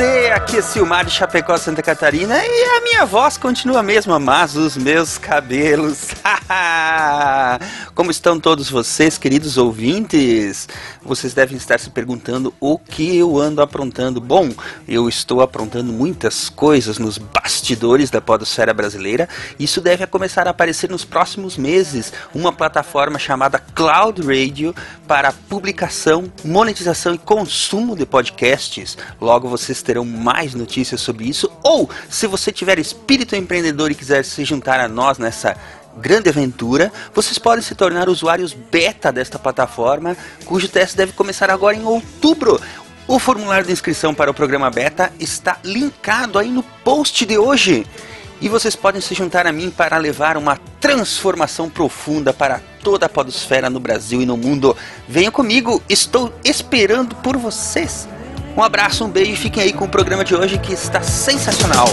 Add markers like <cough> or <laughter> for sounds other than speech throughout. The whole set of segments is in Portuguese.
você? Aqui é Silmar de Chapecó, Santa Catarina e a minha voz continua a mesma, mas os meus cabelos. <laughs> Como estão todos vocês, queridos ouvintes? Vocês devem estar se perguntando o que eu ando aprontando. Bom, eu estou aprontando muitas coisas nos bastidores da podosfera brasileira. Isso deve começar a aparecer nos próximos meses. Uma plataforma chamada Cloud Radio para publicação, monetização e consumo de podcasts. Logo vocês terão mais notícias sobre isso. Ou, se você tiver espírito empreendedor e quiser se juntar a nós nessa grande aventura, vocês podem se tornar usuários beta desta plataforma, cujo teste deve começar agora em outubro. O formulário de inscrição para o programa beta está linkado aí no post de hoje. E vocês podem se juntar a mim para levar uma transformação profunda para toda a podosfera no Brasil e no mundo. Venham comigo, estou esperando por vocês. Um abraço, um beijo e fiquem aí com o programa de hoje que está sensacional.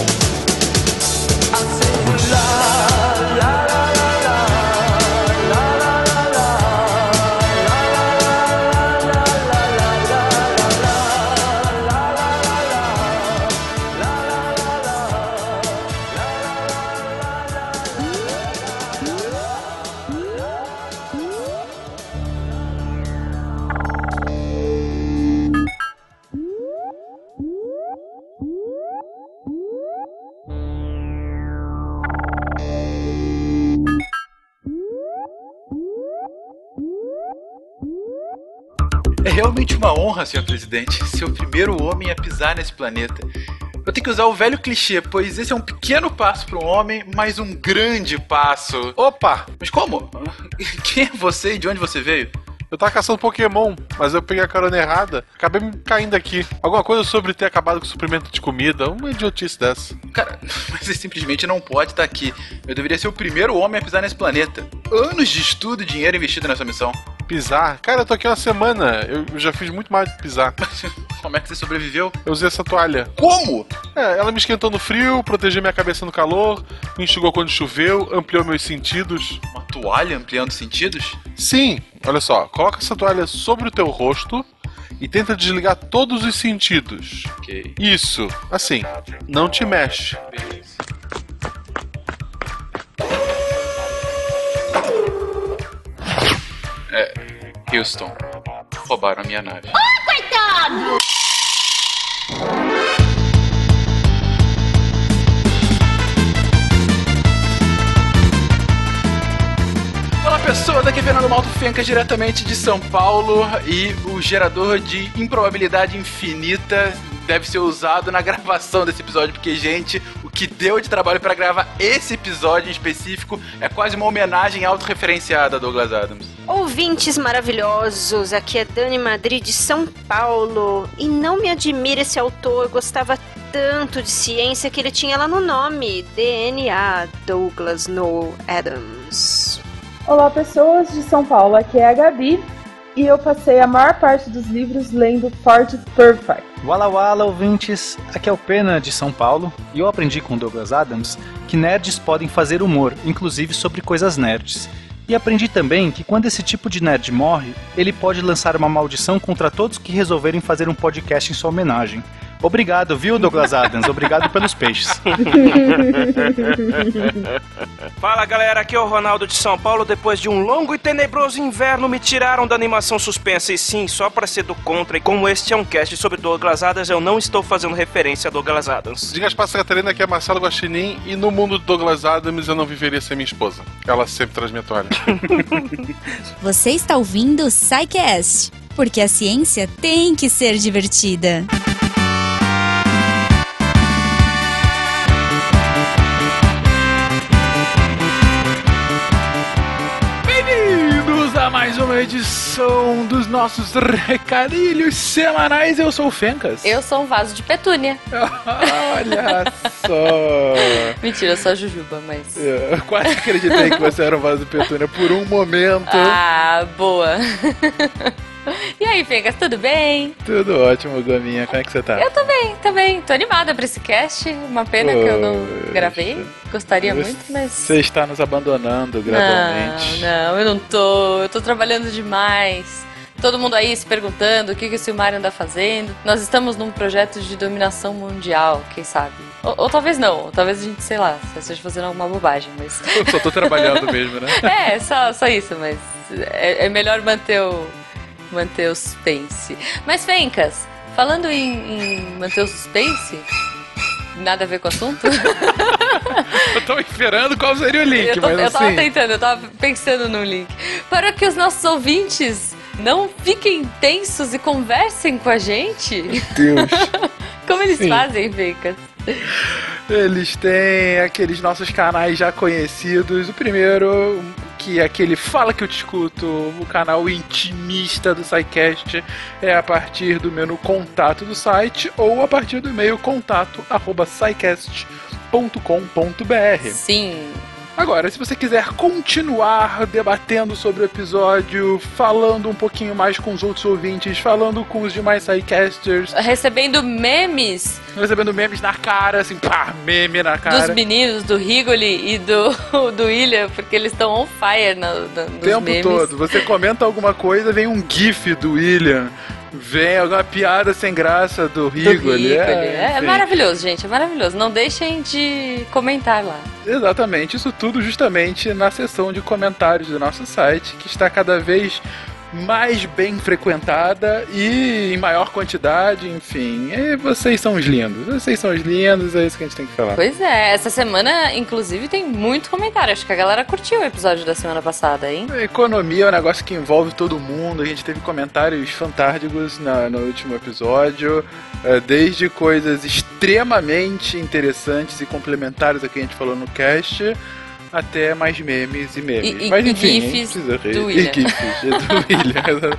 É realmente uma honra, senhor presidente, ser o primeiro homem a pisar nesse planeta. Eu tenho que usar o velho clichê, pois esse é um pequeno passo para um homem, mas um grande passo. Opa! Mas como? Quem é você e de onde você veio? Eu tava caçando Pokémon, mas eu peguei a carona errada. Acabei me caindo aqui. Alguma coisa sobre ter acabado com o suprimento de comida. Uma idiotice dessa. Cara, <laughs> mas você simplesmente não pode estar aqui. Eu deveria ser o primeiro homem a pisar nesse planeta. Anos de estudo e dinheiro investido nessa missão. Pisar? Cara, eu tô aqui uma semana. Eu já fiz muito mais do que pisar. <laughs> Como é que você sobreviveu? Eu usei essa toalha. Como? É, ela me esquentou no frio, protegeu minha cabeça no calor, me enxugou quando choveu, ampliou meus sentidos. Uma toalha ampliando sentidos? Sim, olha só, coloca essa toalha sobre o teu rosto e tenta desligar todos os sentidos. Ok. Isso, assim, não te mexe. É, Houston, roubaram a minha nave. Olá pessoas, aqui é Fernando Malto Fencas diretamente de São Paulo e o gerador de improbabilidade infinita deve ser usado na <laughs> gravação desse episódio, porque, gente, o que deu de trabalho pra gravar esse episódio em específico é quase uma homenagem autorreferenciada a Douglas Adams. Ouvintes maravilhosos, aqui é Dani Madrid de São Paulo. E não me admira esse autor, gostava tanto de ciência que ele tinha lá no nome: DNA Douglas Noel Adams. Olá, pessoas de São Paulo. Aqui é a Gabi e eu passei a maior parte dos livros lendo Ford Perfect. Wala Wala, ouvintes, aqui é o Pena de São Paulo e eu aprendi com Douglas Adams que nerds podem fazer humor, inclusive sobre coisas nerds. E aprendi também que quando esse tipo de nerd morre, ele pode lançar uma maldição contra todos que resolverem fazer um podcast em sua homenagem. Obrigado, viu, Douglas Adams? Obrigado pelos peixes. <laughs> Fala galera, aqui é o Ronaldo de São Paulo. Depois de um longo e tenebroso inverno, me tiraram da animação suspensa. E sim, só pra ser do contra. E como este é um cast sobre Douglas Adams, eu não estou fazendo referência a Douglas Adams. Diga as passas Catarina que é Marcelo Guaxinim e no mundo do Douglas Adams eu não viveria sem minha esposa. Ela sempre traz minha toalha. <laughs> Você está ouvindo o SciCast, porque a ciência tem que ser divertida. Uma edição dos nossos recadilhos semanais. Eu sou o Fencas. Eu sou um vaso de petúnia. <laughs> Olha só! Mentira, eu sou a Jujuba, mas. Eu quase acreditei que você era um vaso de petúnia por um momento. Ah, boa. <laughs> E aí, Fencas, tudo bem? Tudo ótimo, Gominha. Como é que você tá? Eu tô bem, tô animada pra esse cast. Uma pena que eu não gravei. Gostaria Você- muito, mas. Você está nos abandonando gradualmente. Não, não, eu não tô. Eu tô trabalhando demais. Todo mundo aí se perguntando o que, que o Silmário anda fazendo. Nós estamos num projeto de dominação mundial, quem sabe? Ou, ou talvez não, ou talvez a gente, sei lá, esteja fazendo alguma bobagem, mas. Eu só tô trabalhando mesmo, né? <laughs> é, só, só isso, mas é, é melhor manter o, manter o suspense. Mas, Fencas, falando em, em manter o suspense, nada a ver com o assunto. <laughs> Eu tava esperando qual seria o link, eu, tô- mas eu tava assim. tentando, eu tava pensando num link. Para que os nossos ouvintes não fiquem tensos e conversem com a gente. Deus. <laughs> Como eles Sim. fazem, Fencas? Eles têm aqueles nossos canais já conhecidos. O primeiro, que é aquele Fala Que Eu Te Escuto, o canal intimista do SciCast, é a partir do menu contato do site ou a partir do e-mail contato arroba. Sim. Agora, se você quiser continuar debatendo sobre o episódio, falando um pouquinho mais com os outros ouvintes, falando com os demais SciCasters, Recebendo memes recebendo memes na cara, assim, pá, meme na cara. dos meninos, do Rigoli e do, <laughs> do William, porque eles estão on fire no, no, o nos tempo memes. todo. Você comenta alguma coisa, vem um gif do William, vem alguma piada sem graça do Do Rigoli. Rigoli. É, é maravilhoso, gente, é maravilhoso. Não deixem de comentar lá. Exatamente, isso tudo justamente na seção de comentários do nosso site, que está cada vez mais bem frequentada e em maior quantidade, enfim. E vocês são os lindos. Vocês são os lindos, é isso que a gente tem que falar. Pois é, essa semana, inclusive, tem muito comentário. Acho que a galera curtiu o episódio da semana passada, hein? A economia é um negócio que envolve todo mundo. A gente teve comentários fantásticos na- no último episódio, eh, desde coisas extremamente interessantes e complementares a que a gente falou no cast, até mais memes e memes. E- e- Mas e enfim, gifs nem precisa rir. do E William. gifs do <laughs> William.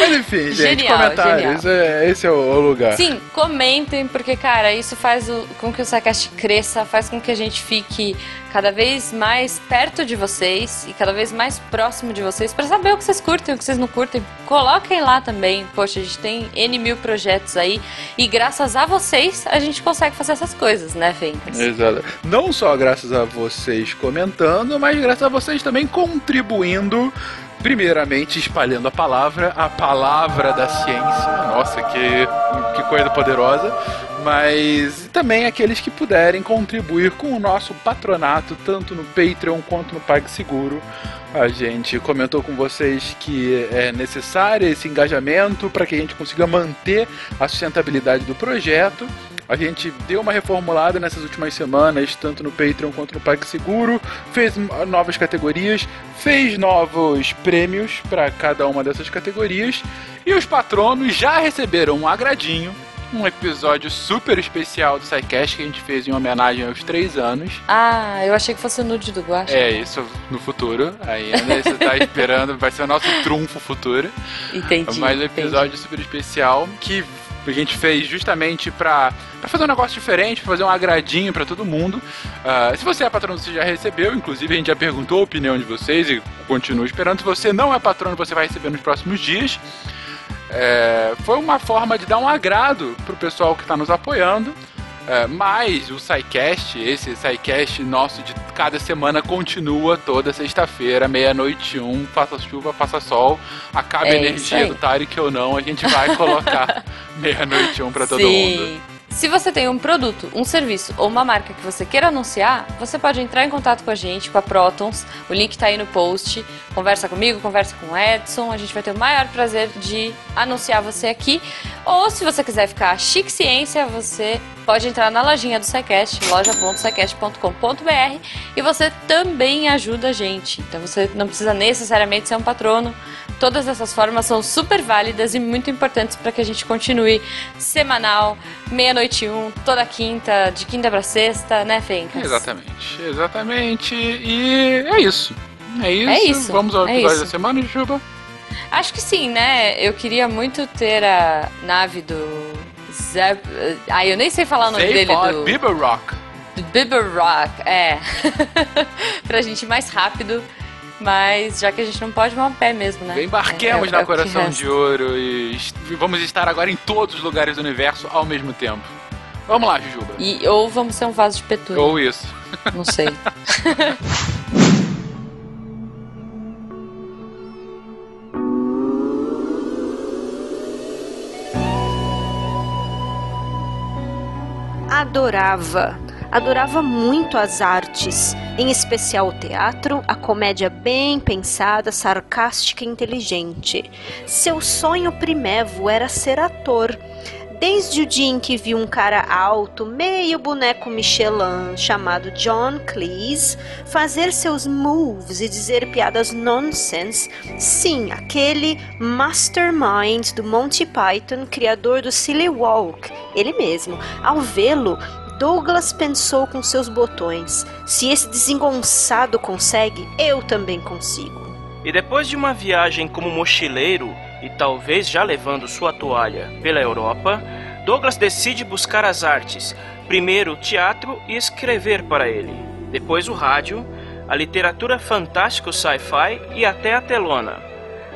Mas enfim, gente, Genial, comentários, é, esse é o, o lugar. Sim, comentem, porque, cara, isso faz o- com que o SciCast cresça, faz com que a gente fique cada vez mais perto de vocês e cada vez mais próximo de vocês pra saber o que vocês curtem, o que vocês não curtem. Coloquem lá também. Poxa, a gente tem N mil projetos aí e graças a vocês a gente consegue fazer essas coisas, né, Fencas? Exato. Não só graças a vocês comentando, mas graças a vocês também contribuindo. Primeiramente, espalhando a palavra, a palavra da ciência. Nossa, que, que coisa poderosa. Mas também aqueles que puderem contribuir com o nosso patronato, tanto no Patreon quanto no PagSeguro. A gente comentou com vocês que é necessário esse engajamento para que a gente consiga manter a sustentabilidade do projeto. A gente deu uma reformulada nessas últimas semanas, tanto no Patreon quanto no PagSeguro, fez novas categorias, fez novos prêmios para cada uma dessas categorias, e os patronos já receberam um agradinho, um episódio super especial do SciCast que a gente fez em homenagem aos três anos. Ah, eu achei que fosse o nude do Guaxa. É isso no futuro, ainda você tá <laughs> esperando, vai ser o nosso trunfo futuro. Entendi. Mais um entendi. episódio super especial que a gente fez justamente pra fazer um negócio diferente, pra fazer um agradinho pra todo mundo. Ah, se você é patrono, você já recebeu, inclusive a gente já perguntou a opinião de vocês e continua esperando. Se você não é patrono, você vai receber nos próximos dias. É, foi uma forma de dar um agrado pro pessoal que está nos apoiando. É, mas o SciCast, esse SciCast nosso de cada semana continua toda sexta-feira, meia-noite um, faça chuva, faça sol, acabe É a energia do Tarek ou não, a gente vai colocar <laughs> meia-noite um pra todo Sim. mundo. Se você tem um produto, um serviço ou uma marca que você queira anunciar, você pode entrar em contato com a gente, com a Protons. O link tá aí no post. Conversa comigo, conversa com o Edson. A gente vai ter o maior prazer de anunciar você aqui. Ou se você quiser ficar chique ciência, você pode entrar na lojinha do SciCast, loja.scicast.com.br e você também ajuda a gente. Então você não precisa necessariamente ser um patrono. Todas essas formas são super válidas e muito importantes para que a gente continue semanal, meia-noite um, toda quinta, de quinta para sexta, né, Fencas? Exatamente, exatamente. E é isso. É isso. É isso, Vamos ao é episódio isso. da semana, Juba. Acho que sim, né? Eu queria muito ter a nave do Zeb... Ah, eu nem sei falar o nome Sei dele. Do... Bieber Rock. Bieber Rock, é. <laughs> pra gente ir mais rápido. Mas já que a gente não pode, vamos a pé mesmo, né? Embarquemos é, na é Coração de Ouro e vamos estar agora em todos os lugares do universo ao mesmo tempo. Vamos lá, Jujuba. E, ou vamos ser um vaso de petúnia. Ou isso. Não sei. <laughs> adorava Adorava muito as artes, em especial o teatro, a comédia bem pensada, sarcástica e inteligente. Seu sonho primevo era ser ator. Desde o dia em que viu um cara alto, meio boneco Michelin, chamado John Cleese, fazer seus moves e dizer piadas nonsense, sim, aquele mastermind do Monty Python, criador do Silly Walk, ele mesmo. Ao vê-lo, Douglas pensou com seus botões: se esse desengonçado consegue, eu também consigo. E depois de uma viagem como mochileiro, e talvez já levando sua toalha pela Europa, Douglas decide buscar as artes, primeiro o teatro e escrever para ele, depois o rádio, a literatura fantástico sci-fi e até a telona,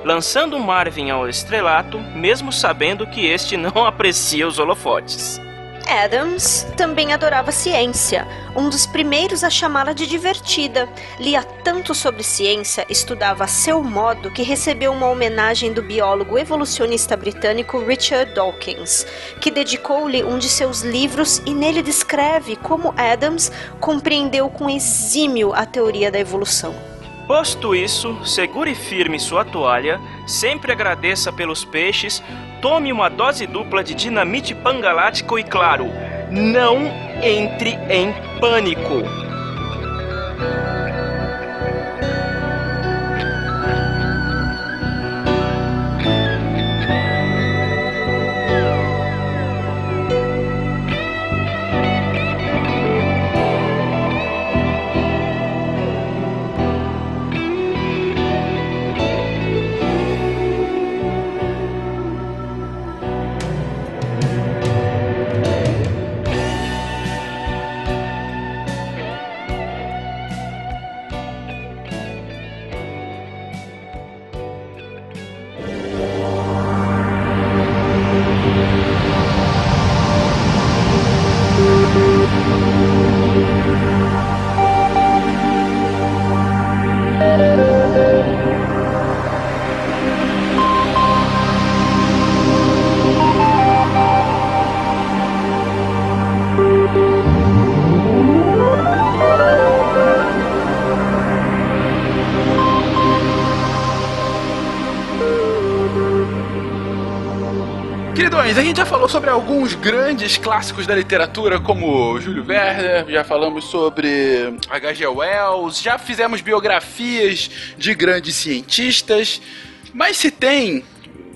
lançando Marvin ao estrelato, mesmo sabendo que este <laughs> não aprecia os holofotes. Adams também adorava ciência, um dos primeiros a chamá-la de divertida. Lia tanto sobre ciência, estudava a seu modo, que recebeu uma homenagem do biólogo evolucionista britânico Richard Dawkins, que dedicou-lhe um de seus livros e nele descreve como Adams compreendeu com exímio a teoria da evolução. Posto isso, segure firme sua toalha, sempre agradeça pelos peixes, tome uma dose dupla de dinamite pangalático e, claro, não entre em pânico. Gente já falou sobre alguns grandes clássicos da literatura, como Júlio Verne, já falamos sobre H.G. Wells, já fizemos biografias de grandes cientistas, mas se tem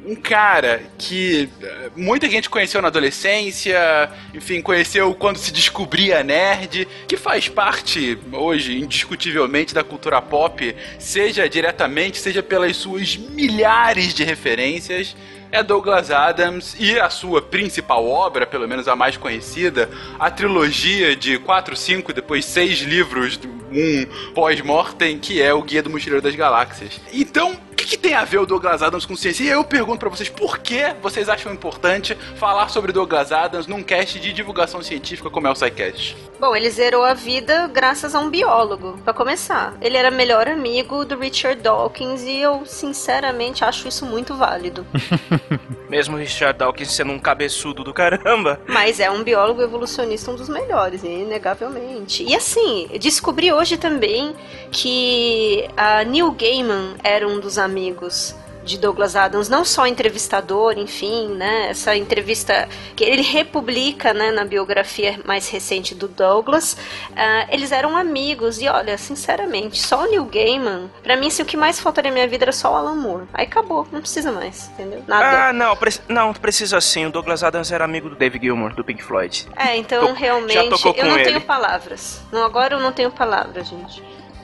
um cara que eh, muita gente conheceu na adolescência, enfim, conheceu quando se descobria nerd, que faz parte hoje, indiscutivelmente, da cultura pop, seja diretamente, seja pelas suas milhares de referências é Douglas Adams e a sua principal obra, pelo menos a mais conhecida, a trilogia de 4, 5, depois 6 livros, um pós-mortem, que é o Guia do Mochileiro das Galáxias. Então, que, que, tem a ver o Douglas Adams com ciência? E eu pergunto para vocês, por que vocês acham importante falar sobre Douglas Adams num cast de divulgação científica como é o SciCast? Bom, ele zerou a vida graças a um biólogo, para começar. Ele era melhor amigo do Richard Dawkins e eu, sinceramente, acho isso muito válido. <laughs> Mesmo Richard Dawkins sendo um cabeçudo do caramba. Mas é um biólogo evolucionista, um dos melhores, inegavelmente. E assim, descobri hoje também que a Neil Gaiman era um dos amigos de Douglas Adams, não só entrevistador, enfim, né? Essa entrevista que ele republica, né, na biografia mais recente do Douglas, uh, eles eram amigos e olha, sinceramente, só o Neil Gaiman, para mim, assim, o que mais faltaria na minha vida era só o Alan Moore. Aí acabou, não precisa mais, entendeu? Nada. Ah, não, pre não precisa sim. O Douglas Adams era amigo do Dave Gilmour do Pink Floyd. É, então Tô, realmente eu não ele. tenho palavras. Não, agora eu não tenho palavras, gente.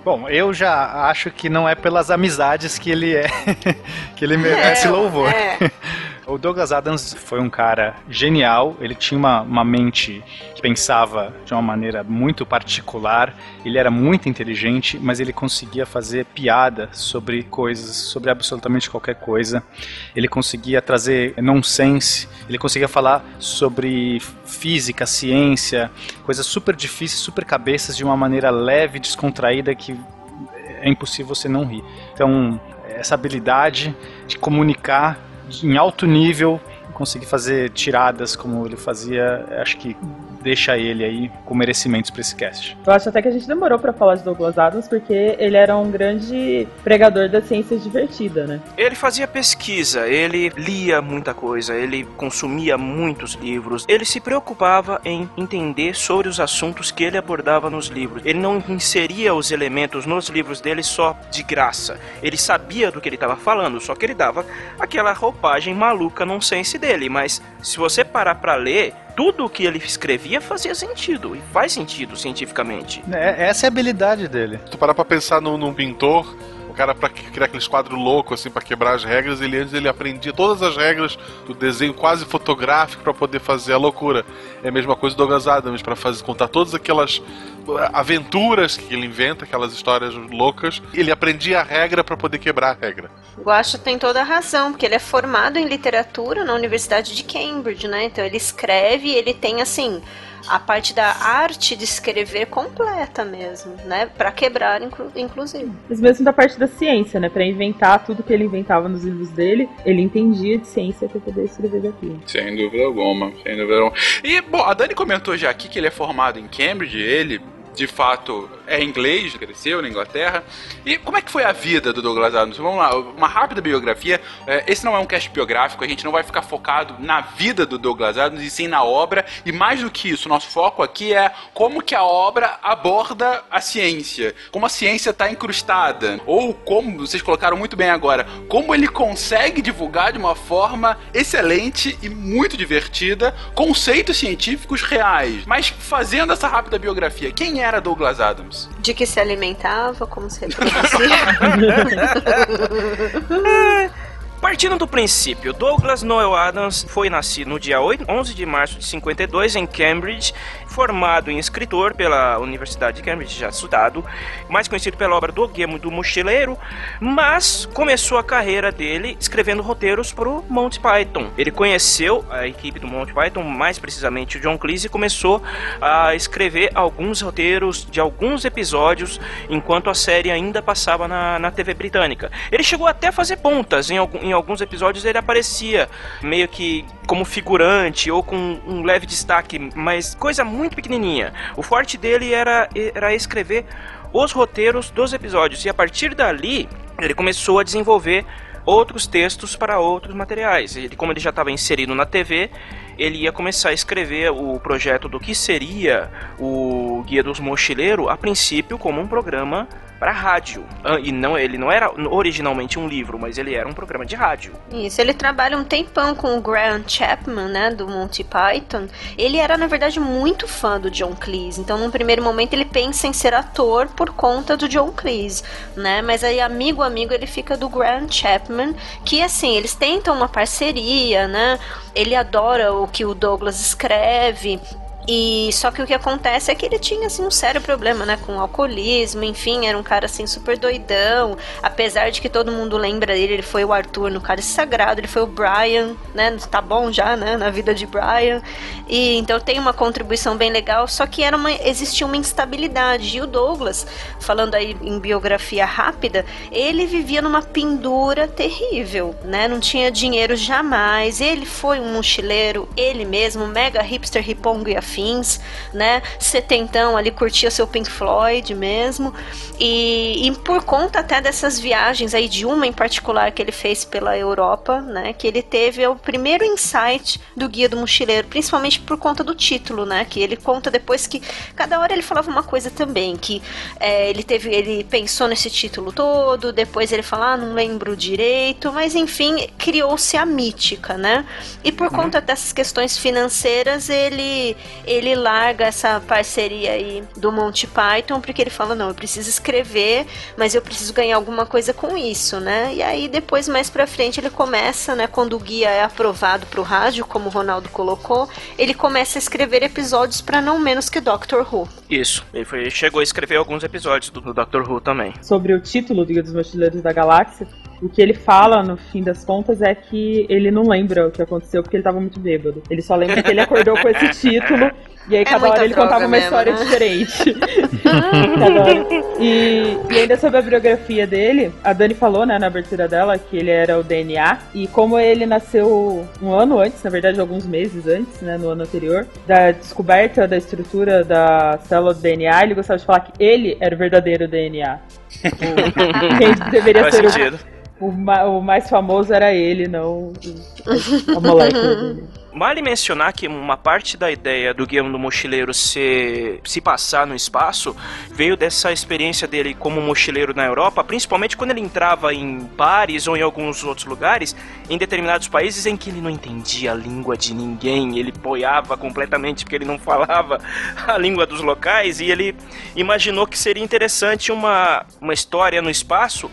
Bom, eu já acho que não é pelas amizades que ele é <laughs> que ele merece é, louvor. É. O Douglas Adams foi um cara genial, ele tinha uma, uma mente que pensava de uma maneira muito particular, ele era muito inteligente, mas ele conseguia fazer piada sobre coisas, sobre absolutamente qualquer coisa. Ele conseguia trazer nonsense, ele conseguia falar sobre física, ciência, coisas super difíceis, super cabeças de uma maneira leve, descontraída que é impossível você não rir. Então, essa habilidade de comunicar em alto nível conseguir fazer tiradas como ele fazia, acho que deixa ele aí com merecimentos pra esse cast. Eu acho até que a gente demorou pra falar de Douglas Adams, porque ele era um grande pregador da ciência divertida, né? Ele fazia pesquisa, ele lia muita coisa, ele consumia muitos livros, ele se preocupava em entender sobre os assuntos que ele abordava nos livros. Ele não inseria os elementos nos livros dele só de graça. Ele sabia do que ele estava falando, só que ele dava aquela roupagem maluca nonsense dele. Mas se você parar para ler, tudo o que ele escrevia fazia sentido e faz sentido cientificamente. É, essa é a habilidade dele. Se tu parar pra pensar num, num pintor, cara pra criar aqueles quadros loucos, assim, pra quebrar as regras, ele antes ele aprendia todas as regras do desenho quase fotográfico pra poder fazer a loucura. É a mesma coisa do Douglas Adams, pra fazer, contar todas aquelas uh, aventuras que ele inventa, aquelas histórias loucas. Ele aprendia a regra pra poder quebrar a regra. Guacha tem toda a razão, porque ele é formado em literatura na Universidade de Cambridge, né? Então ele escreve, ele tem assim a parte da arte de escrever completa mesmo, né? Para quebrar, inclu inclusive. Mas mesmo da parte da ciência, né? Para inventar tudo que ele inventava nos livros dele, ele entendia de ciência para poder escrever daquilo. Sem dúvida alguma, sem dúvida alguma. E, bom, a Dani comentou já aqui que ele é formado em Cambridge, ele de fato é inglês, cresceu na Inglaterra. E como é que foi a vida do Douglas Adams? Vamos lá, uma rápida biografia. É, esse não é um cast biográfico, a gente não vai ficar focado na vida do Douglas Adams e sim na obra. E mais do que isso, nosso foco aqui é como que a obra aborda a ciência, como a ciência está incrustada, ou como vocês colocaram muito bem agora, como ele consegue divulgar de uma forma excelente e muito divertida conceitos científicos reais. Mas fazendo essa rápida biografia, quem era Douglas Adams? De que se alimentava, como se <laughs> reproduzia. Partindo do princípio, Douglas Noel Adams foi nascido no dia 8, 11 de março de 52 em Cambridge, formado em escritor pela Universidade de Cambridge, já estudado, mais conhecido pela obra do Guilherme do Mochileiro, mas começou a carreira dele escrevendo roteiros para o Monty Python. Ele conheceu a equipe do Monty Python, mais precisamente o John Cleese, e começou a escrever alguns roteiros de alguns episódios enquanto a série ainda passava na, na TV britânica. Ele chegou até a fazer pontas em em alguns episódios ele aparecia meio que como figurante ou com um leve destaque, mas coisa muito pequenininha. O forte dele era, era escrever os roteiros dos episódios e a partir dali ele começou a desenvolver outros textos para outros materiais. Ele, como ele já estava inserido na TV, ele ia começar a escrever o projeto do que seria o Guia dos Mochileiros, a princípio como um programa para rádio. Ah, E não, ele não era originalmente um livro, mas ele era um programa de rádio. Isso, ele trabalha um tempão com o Graham Chapman, né, do Monty Python. Ele era, na verdade, muito fã do John Cleese. Então, num primeiro momento, ele pensa em ser ator por conta do John Cleese, né? Mas aí, amigo, amigo, ele fica do Graham Chapman, que, assim, eles tentam uma parceria, né? Ele adora o que o Douglas escreve. E só que o que acontece é que ele tinha assim um sério problema, né, com alcoolismo, enfim, era um cara assim super doidão, apesar de que todo mundo lembra dele, ele foi o Arthur no Cálice Sagrado, ele foi o Brian, né, tá bom já, né, na vida de Brian. E então tem uma contribuição bem legal, só que era uma existia uma instabilidade. E o Douglas, falando aí em biografia rápida, ele vivia numa pendura terrível, né? Não tinha dinheiro jamais. Ele foi um mochileiro, ele mesmo, mega hipster, ripongo e afins, né? Setentão ali curtia seu Pink Floyd mesmo. E, e, por conta até dessas viagens aí, de uma em particular que ele fez pela Europa, né? Que ele teve o primeiro insight do Guia do Mochileiro, principalmente por conta do título, né? Que ele conta depois que cada hora ele falava uma coisa também, que é, ele teve, ele pensou nesse título todo, depois ele fala, ah, não lembro direito, mas enfim, criou-se a mítica, né? E por uhum. conta dessas questões financeiras, ele ele larga essa parceria aí do Monty Python, porque ele fala, não, eu preciso escrever, mas eu preciso ganhar alguma coisa com isso, né? E aí depois, mais pra frente, ele começa, né, quando o guia é aprovado pro rádio, como o Ronaldo colocou, ele começa a escrever episódios para não menos que Doctor Who. Isso, ele foi, chegou a escrever alguns episódios do, do Doctor Who também. Sobre o título do Guia dos Mochileiros da Galáxia, o que ele fala, no fim das contas, é que ele não lembra o que aconteceu porque ele estava muito bêbado. Ele só lembra que ele acordou com esse título E aí É cada muita hora ele contava uma mesmo, história né? diferente. <laughs> E, e ainda sobre a biografia dele, a Dani falou, né, na abertura dela, que ele era o DNA. E como ele nasceu um ano antes, na verdade, alguns meses antes, né, no ano anterior, da descoberta da estrutura da célula do DNA, ele gostava de falar que ele era o verdadeiro DNA. <laughs> O- Quem deveria Faz ser o, sentido. o, ma- o mais famoso era ele, não o- a molécula dele. Vale mencionar que uma parte da ideia do Guia do Mochileiro se, se passar no espaço veio dessa experiência dele como mochileiro na Europa, principalmente quando ele entrava em bares ou em alguns outros lugares, em determinados países em que ele não entendia a língua de ninguém, ele boiava completamente porque ele não falava a língua dos locais e ele imaginou que seria interessante uma, uma história no espaço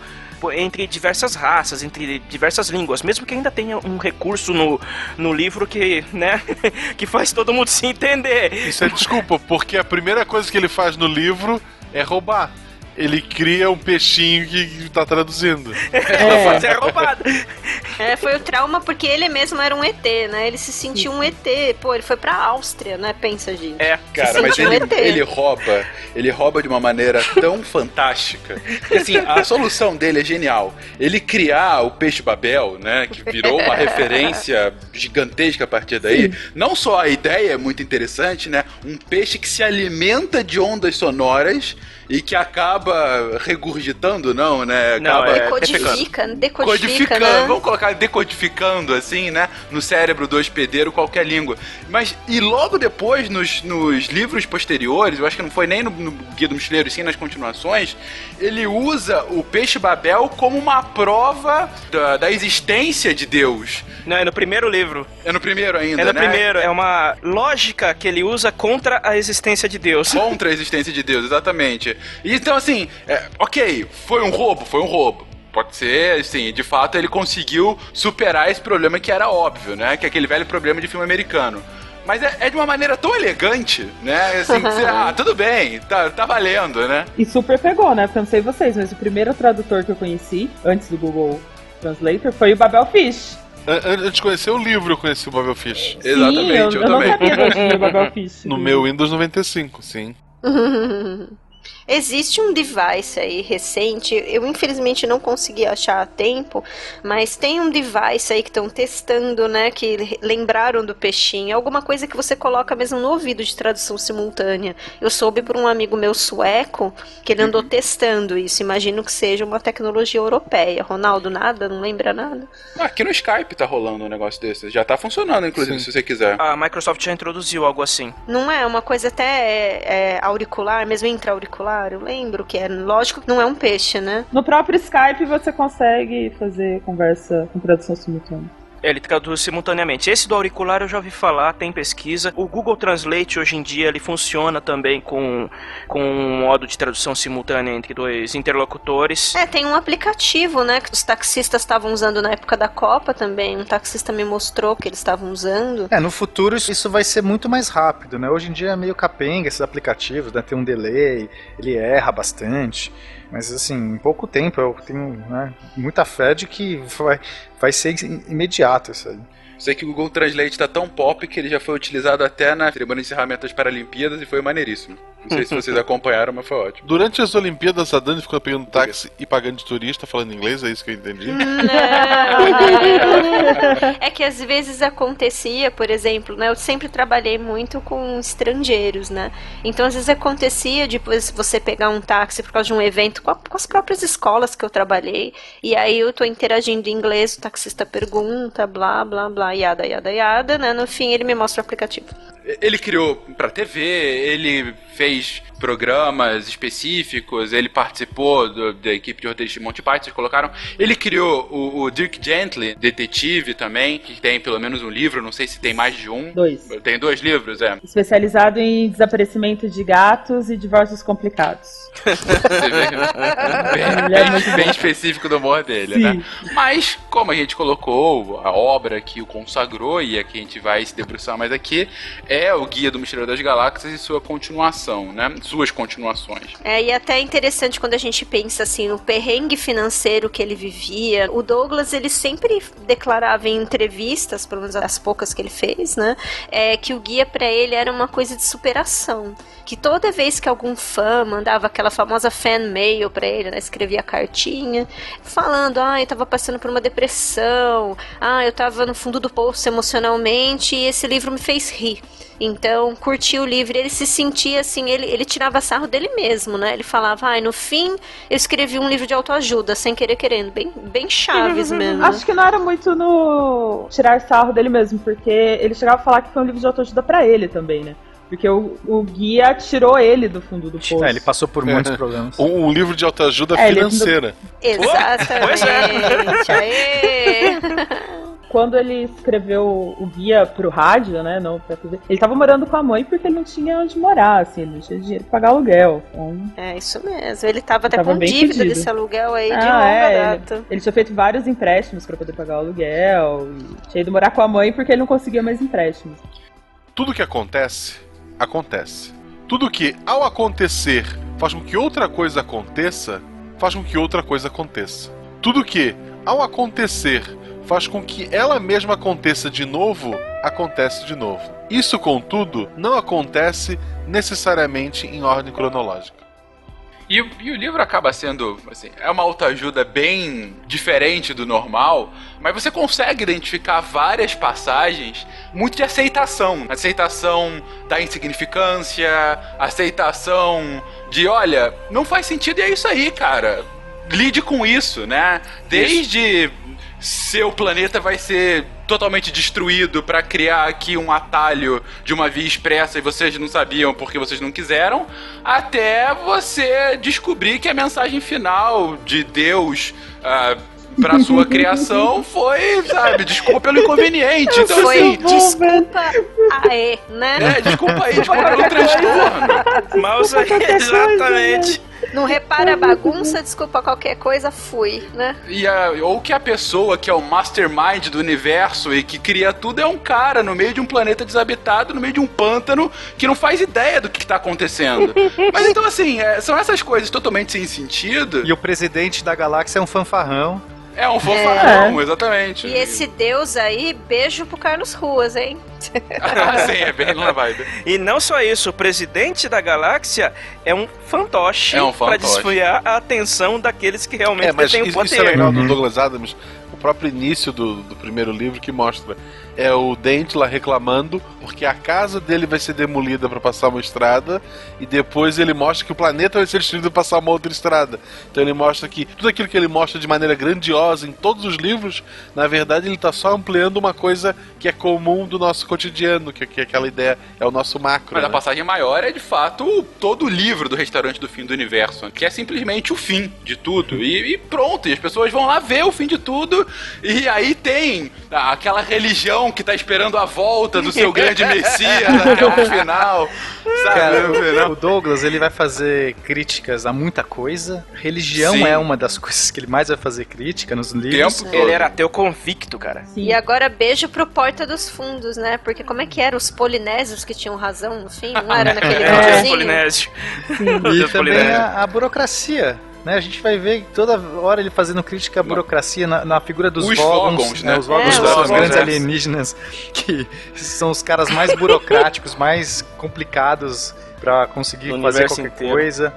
entre diversas raças, entre diversas línguas, mesmo que ainda tenha um recurso no, no livro que, né, <laughs> que faz todo mundo se entender. Isso é desculpa, porque a primeira coisa que ele faz no livro é roubar. Ele cria um peixinho que tá traduzindo. Pode ser roubado. É, foi o trauma porque ele mesmo era um ET, né? Ele se sentiu um ET. Pô, ele foi pra Áustria, né? Pensa, gente. É, Cara, mas ele, ET. ele rouba, ele rouba de uma maneira tão fantástica. Que assim, a solução dele é genial. Ele criar o peixe Babel, né, que virou uma <laughs> referência gigantesca a partir daí. Não só a ideia é muito interessante, né? Um peixe que se alimenta de ondas sonoras e que acaba regurgitando, não, né? Não, Acaba é- Decodifica, decodifica, codificando, né? vamos colocar decodificando assim, né, no cérebro do hospedeiro qualquer língua. Mas e logo depois nos, nos livros posteriores, eu acho que não foi nem no, no Guia do Mochileiro, sim nas continuações, ele usa o peixe Babel como uma prova da, da existência de Deus. Não, é no primeiro livro. É no primeiro ainda, É no né? primeiro. É uma lógica que ele usa contra a existência de Deus. Contra a existência de Deus, exatamente. Então, assim, é, ok, foi um roubo, foi um roubo. Pode ser, assim, de fato ele conseguiu superar esse problema que era óbvio, né? Que é aquele velho problema de filme americano. Mas é, é de uma maneira tão elegante, né? Assim, que você, <laughs> ah, tudo bem, tá, tá valendo, né? E super pegou, né? Porque eu não sei vocês, mas o primeiro tradutor que eu conheci, antes do Google Translator, foi o Babel Fish. An- Antes de conhecer o livro, eu conheci o Babel Fish. Exatamente, Sim, eu, eu, eu não também. sabia do primeiro Babel <laughs> Fish. No meu Windows 95, sim. <laughs> Existe um device aí recente, eu infelizmente não consegui achar a tempo, mas tem um device aí que estão testando, né, que lembraram do peixinho, alguma coisa que você coloca mesmo no ouvido de tradução simultânea. Eu soube por um amigo meu sueco que ele andou testando isso, imagino que seja uma tecnologia europeia. Ronaldo, nada? Não lembra nada? Ah, Aqui no Skype tá rolando um negócio desse. Já tá funcionando, inclusive, Sim. se você quiser. A Microsoft já introduziu algo assim. Não é uma coisa até é, é, auricular, mesmo intra-auricular, eu lembro que é. Lógico que não é um peixe, né? No próprio Skype você consegue fazer conversa com tradução simultânea. Ele traduz simultaneamente. Esse do auricular eu já ouvi falar, tem pesquisa. O Google Translate hoje em dia ele funciona também com, com um modo de tradução simultânea entre dois interlocutores. É, tem um aplicativo, né, que os taxistas estavam usando na época da Copa também. Um taxista me mostrou que eles estavam usando. É, no futuro isso- isso vai ser muito mais rápido, né? Hoje em dia é meio capenga esses aplicativos, né? Tem um delay, ele erra bastante. Mas assim, em pouco tempo eu tenho né, muita fé de que vai, vai ser imediato isso aí. Sei que o Google Translate tá tão pop que ele já foi utilizado até na cerimônia de encerramento das Paralimpíadas e foi maneiríssimo. Não sei se <laughs> vocês acompanharam, mas foi ótimo. Durante as Olimpíadas, a Dani ficou pegando táxi e pagando de turista, falando inglês, é isso que eu entendi? É que às vezes acontecia, por exemplo, né? Eu sempre trabalhei muito com estrangeiros, né? Então às vezes acontecia depois você pegar um táxi por causa de um evento com, a- com as próprias escolas que eu trabalhei. E aí eu tô interagindo em inglês, o taxista pergunta, blá, blá, blá, yada, yada, yada, né? No fim ele me mostra o aplicativo. Ele criou pra TV, ele fez programas específicos, ele participou do- da equipe de roteiristas de Monty Python, vocês colocaram. Ele criou o, o Dirk Gently, detetive também, que tem pelo menos um livro, não sei se tem mais de um. Dois. Tem dois livros, é. Especializado em desaparecimento de gatos e divórcios complicados. Você vê, bem, é bem- bem específico do humor dele, Sim. né? Mas, como a gente colocou, a obra que o consagrou e a que a gente vai se debruçar mais aqui, é o Guia do Mochileiro das Galáxias e sua continuação, né? Suas continuações. É, e até é interessante quando a gente pensa assim no perrengue financeiro que ele vivia. O Douglas, ele sempre declarava em entrevistas, pelo menos as poucas que ele fez, né? É, que o guia para ele era uma coisa de superação. Que toda vez que algum fã mandava aquela famosa fan mail para ele, né? Escrevia cartinha, falando, ah, eu tava passando por uma depressão, ah, eu tava no fundo do poço emocionalmente e esse livro me fez rir. Então, curtiu o livro, ele se sentia assim, ele, ele tirava sarro dele mesmo, né? Ele falava, ai, ah, no fim, eu escrevi um livro de autoajuda, sem querer querendo, bem, bem chaves mesmo. Acho que não era muito no tirar sarro dele mesmo, porque ele chegava a falar que foi um livro de autoajuda para ele também, né? Porque o, o, guia tirou ele do fundo do poço. É, ele passou por muitos é. problemas. Um, um, livro de autoajuda é, financeira. Ele... Exatamente. Aê! <laughs> quando ele escreveu o guia pro rádio, né, não pra TV, ele tava morando com a mãe porque ele não tinha onde morar, assim, ele não tinha dinheiro pra pagar aluguel. Então... É, isso mesmo. Ele tava até tava com dívida fudido. desse aluguel aí ah, de longa é, data. Ele, ele, tinha feito vários empréstimos para poder pagar o aluguel, e tinha ido morar com a mãe porque ele não conseguia mais empréstimos. Tudo que acontece, acontece. Tudo que, ao acontecer, faz com que outra coisa aconteça, faz com que outra coisa aconteça. Tudo que, ao acontecer, faz com que ela mesma aconteça de novo, acontece de novo. Isso, contudo, não acontece necessariamente em ordem cronológica. E, e, o livro acaba sendo, assim, é uma autoajuda bem diferente do normal, mas você consegue identificar várias passagens muito de aceitação. Aceitação da insignificância, aceitação de, olha, não faz sentido e é isso aí, cara. Lide com isso, né? Desde isso seu planeta vai ser totalmente destruído para criar aqui um atalho de uma via expressa e vocês não sabiam porque vocês não quiseram, até você descobrir que a mensagem final de Deus uh, pra <laughs> sua criação foi, sabe, desculpa pelo inconveniente. Então, foi assim, desculpa aê, né? É, desculpa aí, desculpa pelo transtorno. Mouse aí, exatamente. Não repara a bagunça, desculpa qualquer coisa, fui, né? E a, ou que a pessoa que é o mastermind do universo e que cria tudo é um cara no meio de um planeta desabitado, no meio de um pântano, que não faz ideia do que, está acontecendo. <laughs> Mas então, assim, é, são essas coisas totalmente sem sentido. E o presidente da galáxia é um fanfarrão. É um fanfarrão, é. exatamente. E esse deus aí, beijo pro Carlos Ruas, hein? ah, <laughs> sim, é bem na vibe. E não só isso, o presidente da galáxia é um fantoche, é um fantoche. pra desviar a atenção daqueles que realmente é, têm o poder. Isso é legal do Douglas Adams, o próprio início do, do primeiro livro que mostra é o Dente lá reclamando porque a casa dele vai ser demolida para passar uma estrada e depois ele mostra que o planeta vai ser destruído para passar uma outra estrada. Então ele mostra que tudo aquilo que ele mostra de maneira grandiosa em todos os livros, na verdade ele está só ampliando uma coisa que é comum do nosso cotidiano, que, que aquela ideia é o nosso macro. Mas né? a passagem maior é de fato todo o livro do restaurante do fim do universo, que é simplesmente o fim de tudo. E, e pronto, e as pessoas vão lá ver o fim de tudo, e aí tem aquela religião que tá esperando a volta do seu grande <laughs> Messias até o final. Sabe? Cara, o Douglas ele vai fazer críticas a muita coisa. Religião Sim. é uma das <laughs> coisas que ele mais vai fazer crítica nos livros. Tempo ele era ateu convicto, cara. Sim. E agora beijo pro Porta dos Fundos, né? Porque como é que era? Os polinésios que tinham razão no fim? Não era <laughs> naquele é, polinésio. E também a, a burocracia. Né, a gente vai ver toda hora ele fazendo crítica à burocracia na, na figura dos os Vogons, né? né? Os Vogons é, são os grandes alienígenas que são os caras mais burocráticos, mais complicados para conseguir fazer qualquer inteiro. coisa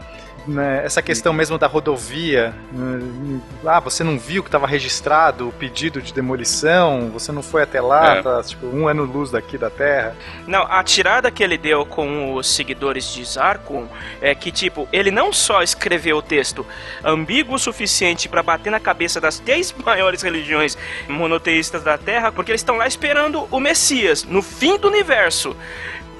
né, essa questão mesmo da rodovia. Né, ah, você não viu que estava registrado o pedido de demolição, você não foi até lá, é. tá tipo um ano luz daqui da Terra. Não, a tirada que ele deu com os seguidores de Zarkon é que, tipo, ele não só escreveu o texto ambíguo o suficiente para bater na cabeça das três <laughs> maiores religiões monoteístas da Terra, porque eles estão lá esperando o Messias, no fim do universo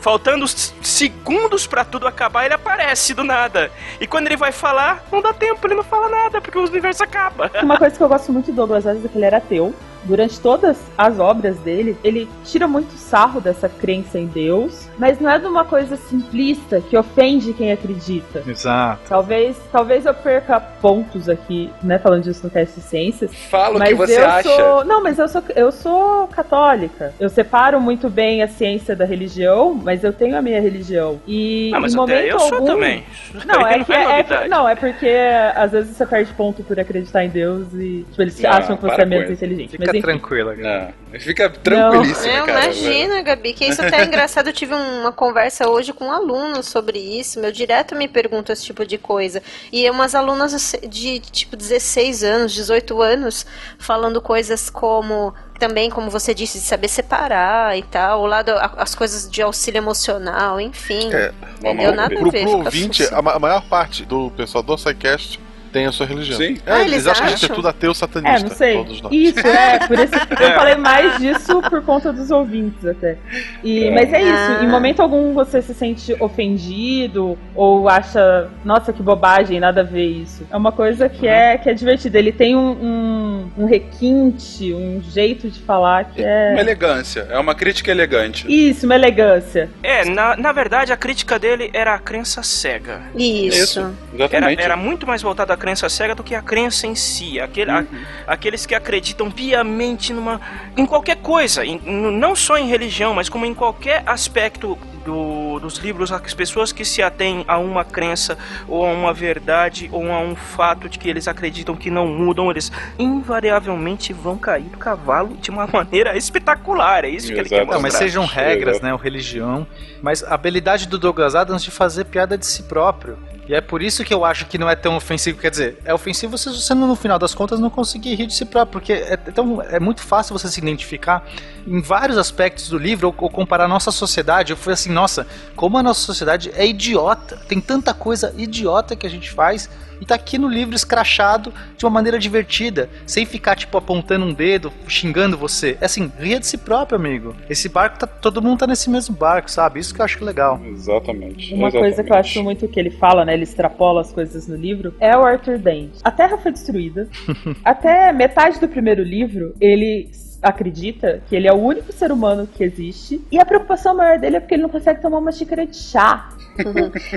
faltando segundos para tudo acabar, ele aparece do nada. E quando ele vai falar, não dá tempo, ele não fala nada, porque o universo acaba. Uma coisa que eu gosto muito do Douglas Adams é que ele era ateu. Durante todas as obras dele, ele tira muito sarro dessa crença em Deus, mas não é de uma coisa simplista que ofende quem acredita. Exato. Talvez, talvez eu perca pontos aqui, né, falando disso no Cast de Ciências. Fala o mas que você eu acha. Sou, não, mas eu sou, eu sou católica. Eu separo muito bem a ciência da religião, mas eu tenho a minha religião. E Ah, mas em até momento eu sou algum, também. Não, Aí é que é, é- não, é porque às vezes você perde ponto por acreditar em Deus e tipo, eles Não, acham que você é menos inteligente. Fica mas tranquila, cara. Não, fica tranquilíssimo, Não, cara. imagina, Gabi, que isso até é engraçado. Eu tive uma conversa hoje com um aluno sobre isso. Meu direto me pergunta esse tipo de coisa. E umas alunas de tipo 16 anos, 18 anos, falando coisas como também, como você disse, de saber separar e tal, o lado, a- as coisas de auxílio emocional, enfim. É, Entendeu? Nada a Pro, ver. pro ouvinte, a, a maior parte do pessoal do SciCast tem a sua religião. Sim. É, Ah, eles, eles acham que a gente é tudo ateu satanista. É, não sei. Todos nós. Isso, é, por isso eu <laughs> falei mais disso por conta dos ouvintes até. E, É. Mas é isso, Ah. em momento algum você se sente ofendido ou acha, nossa, que bobagem, nada a ver isso. É uma coisa que, é, que é divertida. Ele tem um, um, um requinte, um jeito de falar que Uma é. elegância, é uma crítica elegante. Isso, uma elegância. É, na, na verdade, a crítica dele era a crença cega. Isso. Era, exatamente. era muito mais voltada à crença cega do que à crença em si. Aquele, a- aqueles que acreditam piamente numa, em qualquer coisa, em- não só em religião, mas como em qualquer aspecto do- dos livros, as pessoas que se atêm a uma crença ou a uma verdade ou a um fato de que eles acreditam que não mudam, eles invariavelmente vão cair do cavalo de uma <laughs> maneira espetacular. É isso que ele quer Exato. mostrar. Não, mas sejam regras, Exato. né, ou religião, mas a habilidade do Douglas Adams de fazer piada de si próprio. E é por isso que eu acho que não é tão ofensivo. Quer dizer, é ofensivo se você, no final das contas, não conseguir rir de si próprio. Porque é, tão, é muito fácil você se identificar em vários aspectos do livro ou, ou comparar a nossa sociedade. Eu fui assim, nossa, como a nossa sociedade é idiota. Tem tanta coisa idiota que a gente faz. E tá aqui no livro escrachado de uma maneira divertida, sem ficar, tipo, apontando um dedo, xingando você. É assim, ria de si próprio, amigo. Esse barco, tá, todo mundo tá nesse mesmo barco, sabe? Isso que eu acho legal. Exatamente. Uma coisa que eu acho muito que ele fala, né? Ele extrapola as coisas no livro, é o Arthur Dent. A Terra foi destruída. <laughs> Até metade do primeiro livro, ele acredita que ele é o único ser humano que existe. E a preocupação maior dele é porque ele não consegue tomar uma xícara de chá.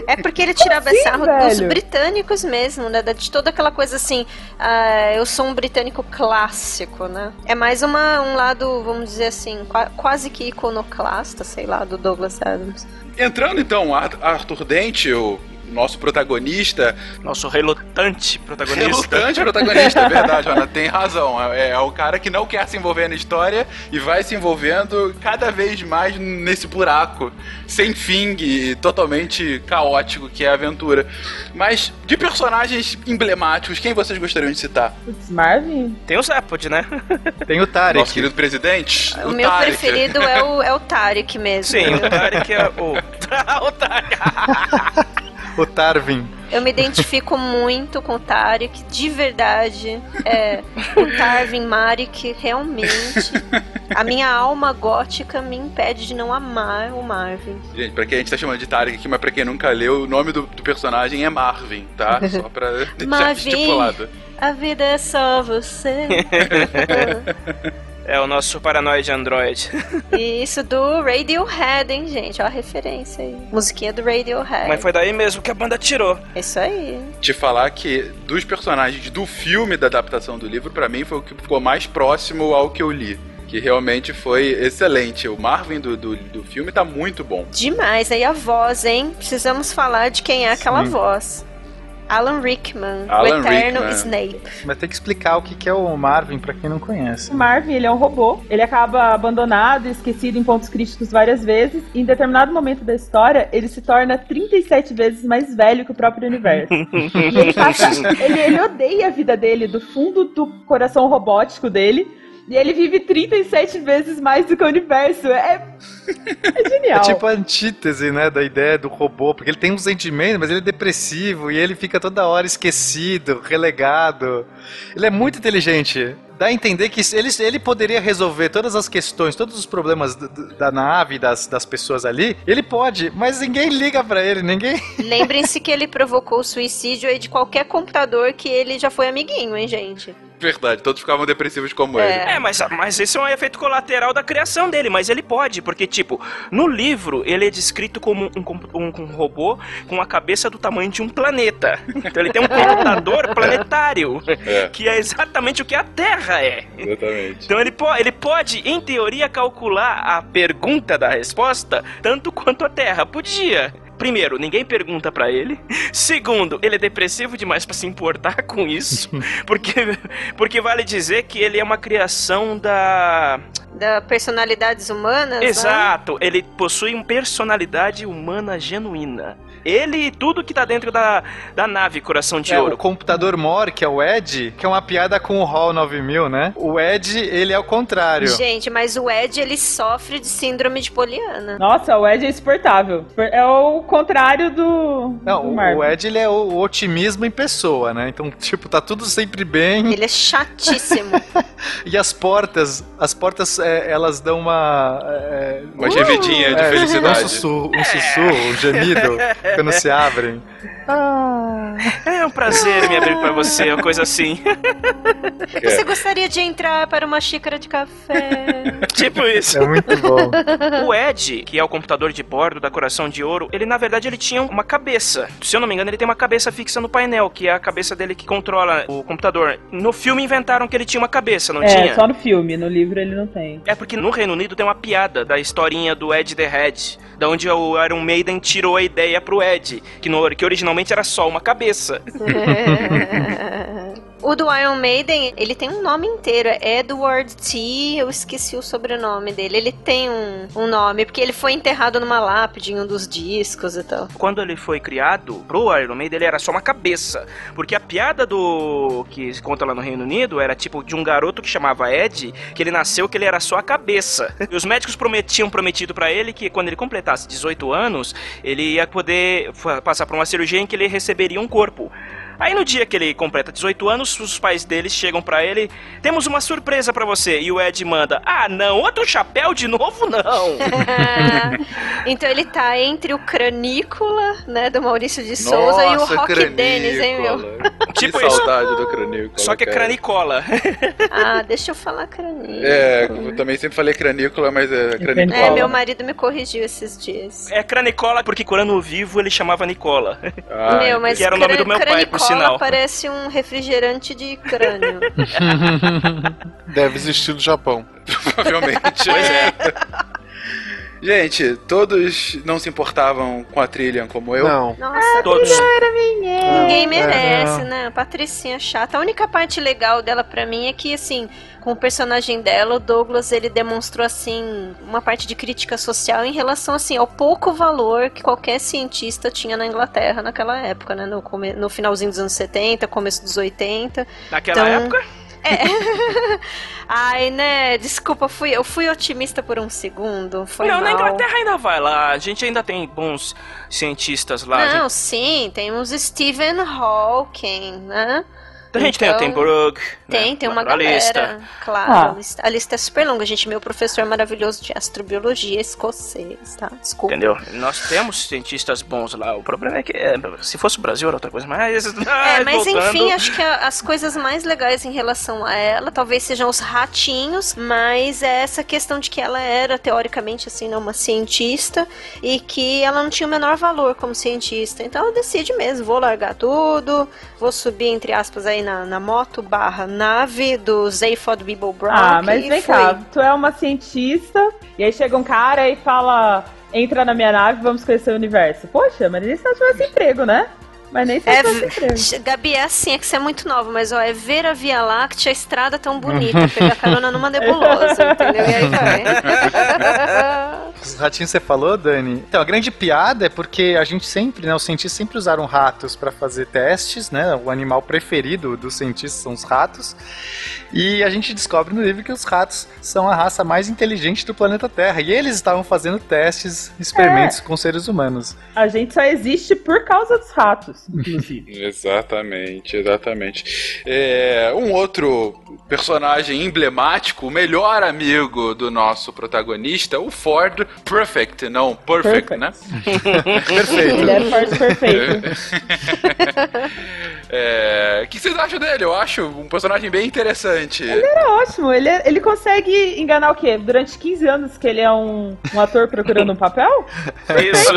É porque ele tirava assim, sarro dos britânicos mesmo, né? De toda aquela coisa assim, ah, eu sou um britânico clássico, né? É mais uma, um lado, vamos dizer assim, qua- quase que iconoclasta, sei lá, do Douglas Adams. Entrando então, Ar- Arthur Dente, o nosso protagonista, Nosso relutante protagonista. relutante protagonista, é verdade, Ana, tem razão. É, é o cara que não quer se envolver na história e vai se envolvendo cada vez mais nesse buraco sem fim e totalmente caótico que é a aventura. Mas de personagens emblemáticos, quem vocês gostariam de citar? Putz, Marvin? Tem o Zepod, né? Tem o Tarek. Nosso querido presidente? O, meu Tarek. preferido é o, é o Tarek mesmo. Sim, o Tarek é o. <laughs> o Tarek. O Tarvin. Eu me identifico muito com o Tarek, de verdade. É, o Tarvin Marek, realmente. A minha alma gótica me impede de não amar o Marvin. Gente, pra quem a gente tá chamando de Tarek aqui, mas pra quem nunca leu, o nome do, do personagem é Marvin, tá? Só pra deixar Marvin. estipulado. A vida é só você. <laughs> É o nosso paranoide android. <laughs> E Isso do Radiohead, hein, gente? Ó a referência aí. Musiquinha do Radiohead. Mas foi daí mesmo que a banda tirou. Isso aí. Te falar que dos personagens do filme da adaptação do livro, pra mim foi o que ficou mais próximo ao que eu li. Que realmente foi excelente. O Marvin do, do, do filme tá muito bom. Demais. Aí a voz, hein? Precisamos falar de quem é aquela Sim. voz. Alan Rickman, Alan o eterno Rickman. Snape. Mas tem que explicar o que é o Marvin pra quem não conhece. O Marvin, ele é um robô. Ele acaba abandonado, esquecido em pontos críticos várias vezes. E em determinado momento da história, ele se torna 37 vezes mais velho que o próprio universo. <laughs> e ele, passa, ele, ele odeia a vida dele, do fundo do coração robótico dele. E ele vive 37 vezes mais do que o universo. É, é genial. <laughs> É tipo a antítese, né, da ideia do robô, porque ele tem um sentimento, mas ele é depressivo e ele fica toda hora esquecido, relegado. Ele é muito inteligente. Dá a entender que ele, ele poderia resolver todas as questões, todos os problemas da nave, das, das pessoas ali. Ele pode, mas ninguém liga pra ele, ninguém. <laughs> Lembrem-se que ele provocou o suicídio aí de qualquer computador que ele já foi amiguinho, hein, gente? Verdade, todos ficavam depressivos como ele. É, mas, mas esse é um efeito colateral da criação dele, mas ele pode, porque, tipo, no livro ele é descrito como um, um, um robô com a cabeça do tamanho de um planeta. Então ele tem um computador <laughs> planetário, É. que é exatamente o que a Terra é. Exatamente. Então ele, po ele pode, em teoria, calcular a pergunta da resposta tanto quanto a Terra. Podia. Primeiro, ninguém pergunta pra ele. Segundo, ele é depressivo demais pra se importar <laughs> com isso, <laughs> porque porque vale dizer que ele é uma criação da Da personalidades humanas. né? Exato, ele possui uma personalidade humana genuína. Ele e tudo que tá dentro da, da nave Coração de É, Ouro. o computador Mor, que é o Ed, que é uma piada com o Hall 9000, né? O Ed, ele é o contrário. Gente, mas o Ed, ele sofre de síndrome de Poliana. Nossa, o Ed é insuportável. É o contrário do. Não, do o- Ed, ele é o, o otimismo em pessoa, né? Então, <laughs> tipo, tá tudo sempre bem. Ele é chatíssimo. <laughs> E as portas, as portas, é, elas dão uma... É, Uma gemidinha de é, felicidade. Um sussurro, um, sussurro, um gemido, <laughs> quando se abrem. É um prazer me abrir pra você, uma coisa assim. Você gostaria de entrar para uma xícara de café? tipo isso. É muito bom. O Ed, que é o computador de bordo da Coração de Ouro, ele na verdade ele tinha uma cabeça. Se eu não me engano, ele tem uma cabeça fixa no painel, que é a cabeça dele que controla o computador. No filme inventaram que ele tinha uma cabeça, não é, tinha? só no filme, no livro ele não tem. É porque no Reino Unido tem uma piada da historinha do Ed the Head, da onde o Iron Maiden tirou a ideia pro Ed, que, no, que originalmente era só uma cabeça. <laughs> o do Iron Maiden, ele tem um nome inteiro. É Edward T. Eu esqueci o sobrenome dele. Ele tem um, um nome, porque ele foi enterrado numa lápide em um dos discos e tal. Quando ele foi criado, pro Iron Maiden ele era só uma cabeça. Porque a piada do que se conta lá no Reino Unido era tipo de um garoto que chamava Ed, que ele nasceu que ele era só a cabeça. E os médicos prometiam prometido pra ele que quando ele completasse 18 anos, ele ia poder passar por uma cirurgia em que ele receberia um corpo. Aí no dia que ele completa 18 anos, os pais deles chegam pra ele: "Temos uma surpresa pra você". E o Ed manda: "Ah, não, outro chapéu de novo não". <laughs> então ele tá entre o Cranícola, né, do Maurício de Souza e o Nossa, Rock Cranícola. Dennis, hein, meu? Tipo que isso. saudade do Cranícola. Só que é cara. cranicola. <laughs> Ah, deixa eu falar Cranícola. É, eu também sempre falei Cranícola, mas é Cranícola. É, meu marido me corrigiu esses dias. É cranicola porque quando vivo ele chamava Nicola. Ah, meu, mas que era o nome do meu pai, por cranicola sinal. parece um refrigerante de crânio. <laughs> Deve existir no Japão. <laughs> Provavelmente. Pois é. <laughs> Gente, todos não se importavam com a Trillian como eu? Não. Nossa, Todos. ninguém É, merece, não. né? A Patricinha chata. A única parte legal dela pra mim é que, assim, com o personagem dela, o Douglas, ele demonstrou, assim, uma parte de crítica social em relação, assim, ao pouco valor que qualquer cientista tinha na Inglaterra naquela época, né? No, come- no finalzinho dos anos 70, começo dos 80. Naquela Então, época, É. <laughs> Ai, né? Desculpa, fui, eu fui otimista por um segundo. Foi não, na mal. Inglaterra ainda vai lá. A gente ainda tem bons cientistas lá. Não, gente, sim, temos Stephen Hawking, né? A gente tem o então, Tim Brooke. Tem, né, tem uma a lista. galera. Claro, Ah. a, lista, a lista é super longa, gente. Meu professor maravilhoso de astrobiologia escocês, tá? Desculpa. Entendeu? Nós temos cientistas bons lá. O problema é que é, se fosse o Brasil era outra coisa, mas. É, <laughs> mas voltando, enfim, acho que a- as coisas mais legais em relação a ela talvez sejam os ratinhos, mas é essa questão de que ela era, teoricamente, assim, né, uma cientista e que ela não tinha o menor valor como cientista. Então ela decide mesmo, vou largar tudo, vou subir, entre aspas, aí na, na moto barra nave do Zaphod Beeble Brown. Ah, mas vem foi. cá, tu é uma cientista, e aí chega um cara e fala: entra na minha nave, vamos conhecer o universo. Poxa, mas nem se ela tivesse emprego, né? Mas nem se ela É, emprego. Gabi, é assim, é que você é muito nova, mas ó, é ver a Via Láctea, a estrada tão bonita, <laughs> pegar carona numa nebulosa, entendeu? E aí vai. Os ratinhos você falou, Dani? Então, a grande piada é porque a gente sempre, né, os cientistas sempre usaram ratos para fazer testes, né? O animal preferido dos cientistas são os ratos. E a gente descobre no livro que os ratos são a raça mais inteligente do planeta Terra. E eles estavam fazendo testes, experimentos com seres humanos. A gente só existe por causa dos ratos, inclusive. <laughs> Exatamente, exatamente. É, um outro personagem emblemático, o melhor amigo do nosso protagonista, o Ford, perfect, não perfect, Perfect. <laughs> né? Perfeito. Ele era forte perfeito. <laughs> É, O que vocês acham dele? Eu acho um personagem bem interessante. Ele é ótimo. Ele, ele consegue enganar o quê? Durante 15 anos que ele é um, um ator procurando um papel? Isso.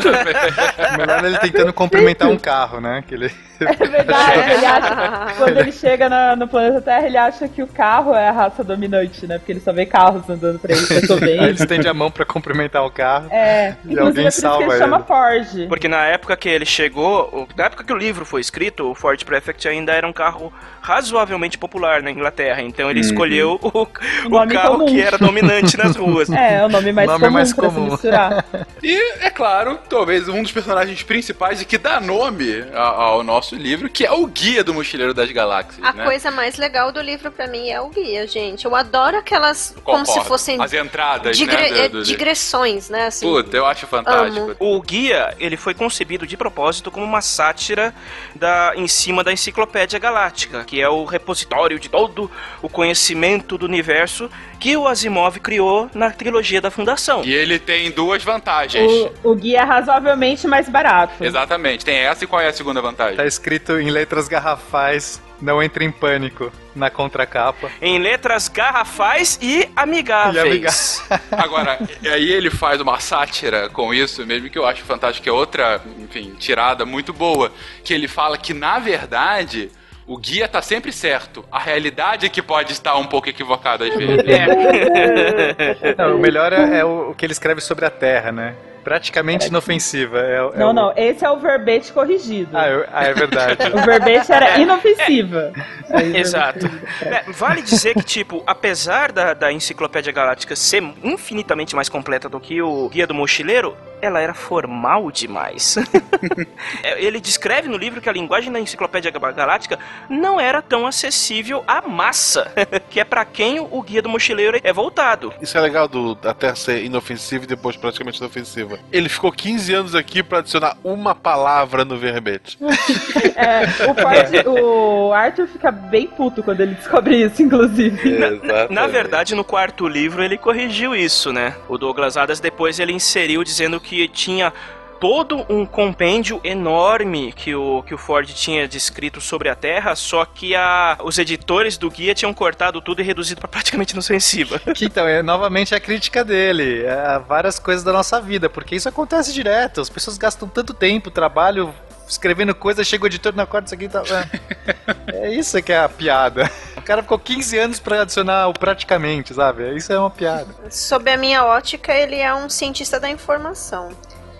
Melhor ele tentando cumprimentar um carro, né? Que ele... <laughs> É verdade. <laughs> Ele acha, quando ele chega na- no planeta Terra, ele acha que o carro é a raça dominante, né? Porque ele só vê carros andando pra ele. Eu tô <laughs> bem. ele estende a mão pra cumprimentar o carro. É, E inclusive alguém é por isso que salva ele chama ele. Ford. Porque na época que ele chegou, na época que o livro foi escrito, o Ford Prefect ainda era um carro razoavelmente popular na Inglaterra. Então ele escolheu o, o carro comum. que era dominante nas ruas. <laughs> É, é o nome mais Nome comum mais pra comum. se misturar. <laughs> E, é claro, talvez um dos personagens principais e que dá nome ao nosso livro, que é o Guia do Mochileiro das Galáxias, A né? coisa mais legal do livro pra mim é o guia, gente. Eu adoro aquelas como se Concordo. fossem As entradas, digre- né? do- do- digressões, né? Assim. Puta, eu acho fantástico. Amo. O guia, ele foi concebido de propósito como uma sátira da, em cima da Enciclopédia Galáctica, que é o repositório de todo o conhecimento do universo que o Asimov criou na trilogia da Fundação. E ele tem duas vantagens. O, o guia é razoavelmente mais barato. Exatamente. Tem essa e qual é a segunda vantagem? Tá escrito em letras garrafais, não entre em pânico, na contracapa. Em letras garrafais e amigáveis. <laughs> <laughs> Agora, aí ele faz uma sátira com isso, mesmo que eu acho fantástico, que é outra, enfim, tirada muito boa, que ele fala que, na verdade, o guia tá sempre certo. A realidade é que pode estar um pouco equivocada às <laughs> vezes. <laughs> Não, o melhor é, é o, o que ele escreve sobre a Terra, né? Praticamente inofensiva. É, é Não, o- não, esse é o verbete corrigido. Ah, eu- ah, é verdade. <laughs> O verbete era inofensiva. Aí, o Exato. É, vale dizer que, tipo, apesar da, da Enciclopédia Galáctica ser infinitamente mais completa do que o Guia do Mochileiro, ela era formal demais. <laughs> É, Ele descreve no livro que a linguagem da Enciclopédia Galáctica não era tão acessível à massa, <laughs> que é pra quem o Guia do Mochileiro é voltado. Isso é legal do, da Terra ser inofensiva e depois praticamente inofensiva. Ele ficou 15 anos aqui pra adicionar uma palavra no verbete. <laughs> É, o, Ford- o Arthur fica bem puto quando ele descobre isso, inclusive. Na verdade, no quarto livro ele corrigiu isso, né? O Douglas Adams depois ele inseriu dizendo que tinha todo um compêndio enorme que o, que o Ford tinha descrito sobre a Terra, só que a, os editores do guia tinham cortado tudo e reduzido para praticamente inofensiva. <laughs> Que, então, é novamente a crítica dele a várias coisas da nossa vida, porque isso acontece direto. As pessoas gastam tanto tempo, trabalho, escrevendo coisas, chega o editor na quarta, isso aqui tá. É, é isso que é a piada. O cara ficou 15 anos pra adicionar o praticamente, sabe? Isso é uma piada. Sob a minha ótica, ele é um cientista da informação.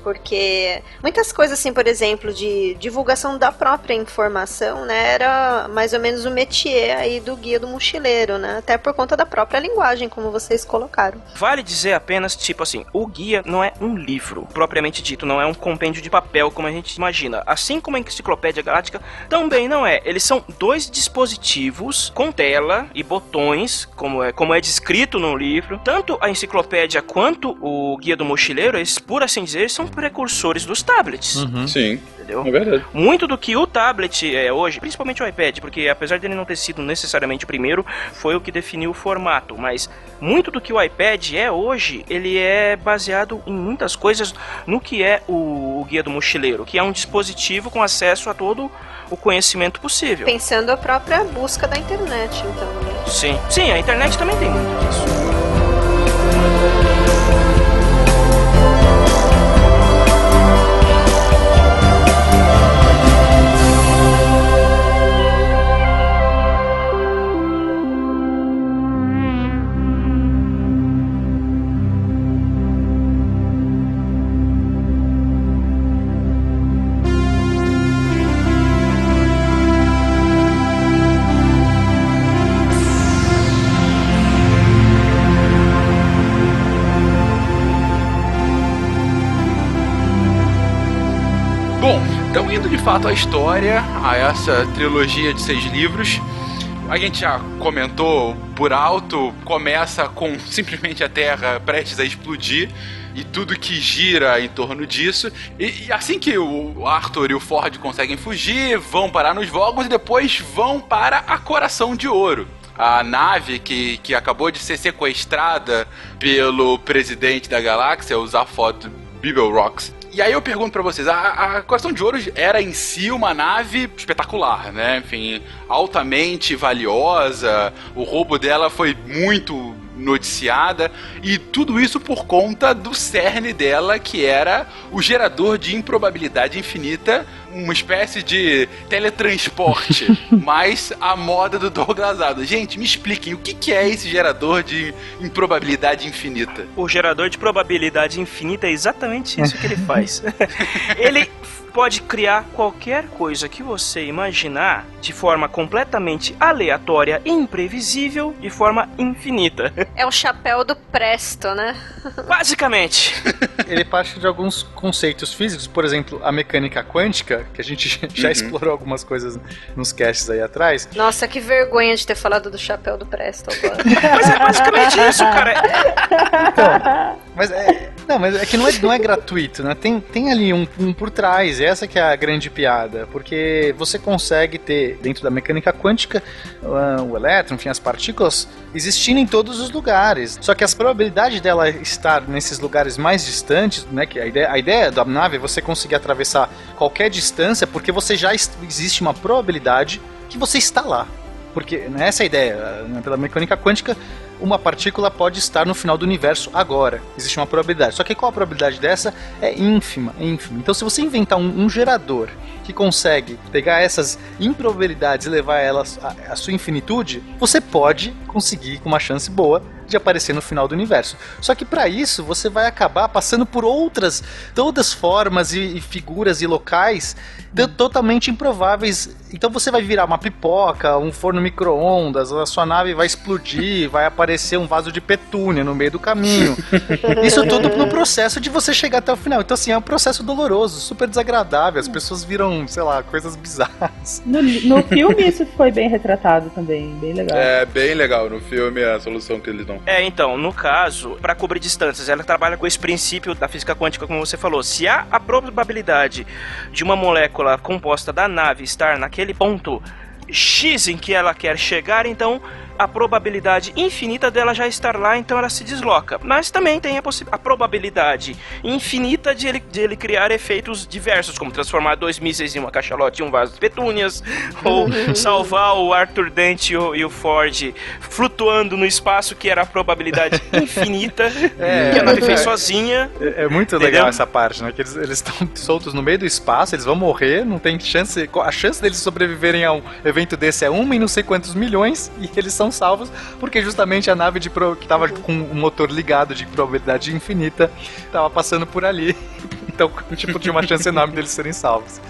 Porque muitas coisas, assim, por exemplo, de divulgação da própria informação, né, era mais ou menos o métier aí do guia do mochileiro, né? Até por conta da própria linguagem, como vocês colocaram. Vale dizer apenas, tipo assim, o guia não é um livro, propriamente dito, não é um compêndio de papel como a gente imagina. Assim como a Enciclopédia Galáctica também não é. Eles são dois dispositivos com tela e botões, como é, como é descrito no livro. Tanto a enciclopédia quanto o Guia do Mochileiro, eles, por assim dizer, são precursores dos tablets. Sim, Entendeu? é verdade. Muito do que o tablet é hoje, principalmente o iPad, porque apesar dele não ter sido necessariamente o primeiro, foi o que definiu o formato, mas muito do que o iPad é hoje, ele é baseado em muitas coisas no que é o, o Guia do Mochileiro, que é um dispositivo com acesso a todo o conhecimento possível. Pensando a própria busca da internet, então, né? Sim, sim, a internet também tem muito disso. Fato à história, a essa trilogia de seis livros, a gente já comentou por alto, começa com <laughs> simplesmente a Terra prestes a explodir e tudo que gira em torno disso. E, e assim que o Arthur e o Ford conseguem fugir, vão parar nos Vogons e depois vão para a Coração de Ouro. a nave que, que acabou de ser sequestrada pelo presidente da galáxia, o Zaphod Bibelrocks. E aí eu pergunto para vocês, a, a Coração de Ouro era em si uma nave espetacular, né? Enfim, altamente valiosa, o roubo dela foi muito noticiada e tudo isso por conta do cerne dela, que era o gerador de improbabilidade infinita, uma espécie de teletransporte, <laughs> mas a moda do Douglas Adams. Gente, me expliquem, o que, que é esse gerador de improbabilidade infinita? O gerador de probabilidade infinita é exatamente isso que ele faz. <laughs> ele pode criar qualquer coisa que você imaginar de forma completamente aleatória e imprevisível de forma infinita. <laughs> É o chapéu do Presto, né? Basicamente. <laughs> Ele parte de alguns conceitos físicos, por exemplo, a mecânica quântica, que a gente <laughs> já Uhum. explorou algumas coisas nos casts aí atrás. Nossa, que vergonha de ter falado do chapéu do Presto agora. Mas é basicamente isso, cara. Então, mas é, não, mas é que não é, não é gratuito, né? Tem, tem ali um, um por trás, essa que é a grande piada, porque você consegue ter dentro da mecânica quântica o elétron, enfim, as partículas existindo em todos os lugares. Só que as probabilidades dela estar nesses lugares mais distantes, né? Que a ideia, a ideia da nave é você conseguir atravessar qualquer distância, porque você já existe uma probabilidade que você está lá. Porque né, essa é a ideia, né, pela mecânica quântica, uma partícula pode estar no final do universo agora. Existe uma probabilidade. Só que qual a probabilidade dessa? É ínfima, é ínfima. Então, se você inventar um, um gerador que consegue pegar essas improbabilidades e levar elas à, à sua infinitude, você pode conseguir com uma chance boa de aparecer no final do universo. Só que para isso você vai acabar passando por outras, todas formas e, e figuras e locais de- totalmente improváveis. Então você vai virar uma pipoca, um forno micro-ondas, a sua nave vai explodir, <laughs> vai aparecer um vaso de petúnia no meio do caminho. <laughs> Isso tudo no processo de você chegar até o final. Então, assim, é um processo doloroso, super desagradável. As pessoas viram, sei lá, coisas bizarras. No, no filme isso foi bem retratado também, bem legal. É bem legal no filme a solução que eles dão. É, então, no caso, para cobrir distâncias, ela trabalha com esse princípio da física quântica, como você falou. Se há a probabilidade de uma molécula composta da nave estar naquele ponto X em que ela quer chegar, então a probabilidade infinita dela já estar lá, então ela se desloca. Mas também tem a, a probabilidade infinita de ele, de ele criar efeitos diversos, como transformar dois mísseis em uma cachalote e um vaso de petúnias, <laughs> ou <laughs> salvar o Arthur Dent e o, e o Ford flutuando no espaço, que era a probabilidade <laughs> infinita, É, que a nave é. fez sozinha. É, é muito Entendeu? legal essa parte, né? Que eles eles estão soltos no meio do espaço, eles vão morrer, não tem chance. A chance deles sobreviverem a um evento desse é uma em não sei quantos milhões, e eles são salvos porque justamente a nave de pro, que tava com o motor ligado de probabilidade infinita tava passando por ali. <laughs> Então, tipo, tinha uma chance enorme deles serem salvos.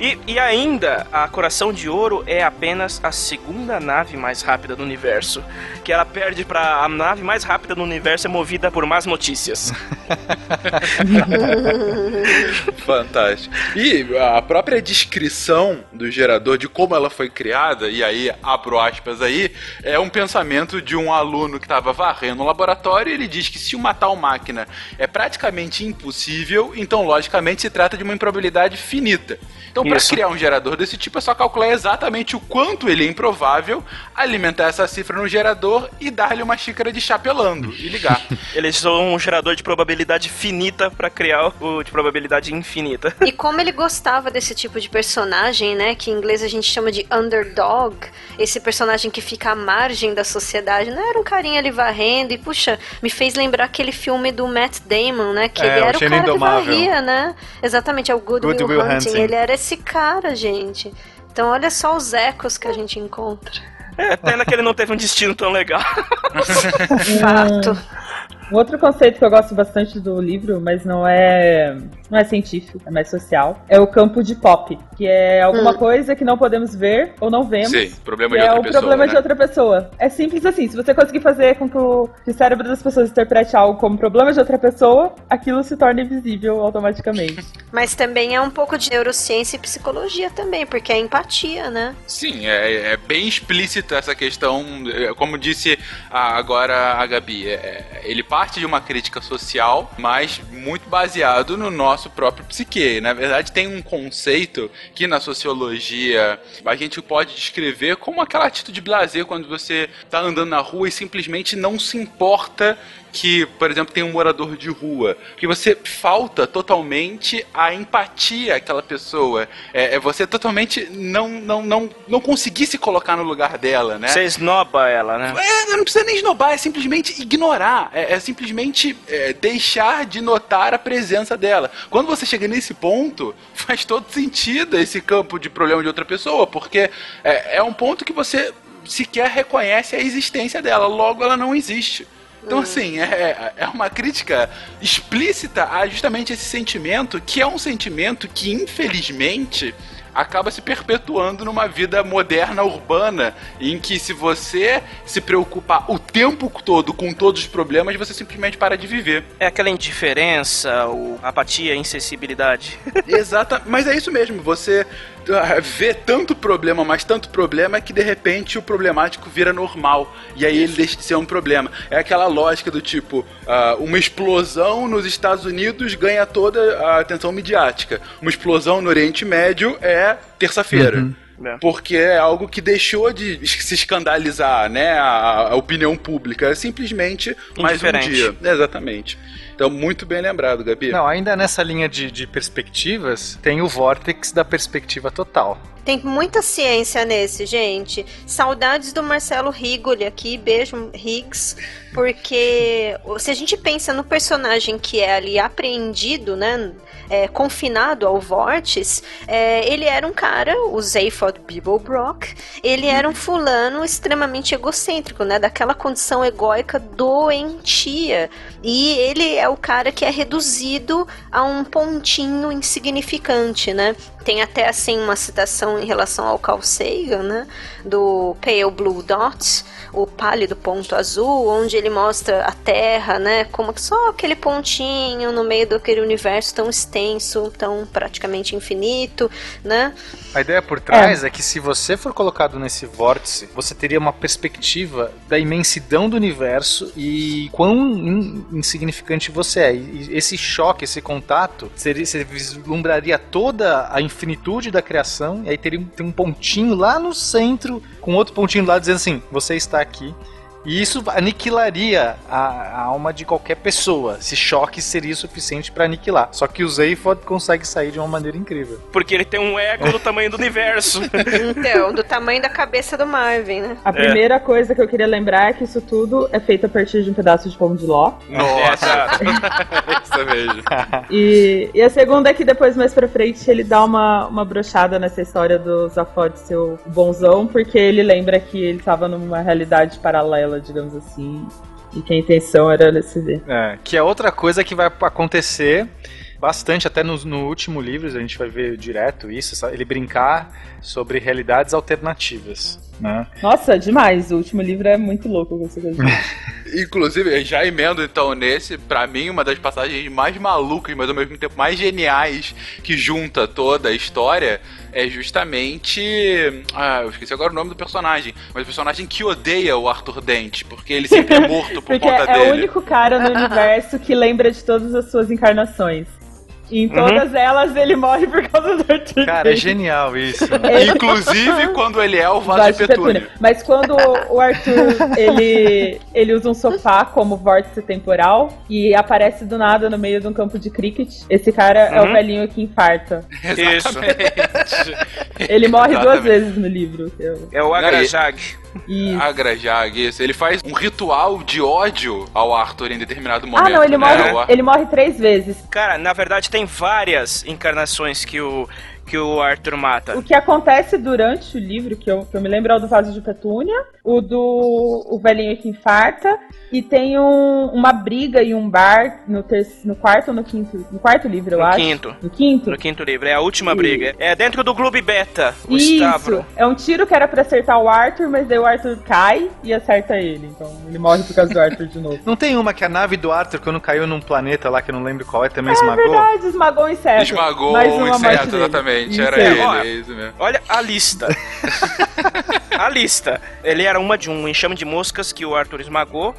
E, e ainda, a Coração de Ouro é apenas a segunda nave mais rápida do universo. Que ela perde pra a nave mais rápida do universo é movida por más notícias. <laughs> Fantástico. E a própria descrição do gerador, de como ela foi criada, e aí abro aspas aí, é um pensamento de um aluno que estava varrendo o laboratório e ele diz que se uma tal máquina é praticamente impossível, então logicamente se trata de uma improbabilidade finita. Então, para criar um gerador desse tipo, é só calcular exatamente o quanto ele é improvável, alimentar essa cifra no gerador e dar-lhe uma xícara de chá pelando e ligar. <laughs> Eles são um gerador de probabilidade finita pra criar o de probabilidade infinita. <laughs> E como ele gostava desse tipo de personagem, né? Que em inglês a gente chama de underdog, esse personagem que fica à margem da sociedade, não era um carinha ali varrendo, e puxa, me fez lembrar aquele filme do Matt Damon, né? Que É, ele o era o Gênio cara que Indomável. varria, né? Exatamente, é o Good, Good Will, Will Hunting. Hunting. Ele era esse cara, gente. Então olha só os ecos que a gente encontra. É, pena que ele não teve um destino tão legal. <laughs> Fato. Um outro conceito que eu gosto bastante do livro, mas não é não é científico, é mais social, é o campo de pop, que é alguma Hum. coisa que não podemos ver ou não vemos. Sim, problema que de é outra o pessoa. problema né? de outra pessoa. É simples assim. Se você conseguir fazer com que o, que o cérebro das pessoas interprete algo como problema de outra pessoa, aquilo se torna invisível automaticamente. <laughs> Mas também é um pouco de neurociência e psicologia também, porque é empatia, né? Sim, é, é bem explícita essa questão. é, Como disse a- agora a Gabi, é- é, ele passa parte de uma crítica social, mas muito baseado no nosso próprio psique. Na verdade, tem um conceito que na sociologia a gente pode descrever como aquela atitude de blazer quando você está andando na rua e simplesmente não se importa que, por exemplo, tem um morador de rua, que você falta totalmente a empatia àquela pessoa. É, é você totalmente não, não, não, não conseguir se colocar no lugar dela, né? Você esnoba ela, né? É, não precisa nem esnobar, é simplesmente ignorar. É, é simplesmente é, deixar de notar a presença dela. Quando você chega nesse ponto, <laughs> faz todo sentido esse campo de problema de outra pessoa, porque é, é um ponto que você sequer reconhece a existência dela, logo ela não existe. Então, assim, é, é uma crítica explícita a justamente esse sentimento, que é um sentimento que, infelizmente, acaba se perpetuando numa vida moderna, urbana, em que se você se preocupar o tempo todo com todos os problemas, você simplesmente para de viver. É aquela indiferença, o apatia, insensibilidade. <laughs> Exata, mas é isso mesmo, você vê tanto problema, mas tanto problema que de repente o problemático vira normal e aí ele deixa de ser um problema. É aquela lógica do tipo, ah, uma explosão nos Estados Unidos ganha toda a atenção midiática. Uma explosão no Oriente Médio é terça-feira. Uhum. É. Porque é algo que deixou de se escandalizar, né? A, a opinião pública. É simplesmente mais um dia. Exatamente. Então, muito bem lembrado, Gabi. Não, ainda nessa linha de, de perspectivas, tem o vórtex da perspectiva total. Tem muita ciência nesse, gente. Saudades do Marcelo Rigoli aqui, beijo, Riggs. Porque se a gente pensa no personagem que é ali apreendido, né? é, confinado ao vórtice, é, ele era um cara, o Zaphod Beeblebrock, ele era um fulano extremamente egocêntrico, né? Daquela condição egóica doentia. E ele é o cara que é reduzido a um pontinho insignificante, né? Tem até assim uma citação em relação ao Carl Sagan, né? Do Pale Blue Dot, o pálido ponto azul, onde ele mostra a Terra, né? Como só aquele pontinho no meio daquele universo tão extenso, tão praticamente infinito, né? A ideia por trás é. que se você for colocado nesse vórtice, você teria uma perspectiva da imensidão do universo e quão in- insignificante você é. E esse choque, esse contato, seria, você vislumbraria toda a infinitude da criação e aí teria um, tem um pontinho lá no centro com outro pontinho lá dizendo assim, você está aqui. E isso aniquilaria a, a alma de qualquer pessoa. Esse choque seria suficiente para aniquilar. Só que o Zaphod consegue sair de uma maneira incrível. Porque ele tem um ego do tamanho do universo. <laughs> Então, do tamanho da cabeça do Marvin, né? A primeira coisa que eu queria lembrar é que isso tudo é feito a partir de um pedaço de pão de ló. Nossa! <laughs> Isso mesmo. E, e a segunda é que depois, mais pra frente, ele dá uma, uma brochada nessa história do Zafod ser o bonzão, porque ele lembra que ele tava numa realidade paralela, digamos assim, e que a intenção era LSD. É, que é outra coisa que vai acontecer bastante, até no, no último livro, a gente vai ver direto isso, ele brincar sobre realidades alternativas. Né? Nossa, demais. O último livro é muito louco coisa. <laughs> Inclusive, já emendo então nesse, pra mim, uma das passagens mais malucas, mas ao mesmo tempo mais geniais que junta toda a história é justamente. Ah, eu esqueci agora o nome do personagem, mas o personagem que odeia o Arthur Dent, porque ele sempre é morto por <laughs> Porque conta é o dele. único cara no <laughs> universo que lembra de todas as suas encarnações. E em Uhum. todas elas ele morre por causa do Arthur Cara, é genial isso. <laughs> né? Inclusive quando ele é o vaso, Vaso de petúnia. Mas quando o Arthur ele, ele usa um sofá como vórtice temporal e aparece do nada no meio de um campo de cricket, esse cara é o Uhum. velhinho que infarta. Isso. Ele morre duas Exatamente. vezes no livro. Eu- É o Agrajag. Isso. Agrajag, isso. Ele faz um ritual de ódio ao Arthur em determinado Ah, momento. não, ele né? morre, ele morre três vezes. Cara, na verdade tem várias encarnações que o, que o Arthur mata. O que acontece durante o livro, que eu, que eu me lembro, é o do vaso de petúnia, o do o velhinho que infarta, e tem um- uma briga em um bar no, ter, no quarto ou no quinto? No quarto livro, eu No acho. quinto. No quinto? No quinto livro, é a última Ih. briga. É dentro do Clube Beta, o Isso, Stavro. é um tiro que era pra acertar o Arthur, mas daí o Arthur cai e acerta ele. Então ele morre por causa do Arthur de novo. <laughs> Não tem uma que a nave do Arthur, quando caiu num planeta lá que eu não lembro qual é, também É esmagou? verdade, esmagou o inseto. Esmagou Mais morte inseto, exatamente. Era ele, Olha, é isso mesmo. Olha a lista. <laughs> a lista. Ele era uma de um enxame de moscas que o Arthur esmagou.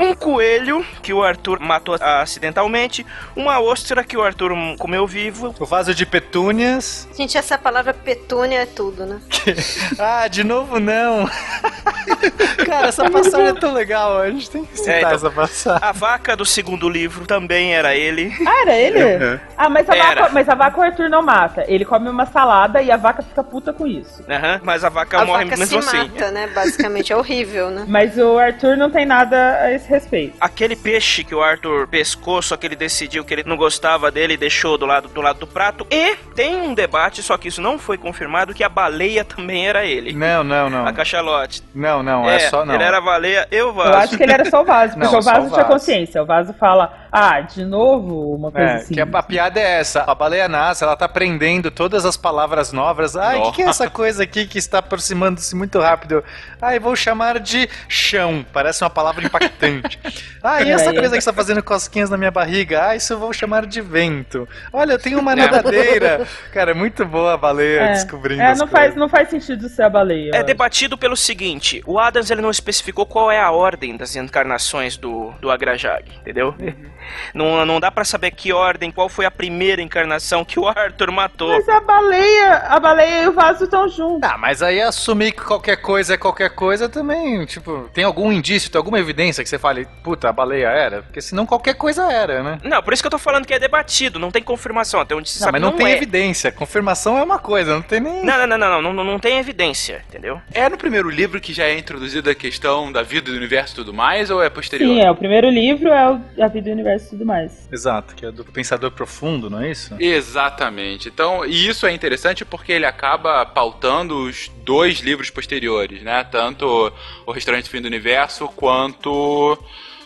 Um coelho que o Arthur matou acidentalmente, uma ostra que o Arthur comeu vivo. O vaso de petúnias. Gente, essa palavra petúnia é tudo, né? <laughs> ah, de novo não. <laughs> Cara, essa passagem é tão legal, a gente tem que citar É, então, essa passagem. A vaca do segundo livro também era ele. Ah, era ele? Uhum. Ah, mas a, Era. vaca, mas a vaca o Arthur não mata. Ele come uma salada e a vaca fica puta com isso. Aham, mas a vaca A morre vaca mesmo se assim. mata, né? Basicamente, é horrível, né? Mas o Arthur não tem nada a esse respeito. Aquele peixe que o Arthur pescou, só que ele decidiu que ele não gostava dele e deixou do lado, do lado do prato. E tem um debate, só que isso não foi confirmado, que a baleia também era ele. Não, não, não. A cachalote. Não, não, é, só não. Ele era a baleia, eu vaso. Eu acho que ele era só o vaso, <laughs> porque Não, o vaso tinha consciência. O vaso fala, ah, de novo uma coisa É, assim. que a, a piada é essa. A baleia nasce, ela tá aprendendo todas as palavras novas. Ai, o que, que é essa coisa aqui que está aproximando-se muito rápido? Ai, vou chamar de chão. Parece uma palavra impactante. Ah, e essa É, coisa que está fazendo cosquinhas na minha barriga? Ah, isso eu vou chamar de vento. Olha, eu tenho uma nadadeira. Cara, é muito boa a baleia É. descobrindo É, não coisas. faz, não faz sentido ser a baleia. É debatido pelo seguinte, o Adams ele não especificou qual é a ordem das encarnações do, do Agrajag, entendeu? Não, não dá pra saber que ordem, qual foi a primeira encarnação que o Arthur matou. Mas a baleia, a baleia e o vaso estão juntos. Ah, mas aí assumir que qualquer coisa é qualquer coisa também, tipo, tem algum indício, tem alguma evidência que você fale, puta, a baleia era? Porque senão qualquer coisa era, né? Não, por isso que eu tô falando que é debatido, não tem confirmação, até onde se Não, sabe mas não, não tem é. evidência. Confirmação é uma coisa, não tem nem. Não, não, não, não, não, não, não tem evidência, entendeu? É no primeiro livro que já é introduzida a questão da vida do universo e tudo mais, ou é posterior? Sim, é. O primeiro livro é o, a vida do universo e tudo mais. Exato, que é do pensador profundo, não é isso? Exatamente. Então, e isso é interessante porque ele acaba pautando os dois livros posteriores, né? Tanto O Restaurante do Fim do Universo quanto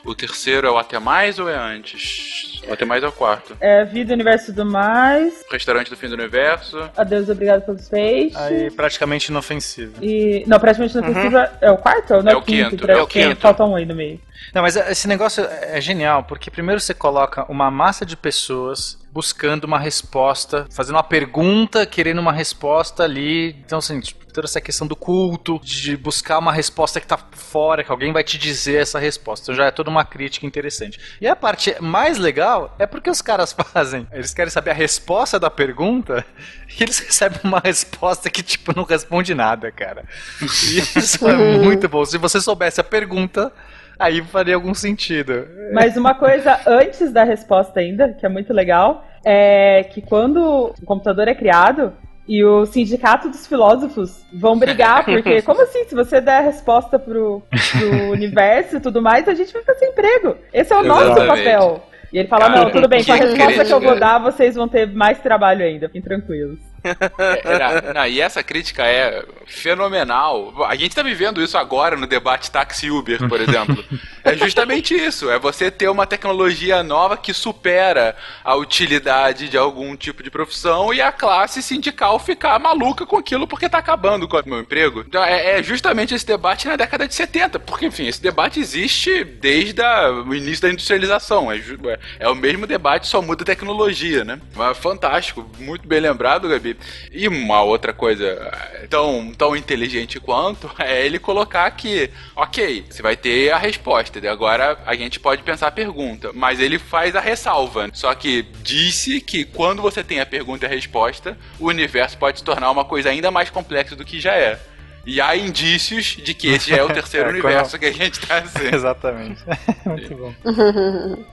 o terceiro é o Até Mais ou é antes? O Até Mais é o quarto. É vida, universo e tudo mais. O Restaurante do Fim do Universo. Adeus, obrigado pelos peixes. Aí praticamente inofensivo. E. Não, praticamente não Uhum. É o quarto ou não É o quinto, pra- é o quinto. Falta um aí no meio. Não, mas esse negócio é genial, porque primeiro você coloca uma massa de pessoas buscando uma resposta, fazendo uma pergunta, querendo uma resposta ali. Então, assim, tipo, toda essa questão do culto, de buscar uma resposta que tá fora, que alguém vai te dizer essa resposta. Então já é toda uma crítica interessante. E a parte mais legal é porque os caras <laughs> fazem. Eles querem saber a resposta da pergunta e eles <laughs> recebem uma resposta que, tipo, não responde nada, cara. E isso é <laughs> muito bom. Se você soubesse a pergunta. Aí faria algum sentido. Mas uma coisa antes da resposta ainda, que é muito legal, é que quando o computador é criado e o sindicato dos filósofos vão brigar, porque <laughs> como assim, se você der a resposta pro, pro <laughs> universo e tudo mais, a gente vai ficar sem emprego. Esse é o nosso Exatamente. papel. E ele fala, Cara, não, tudo bem, com a resposta que eu vou dar, vocês vão ter mais trabalho ainda, fiquem tranquilos. É, não, e essa crítica é fenomenal. A gente tá vivendo isso agora no debate táxi Uber, por exemplo. É justamente isso. É você ter uma tecnologia nova que supera a utilidade de algum tipo de profissão e a classe sindical ficar maluca com aquilo porque tá acabando com o meu emprego. Então é, é justamente esse debate na década de 70. Porque, enfim, esse debate existe desde a- o início da industrialização. É, é- é o mesmo debate, só muda a tecnologia, né? Mas fantástico, muito bem lembrado, Gabi. E uma outra coisa eh, tão, tão inteligente quanto <laughs> é ele colocar que, ok, você vai ter a resposta, agora a gente pode pensar a pergunta, mas ele faz a ressalva. Só que disse que quando você tem a pergunta e a resposta, o universo pode se tornar uma coisa ainda mais complexa do que já é. E há indícios de que esse já é o terceiro <laughs> É, universo que a gente tá <laughs> assim. Exatamente. <laughs> Muito bom.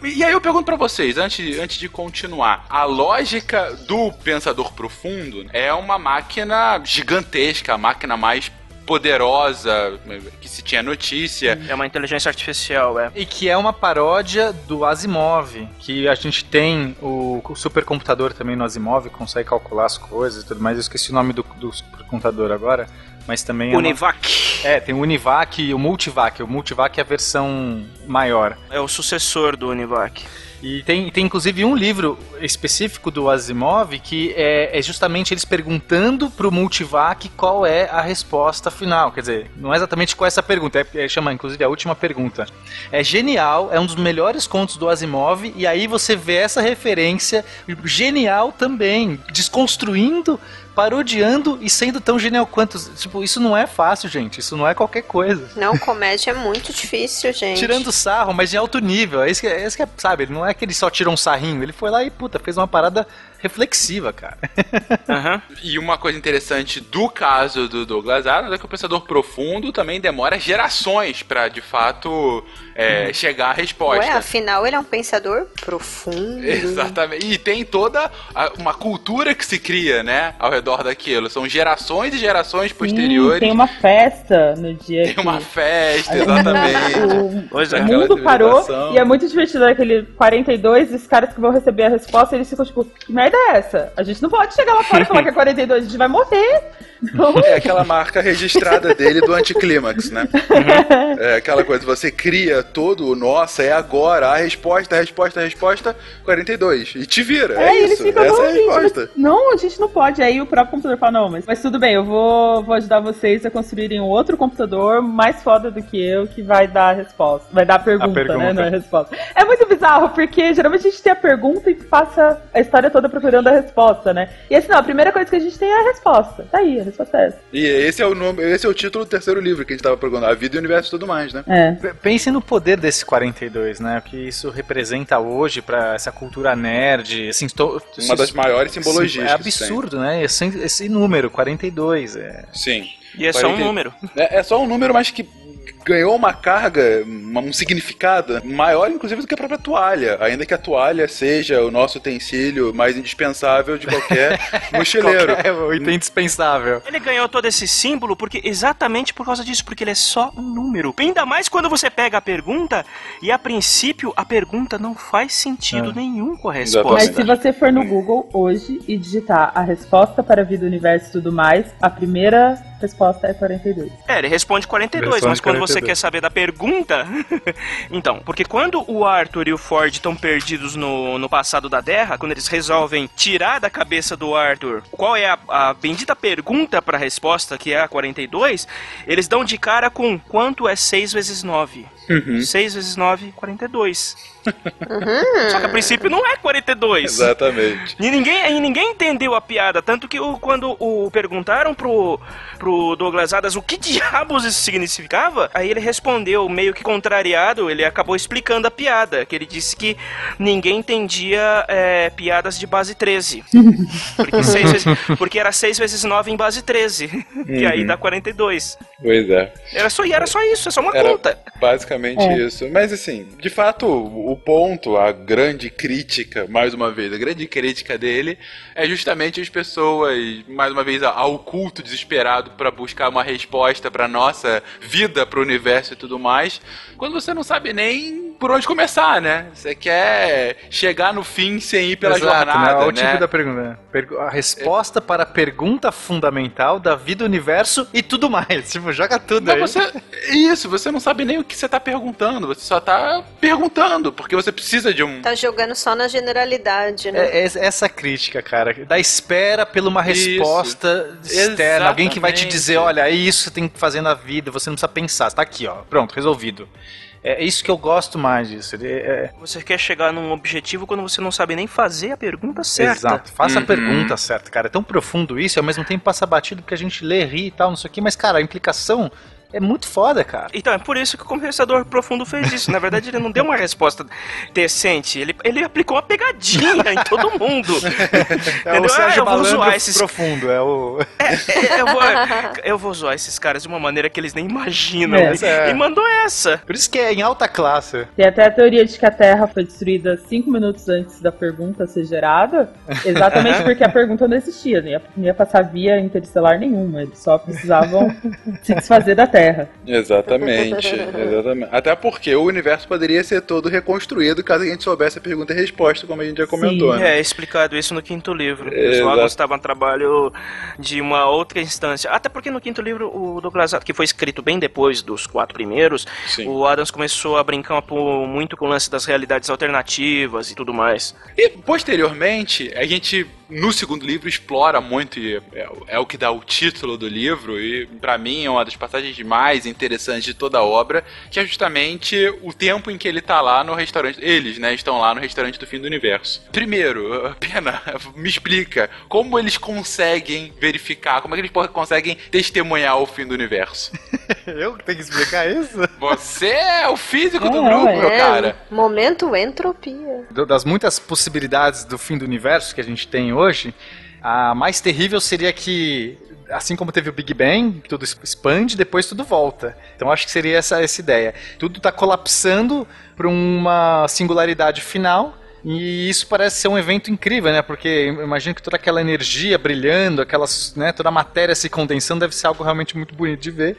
E aí eu pergunto pra vocês, antes, antes de continuar, a lógica do pensador profundo é uma máquina gigantesca, a máquina mais poderosa que se tinha notícia. É uma inteligência artificial, é. E que é uma paródia do Asimov, que a gente tem o, o supercomputador também no Asimov, consegue calcular as coisas e tudo mais. Eu esqueci o nome do, do supercomputador agora, mas também é uma- Univac É, tem o Univac e o Multivac. O Multivac é a versão maior. é o sucessor do Univac. E tem, tem inclusive um livro específico do Asimov que é, é justamente eles perguntando pro Multivac qual é a resposta final. Quer dizer, não é exatamente qual é essa pergunta, é, é chama inclusive a última pergunta. É genial, é um dos melhores contos do Asimov, e aí você vê essa referência genial também, desconstruindo parodiando e sendo tão genial quanto. Tipo, isso não é fácil, gente. Isso não é qualquer coisa. Não, comédia é muito difícil, gente. Tirando sarro, mas de alto nível. É isso que, é isso que é, sabe? Não é que ele só tirou um sarrinho. Ele foi lá e, puta, fez uma parada reflexiva, cara. <laughs> Aham. E uma coisa interessante do caso do Douglas Adams é que o pensador profundo também demora gerações pra, de fato, é, chegar à resposta. Ué, afinal, ele é um pensador profundo. <laughs> Exatamente. E tem toda a- uma cultura que se cria, né, ao redor daquilo. São gerações e gerações posteriores. Sim, tem uma festa no dia Tem que... uma festa, <laughs> exatamente. O, é. Aquela mundo parou e é muito divertido aquele 42 e os caras que vão receber a resposta eles ficam tipo, que merda é essa? A gente não pode chegar lá fora e falar que é 42, <laughs> a gente vai morrer. <laughs> É aquela marca registrada dele do anticlímax, né? É aquela coisa, você cria todo o nossa, é agora, a resposta, a resposta, a resposta, 42. E te vira. É, É, e isso. ficam, Essa não, é a gente, resposta. mas- não, a gente não pode. Aí o próprio computador fala, não, mas, mas tudo bem, eu vou, vou ajudar vocês a construírem um outro computador mais foda do que eu, que vai dar a resposta. Vai dar a pergunta, pergunta. né? Não é a resposta. É muito bizarro, porque geralmente a gente tem a pergunta e passa a história toda procurando a resposta, né? E assim, não, a primeira coisa que a gente tem é a resposta. Tá aí, a resposta é essa. E esse é o nome, esse é o título do terceiro livro que a gente tava procurando, A Vida e o Universo e tudo mais, né? É. Pense no poder desse 42, né? O que isso representa hoje pra essa cultura nerd. Assim, estou, Uma das maiores simbologias. É que se absurdo, né? Esse, esse número, 42. É. Sim. E é só um 40. número. É, é só um número, mas que ganhou uma carga, um significado maior, inclusive, do que a própria toalha. Ainda que a toalha seja o nosso utensílio mais indispensável de qualquer <laughs> mochileiro. Qualquer- o item indispensável. Ele ganhou todo esse símbolo porque exatamente por causa disso, porque ele é só um número. Ainda mais quando você pega a pergunta e a princípio a pergunta não faz sentido É. nenhum com a Mas resposta. se você for no Google hoje e digitar a resposta para a vida, universo e tudo mais, a primeira resposta é 42. É, ele responde 42, Responde mas quando você 42. quer saber da pergunta. <laughs> então, porque quando o Arthur e o Ford estão perdidos no, no passado da Terra, quando eles resolvem tirar da cabeça do Arthur qual é a, a bendita pergunta pra resposta, que é a 42, eles dão de cara com quanto é 6 vezes 9. Uhum. 6 vezes 9, 42. Só que a princípio não é 42. Exatamente. E ninguém, e ninguém entendeu a piada, tanto que o- quando o perguntaram pro, pro Douglas Adams o que diabos isso significava, aí ele respondeu meio que contrariado, ele acabou explicando a piada, que ele disse que ninguém entendia é, piadas de base 13. Porque, vezes, <laughs> porque era 6 vezes 9 em base 13, <laughs> e aí dá 42. Pois é. Era só, e era só isso, é só uma Era conta. basicamente É. isso. Mas assim, de fato, o ponto, a grande crítica, mais uma vez, a grande crítica dele é justamente as pessoas, mais uma vez, ao culto desesperado para buscar uma resposta para nossa vida, para o universo e tudo mais, quando você não sabe nem por onde começar, né? Você quer chegar no fim sem ir pela Exato, jornada, né? Olha o né? tipo da pergunta. né? A resposta para a pergunta fundamental da vida, universo e tudo mais. <laughs> Tipo, joga tudo Não, aí. você, isso, você não sabe nem o que você tá perguntando, você só tá perguntando, porque você precisa de um. Tá jogando só na generalidade, né? É, é essa crítica, cara, da espera por uma Isso. resposta externa, alguém que vai te Exatamente. dizer, olha, é isso que você tem que fazer na vida, você não precisa pensar, tá aqui, ó, pronto, resolvido. É isso que eu gosto mais disso. ele é- Você quer chegar num objetivo quando você não sabe nem fazer a pergunta certa. Exato. Faça Uhum. a pergunta certa, cara. É tão profundo isso e ao mesmo tempo passa batido porque a gente lê, ri e tal, não sei o que, mas, cara, a implicação é muito foda, cara. Então, é por isso que o Conversador Profundo fez isso. Na verdade, ele não deu uma resposta decente. Ele, ele aplicou uma pegadinha em todo mundo. <laughs> É o Sérgio Ah, eu vou zoar esses- profundo, é o... É, eu, vou, eu vou zoar esses caras de uma maneira que eles nem imaginam. É. E- É. E mandou essa. Por isso que é em alta classe. Tem até a teoria de que a Terra foi destruída cinco minutos antes da pergunta ser gerada, exatamente porque a pergunta não existia, não ia, não ia passar via interestelar nenhuma, eles só precisavam se desfazer da Terra. Exatamente, <laughs> exatamente. Até porque o universo poderia ser todo reconstruído caso a gente soubesse a pergunta e resposta, como a gente já comentou, né? É explicado isso no quinto livro. Os Exato. Logos estavam a trabalho de uma outra instância. Até porque no quinto livro, o Douglas Adams, que foi escrito bem depois dos quatro primeiros, Sim. o Adams começou a brincar muito com o lance das realidades alternativas e tudo mais. E posteriormente, a gente no segundo livro explora muito e é, é o que dá o título do livro e para mim é uma das passagens mais interessantes de toda a obra, que é justamente o tempo em que ele tá lá no restaurante. Eles, né, estão lá no restaurante do fim do universo. Primeiro, <laughs> Pena, me explica como eles conseguem verificar, como é que eles conseguem testemunhar o fim do universo? <laughs> <laughs> Eu tenho que explicar isso? Você é o físico do É, grupo, é. meu cara. Momento entropia. Do- Das muitas possibilidades do fim do universo que a gente tem hoje, a mais terrível seria que, assim como teve o Big Bang, tudo expande, depois tudo volta. Então acho que seria essa, essa ideia. Tudo está colapsando para uma singularidade final. E isso parece ser um evento incrível, né? Porque imagino que toda aquela energia brilhando, aquelas, né, toda a matéria se condensando deve ser algo realmente muito bonito de ver.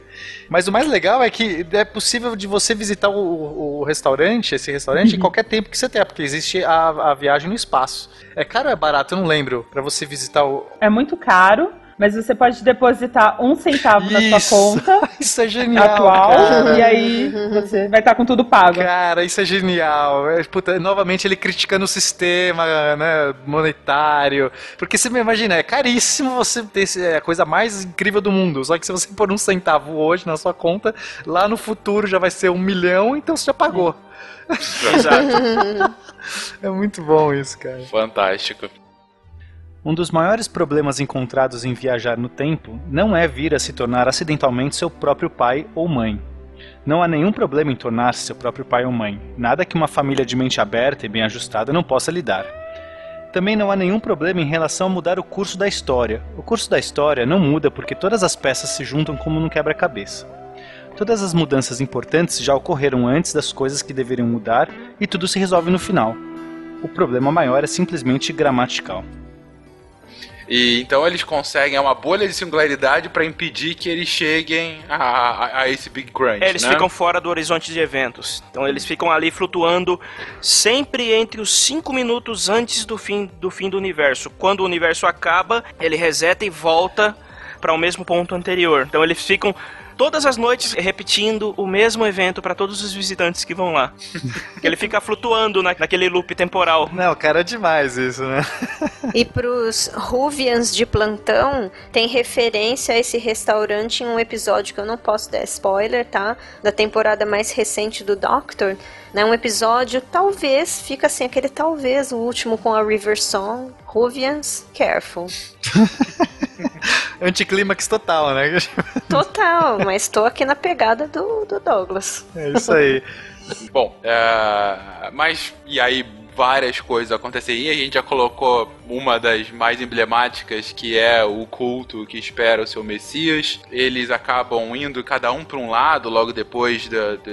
Mas o mais legal é que é possível de você visitar o, o restaurante, esse restaurante, em qualquer tempo que você tenha, porque existe a, a viagem no espaço. É caro ou é barato? Eu não lembro. Pra você visitar o. É muito caro, mas você pode depositar um centavo na Isso. sua conta <laughs> Isso é genial. atual cara. e aí você vai estar com tudo pago. Cara, isso é genial. É, puta, novamente ele criticando o sistema né, monetário. Porque você me imagina, é caríssimo você ter esse- é a coisa mais incrível do mundo. Só que se você pôr um centavo hoje na sua conta, lá no futuro já vai ser um milhão, então você já pagou. Exato. <laughs> É muito bom isso, cara. Fantástico. Um dos maiores problemas encontrados em viajar no tempo não é vir a se tornar acidentalmente seu próprio pai ou mãe. Não há nenhum problema em tornar-se seu próprio pai ou mãe, nada que uma família de mente aberta e bem ajustada não possa lidar. Também não há nenhum problema em relação a mudar o curso da história. O curso da história não muda porque todas as peças se juntam como num quebra-cabeça. Todas as mudanças importantes já ocorreram antes das coisas que deveriam mudar e tudo se resolve no final. O problema maior é simplesmente gramatical. E então eles conseguem é uma bolha de singularidade para impedir que eles cheguem a, a- a esse Big Crunch. É, eles né? ficam fora do horizonte de eventos. Então eles ficam ali flutuando sempre entre os 5 minutos antes do fim, do fim do universo. Quando o universo acaba, ele reseta e volta para o mesmo ponto anterior. Então eles ficam todas as noites repetindo o mesmo evento para todos os visitantes que vão lá. <laughs> ele fica flutuando na- naquele loop temporal. Não, cara, é demais isso, né? E pros Ruvians de plantão, tem referência a esse restaurante em um episódio que eu não posso dar spoiler, tá? Da temporada mais recente do Doctor. Né? Um episódio, talvez, fica assim, aquele talvez, o último com a River Song. Ruvians, careful. <laughs> <laughs> Anticlímax total, né? <laughs> Total, mas tô aqui na pegada do, do Douglas. É isso aí. Bom, é, mas e aí várias coisas acontecem e a gente já colocou uma das mais emblemáticas que é o culto que espera o seu Messias. Eles acabam indo cada um para um lado logo depois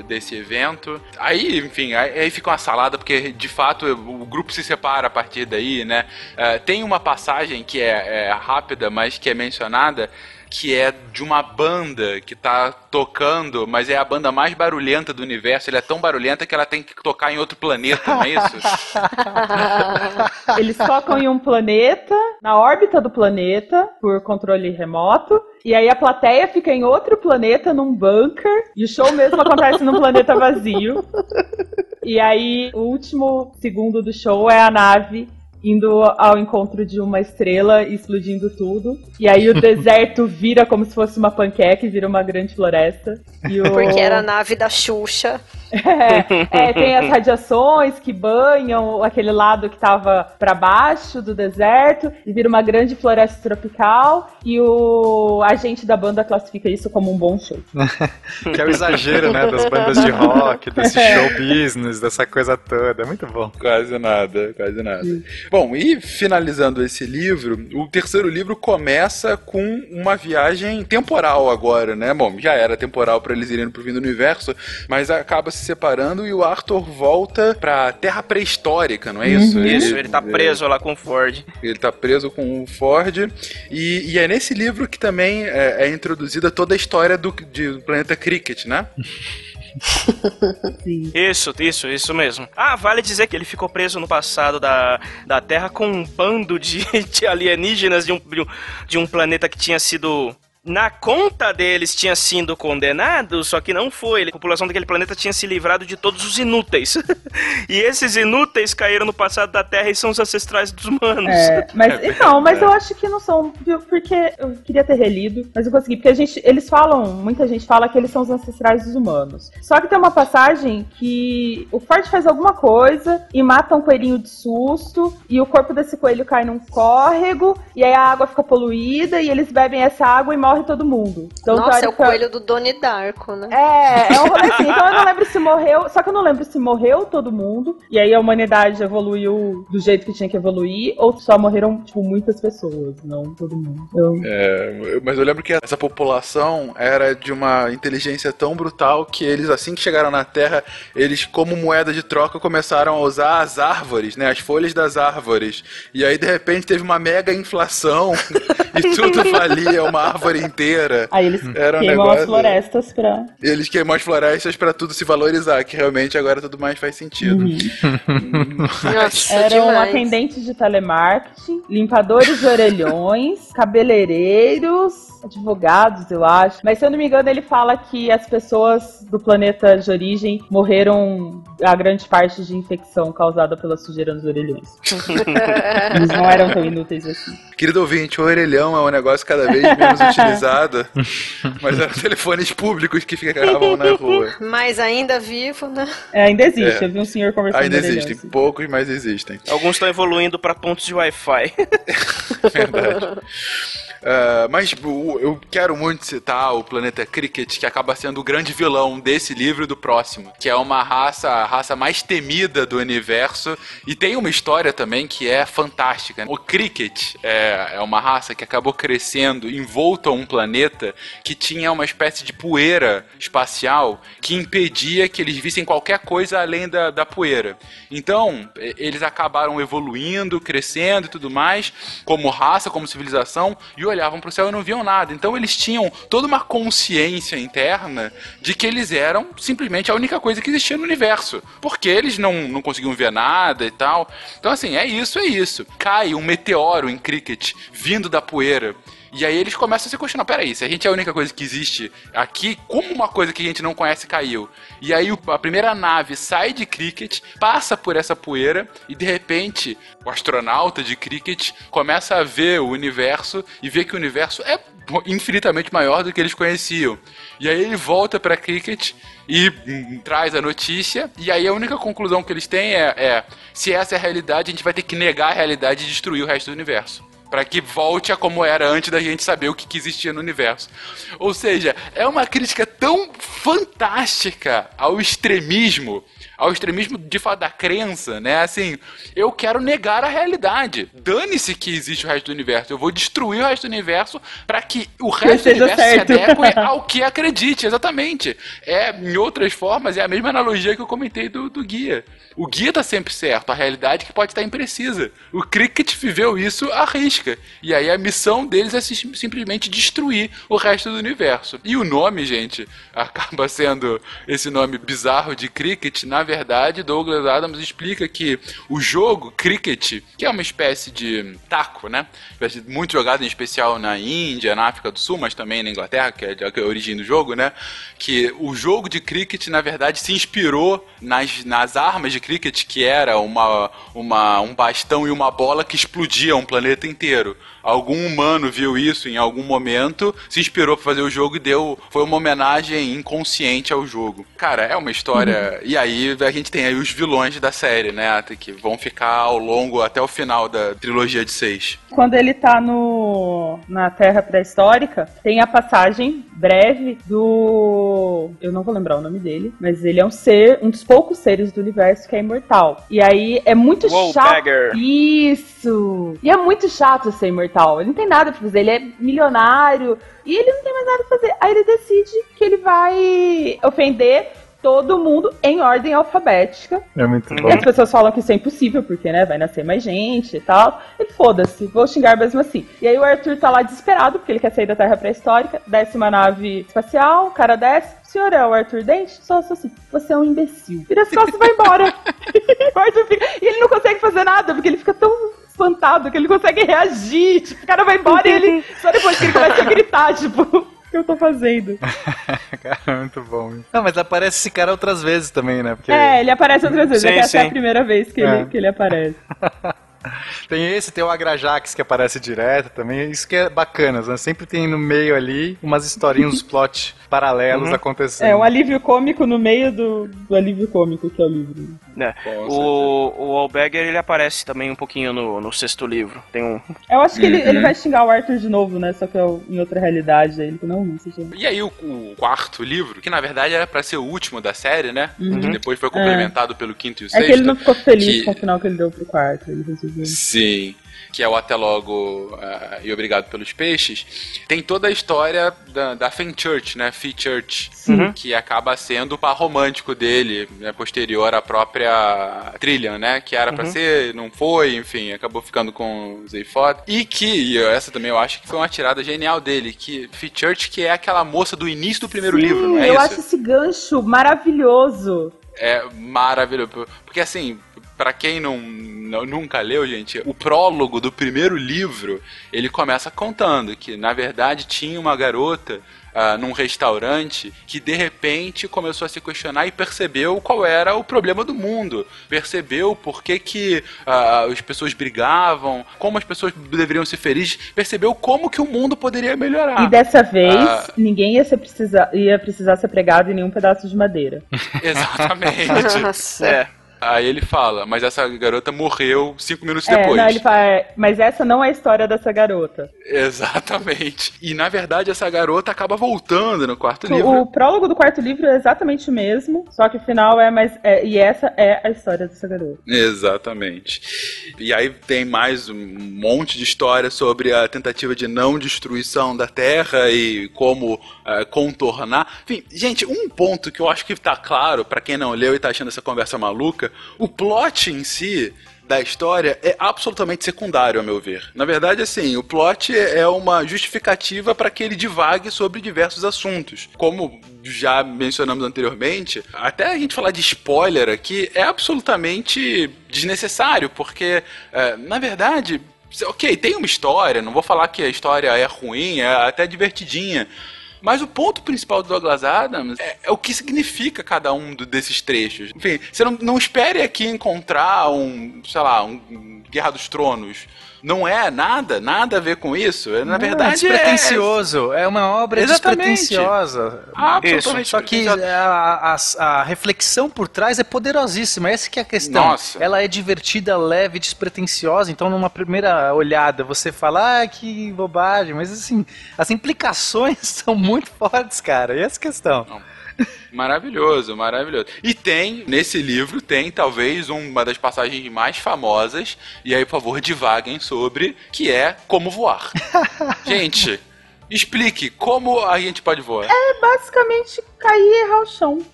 desse evento. Aí, enfim, aí, aí fica uma salada porque de fato o grupo se separa a partir daí, né? É, tem uma passagem que é, é rápida, mas que é mencionada que é de uma banda que tá tocando, mas é a banda mais barulhenta do universo. Ela é tão barulhenta que ela tem que tocar em outro planeta, não é isso? <laughs> Eles tocam em um planeta, na órbita do planeta, por controle remoto. E aí a plateia fica em outro planeta, num bunker. E o show mesmo acontece num planeta vazio. E aí o último segundo do show é a nave indo ao encontro de uma estrela e explodindo tudo. E aí o <laughs> deserto vira como se fosse uma panqueca e vira uma grande floresta. E o... Porque era a nave da Xuxa. É, é, tem as <laughs> radiações que banham aquele lado que tava para baixo do deserto e vira uma grande floresta tropical e o agente da banda classifica isso como um bom show. <laughs> Que é o exagero, né? Das bandas de rock, desse <laughs> show business, dessa coisa toda. É muito bom. Quase nada, quase nada. Bom, e finalizando esse livro, o terceiro livro começa com uma viagem temporal agora, né? Bom, já era temporal para eles irem pro fim do universo, mas acaba se separando e o Arthur volta pra Terra pré-histórica, não é isso? Isso, ele tá preso lá com o Ford. Ele tá preso com o Ford. E, e é nesse livro que também é, é introduzida toda a história do, de- do planeta Cricket, né? <laughs> Isso, isso, isso mesmo. Ah, vale dizer que ele ficou preso no passado da, da Terra com um bando de, <laughs> de alienígenas de um, de um planeta que tinha sido na conta deles tinha sido condenado, só que não foi. A população daquele planeta tinha se livrado de todos os inúteis. <laughs> e esses inúteis caíram no passado da Terra e são os ancestrais dos humanos. É, mas <laughs> então, mas eu acho que não são, viu? Porque eu queria ter relido, mas eu consegui. Porque a gente, eles falam, muita gente fala que eles são os ancestrais dos humanos. Só que tem uma passagem que o Ford faz alguma coisa e mata um coelhinho de susto, e o corpo desse coelho cai num córrego, e aí a água fica poluída, e eles bebem essa água e morre todo mundo. Então, Nossa, é o coelho do Doni Darko, né? É, é um rolê assim. Então eu não lembro se morreu. Só que eu não lembro se morreu todo mundo. E aí a humanidade evoluiu do jeito que tinha que evoluir. Ou só morreram, tipo, muitas pessoas. Não todo mundo. Eu- É, mas eu lembro que essa população era de uma inteligência tão brutal que eles, assim que chegaram na Terra, eles, como moeda de troca, começaram a usar as árvores, né? As folhas das árvores. E aí, de repente, teve uma mega inflação <laughs> e tudo <laughs> valia uma árvore <laughs> inteira. Aí eles Era um queimam negócio- as florestas pra. Eles queimam as florestas pra tudo se valorizar, que realmente agora tudo mais faz sentido. <laughs> Nossa, Eram demais. atendentes de telemarketing, limpadores de orelhões, <laughs> cabeleireiros, advogados, eu acho. Mas se eu não me engano, ele fala que as pessoas do planeta de origem morreram a grande parte de infecção causada pela sujeira nos orelhões. Eles não eram tão inúteis assim. Querido ouvinte, o orelhão é um negócio cada vez menos <laughs> utilizado, mas eram telefones públicos que ficavam na rua. Mas ainda vivo, né? É, ainda existe, É. eu vi um senhor conversando Ainda existem, assim. poucos, mas existem. Alguns estão evoluindo para pontos de Wi-Fi. <laughs> Verdade. Ah, mas o- eu quero muito citar o planeta Cricket, que acaba sendo o grande vilão desse livro e do próximo, que é uma raça, a raça mais temida do universo e tem uma história também que é fantástica. O Cricket é, é uma raça que acabou crescendo envolto a um planeta que tinha uma espécie de poeira espacial que impedia que eles vissem qualquer coisa além da, da poeira. Então, eles acabaram evoluindo, crescendo e tudo mais, como raça, como civilização, e olhavam para o céu e não viam nada. Então, eles tinham toda uma consciência interna de que eles eram simplesmente a única coisa que existia no universo. Porque eles não, não conseguiam ver nada e tal. Então, assim, é isso, é isso. Cai um meteoro em Cricket vindo da poeira. E aí eles começam a se questionar, peraí, se a gente é a única coisa que existe aqui, como uma coisa que a gente não conhece caiu? E aí a primeira nave sai de Cricket, passa por essa poeira e de repente o astronauta de Cricket começa a ver o universo e vê que o universo é infinitamente maior do que eles conheciam. E aí ele volta pra Cricket e hum, traz a notícia, e aí a única conclusão que eles têm é, é: se essa é a realidade, a gente vai ter que negar a realidade e destruir o resto do universo. Pra que volte a como era antes da gente saber o que, que existia no universo. Ou seja, é uma crítica tão fantástica ao extremismo, ao extremismo de fato da crença, né? Assim, eu quero negar a realidade. Dane-se que existe o resto do universo. Eu vou destruir o resto do universo pra que o resto do universo certo. se adeque <laughs> ao que acredite, exatamente. É, em outras formas, é a mesma analogia que eu comentei do, do guia. O guia tá sempre certo, a realidade que pode estar imprecisa. O Cricket viveu isso à risca. E aí a missão deles é sim- simplesmente destruir o resto do universo. E o nome, gente, <laughs> acaba sendo esse nome bizarro de Cricket. Na verdade, Douglas Adams explica que o jogo Cricket, que é uma espécie de taco, né? Muito jogado em especial na Índia, na África do Sul, mas também na Inglaterra, é que é a origem do jogo, né? Que o jogo de cricket, na verdade, se inspirou nas, nas armas de cricket, que era uma, uma, um bastão e uma bola que explodiam um planeta inteiro. Algum humano viu isso em algum momento, se inspirou pra fazer o jogo e deu. Foi uma homenagem inconsciente ao jogo. Cara, é uma história. E aí a gente tem aí os vilões da série, né, que vão ficar ao longo até o final da trilogia de seis. Quando ele tá no, na Terra pré-histórica, tem a passagem breve do. Eu não vou lembrar o nome dele, mas ele é um ser, um dos poucos seres do universo que é imortal. E aí é muito chato. Wallbagger. Isso! E é muito chato ser imortal. Ele não tem nada pra fazer, ele é milionário e ele não tem mais nada pra fazer. Aí ele decide que ele vai ofender todo mundo em ordem alfabética. É muito bom. E as pessoas falam que isso é impossível, porque, né, vai nascer mais gente e tal. Ele, foda-se, vou xingar mesmo assim. E aí o Arthur tá lá desesperado, porque ele quer sair da Terra pré-histórica, desce uma nave espacial, o cara desce, o senhor é o Arthur Dente? Só, só assim, você é um imbecil. Vira as costas e vai embora. <laughs> O Arthur fica- E ele não consegue fazer nada, porque ele fica tão espantado que ele consegue reagir. Tipo, o cara vai embora e ele. <laughs> Só depois que ele começa a gritar, tipo, o que eu tô fazendo? <laughs> Cara, muito bom. Não, mas aparece esse cara outras vezes também, né? Porque É, ele aparece outras vezes. Sim, é que essa é a primeira vez que, É. ele, que ele aparece. <laughs> tem esse, tem o Agrajax que aparece direto também. Isso que é bacana, né? Sempre tem no meio ali umas historinhas, uns plot paralelos acontecendo. É um alívio cômico no meio do, do alívio cômico que é o livro. né? O, o Alberger ele aparece também um pouquinho no, no sexto livro. Tem um. Eu acho que ele, ele vai xingar o Arthur de novo, né? Só que é o- em outra realidade. Aí ele não, não, seja... E aí o, o quarto livro, que na verdade era pra ser o último da série, né? Uhum. Que depois foi complementado pelo quinto e o É sexto. que ele não ficou feliz que- com o final que ele deu pro quarto. Ele resolveu. Sim. Que é o Até Logo ah, e Obrigado pelos Peixes. Tem toda a história da, da Fenchurch, né? Fee-Church. Uhum. Que acaba sendo o par romântico dele, né, posterior à própria Trillian, né? Que era pra Uhum. ser, não foi, enfim, acabou ficando com o Zephod. E que, e essa também eu acho que foi uma tirada genial dele, que Fee-Church, que é aquela moça do início do primeiro Sim, livro, não é eu isso? acho esse gancho maravilhoso. É maravilhoso. Porque assim, pra quem não, não- nunca leu, gente, o prólogo do primeiro livro, ele começa contando que, na verdade, tinha uma garota ah, num restaurante que de repente começou a se questionar e percebeu qual era o problema do mundo. Percebeu por que, que ah, as pessoas brigavam, como as pessoas deveriam ser felizes, percebeu como que o mundo poderia melhorar. E dessa vez, Ah. ninguém ia, ser precisar, ia precisar ser pregado em nenhum pedaço de madeira. <laughs> Exatamente. Nossa. É. Aí ele fala, mas essa garota morreu cinco minutos É, depois. não, ele fala, é, mas essa não é a história dessa garota. Exatamente. E na verdade essa garota acaba voltando no quarto livro. O prólogo do quarto livro é exatamente o mesmo, só que o final é mais. é, e essa é a história dessa garota. Exatamente. E aí tem mais um monte de história sobre a tentativa de não destruição da Terra e como eh, contornar. Enfim, gente, um ponto que eu acho que tá claro pra quem não leu e tá achando essa conversa maluca, o plot em si da história é absolutamente secundário, ao meu ver. Na verdade, assim, o plot é uma justificativa para que ele divague sobre diversos assuntos. Como já mencionamos anteriormente, até a gente falar de spoiler aqui é absolutamente desnecessário, porque, é, na verdade, ok, tem uma história, não vou falar que a história é ruim, é até divertidinha. Mas o ponto principal do Douglas Adams é, é o que significa cada um do- desses trechos. Enfim, você não, não espere aqui encontrar um, sei lá, um Guerra dos Tronos. Não é nada, nada a ver com isso. É, Na Não, verdade, é despretensioso. É uma obra Exatamente. despretensiosa. Absolutamente Só que despretensiosa. a, a- a reflexão por trás é poderosíssima. Essa que é a questão. Nossa. Ela é divertida, leve, despretensiosa. Então, numa primeira olhada, você fala, ah, que bobagem. Mas, assim, as implicações <laughs> são muito fortes, cara. E essa é questão. Maravilhoso, maravilhoso. E tem, nesse livro, tem talvez uma das passagens mais famosas, e aí, por favor, divaguem sobre, que é como voar. <laughs> gente, explique como a gente pode voar. É basicamente cair e errar o chão. <laughs>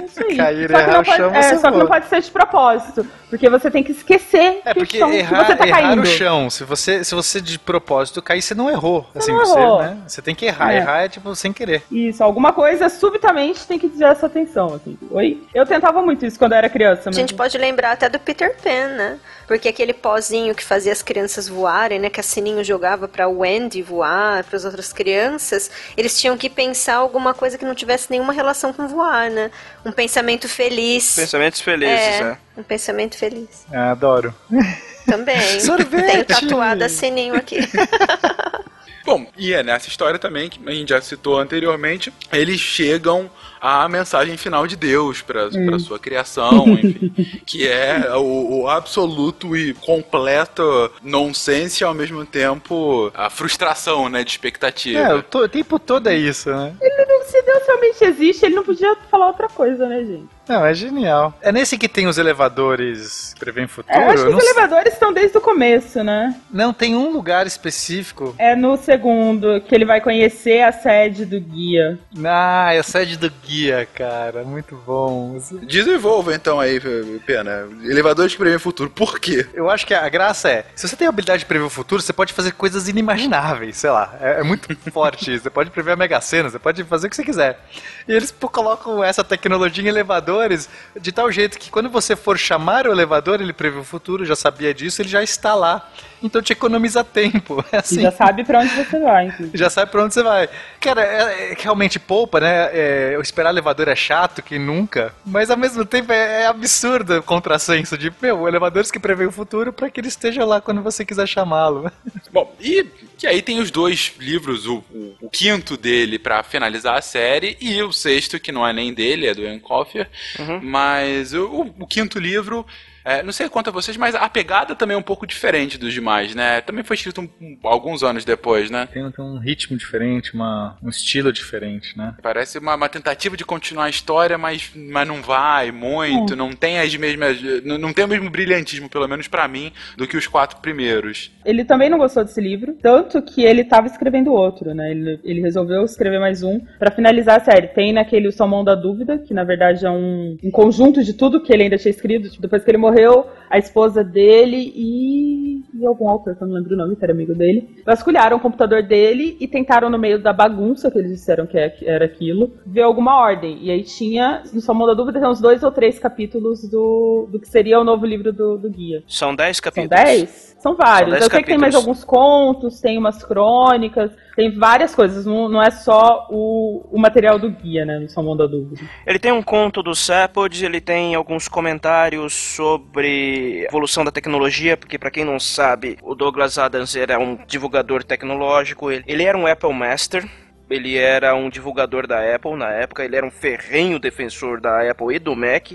É isso aí. Cair e Só que errar não o pode- chão, é, você só que não voa. pode ser de propósito. Porque você tem que esquecer É que porque chão, que errar, você tá errar caindo. o chão, se você, se você de propósito cair, você não errou. Assim, não você, errou. né? Você tem que errar. É. Errar é tipo sem querer. Isso, alguma coisa subitamente tem que desviar essa atenção. Assim. Oi? Eu tentava muito isso quando eu era criança. A gente pode lembrar até do Peter Pan, né? Porque aquele pozinho que fazia as crianças voarem, né? Que a Sininho jogava pra Wendy voar, para as outras crianças, eles tinham que pensar alguma coisa que não tivesse nenhuma relação com voar, né? Um pensamento feliz. Pensamentos felizes, é, é. Um pensamento feliz. Ah, adoro. Também. <laughs> Sorvete! Tenho tatuado a Sininho aqui. <laughs> Bom, e é nessa história também, que a gente já citou anteriormente, eles chegam à mensagem final de Deus para Hum. sua criação, enfim, que é o, o absoluto e completo nonsense e ao mesmo tempo a frustração, né, de expectativa. É, o, to- o tempo todo é isso, né? Se Deus realmente existe, ele não podia falar outra coisa, né, gente? Não, é genial. É nesse que tem os elevadores que prevêem futuro? É, acho que os elevadores estão desde o começo, né? não, tem um lugar específico. É no segundo que ele vai conhecer a sede do guia. Ah, é a sede do guia, cara. Muito bom. Desenvolva então aí, Pena. Elevadores que preveem o futuro. Por quê? Eu acho que a graça é, se você tem a habilidade de prever o futuro, você pode fazer coisas inimagináveis, sei lá. É, é muito <laughs> forte isso. Você pode prever a Mega Sena, você pode fazer o que você quiser. E eles pô, colocam essa tecnologia em elevadores de tal jeito que quando você for chamar o elevador, ele prevê o futuro, já sabia disso, ele já está lá. Então te economiza tempo. <laughs> É E assim. já sabe pra onde você vai, inclusive. Já sabe pra onde você vai. Cara, é, é que realmente poupa, né? É, eu esperar elevador é chato, que nunca. Mas ao mesmo tempo é, é absurdo o contrassenso de, meu, elevadores que prevê o futuro pra que ele esteja lá quando você quiser chamá-lo. <laughs> Bom, e que aí tem os dois livros, o, o- o quinto dele pra finalizar a série e o sexto, que não é nem dele, é do Ian Coffer. Mas o, o- o quinto livro, é, não sei quanto a vocês, mas a pegada também é um pouco diferente dos demais, né? Também foi escrito um- um- alguns anos depois, né? Tem, tem um ritmo diferente, uma, um estilo diferente, né? Parece uma, uma tentativa de continuar a história, mas, mas não vai muito, não tem as mesmas. Não, não tem o mesmo brilhantismo, pelo menos pra mim, do que os quatro primeiros. Ele também não gostou desse livro, tanto que ele tava escrevendo outro, né? Ele, ele resolveu escrever mais um pra finalizar a série. Tem naquele O Salmão da Dúvida, que na verdade é um, um conjunto de tudo que ele ainda tinha escrito. Tipo, depois que ele morreu, a esposa dele e, e algum autor, que eu não lembro o nome, que era amigo dele, vasculharam o computador dele e tentaram, no meio da bagunça que eles disseram que é- era aquilo, ver alguma ordem. E aí tinha, no Salmão da Dúvida, tem uns dois ou três capítulos do, do que seria o novo livro do, do guia. São 10 São capítulos. 10? São vários. São dez Eu sei que tem mais capítulos. alguns contos, tem umas crônicas, tem várias coisas. Não, não é só o, o material do guia, né? No Salmão da Dúvida. Ele tem um conto do Sapod, ele tem alguns comentários sobre evolução da tecnologia, porque pra quem não sabe, o Douglas Adams era um divulgador tecnológico, ele, ele era um Apple Master. Ele era um divulgador da Apple na época, ele era um ferrenho defensor da Apple e do Mac,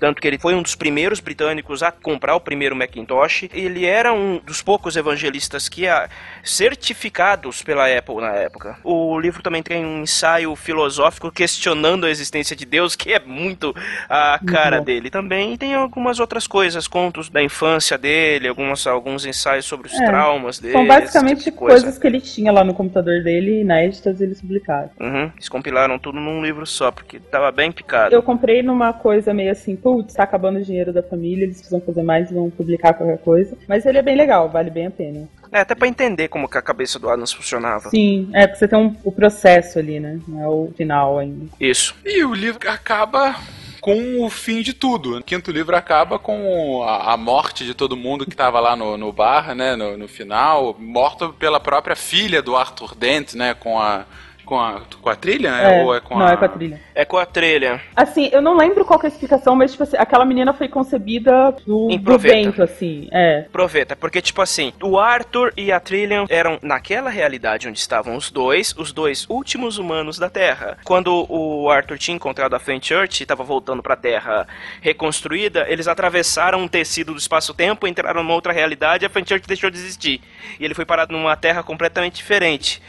tanto que ele foi um dos primeiros britânicos a comprar o primeiro Macintosh. Ele era um dos poucos evangelistas que a, certificados pela Apple na época. O livro também tem um ensaio filosófico questionando a existência de Deus, que é muito a cara bom. dele também. E tem algumas outras coisas, contos da infância dele, algumas, alguns ensaios sobre os É, traumas dele. São basicamente tipo coisa. coisas que ele tinha lá no computador dele, inéditas, eles publicaram. Uhum, eles compilaram tudo num livro só, porque tava bem picado. Eu comprei numa coisa meio assim, putz, tá acabando o dinheiro da família, eles precisam fazer mais, vão publicar qualquer coisa. Mas ele é bem legal, vale bem a pena. É, até pra entender como que a cabeça do Adams funcionava. Sim, é porque você tem um, o processo ali, né? Não é o final ainda. Isso. E o livro acaba com o fim de tudo. O quinto livro acaba com a, a morte de todo mundo que estava lá no, no bar, né? No, no final, morto pela própria filha do Arthur Dent, né? Com a com a, com a trilha, né? É, Ou é com não, a... é com a trilha. É com a trilha. Assim, eu não lembro qual que é a explicação, mas tipo assim, aquela menina foi concebida do, Em do proveta. vento, assim. É. Aproveita, porque tipo assim, o Arthur e a Trillian eram naquela realidade onde estavam os dois, os dois últimos humanos da Terra. Quando o Arthur tinha encontrado a Fenchurch e estava voltando pra Terra reconstruída, eles atravessaram um tecido do espaço-tempo, entraram numa outra realidade e a Fenchurch deixou de existir. E ele foi parado numa Terra completamente diferente.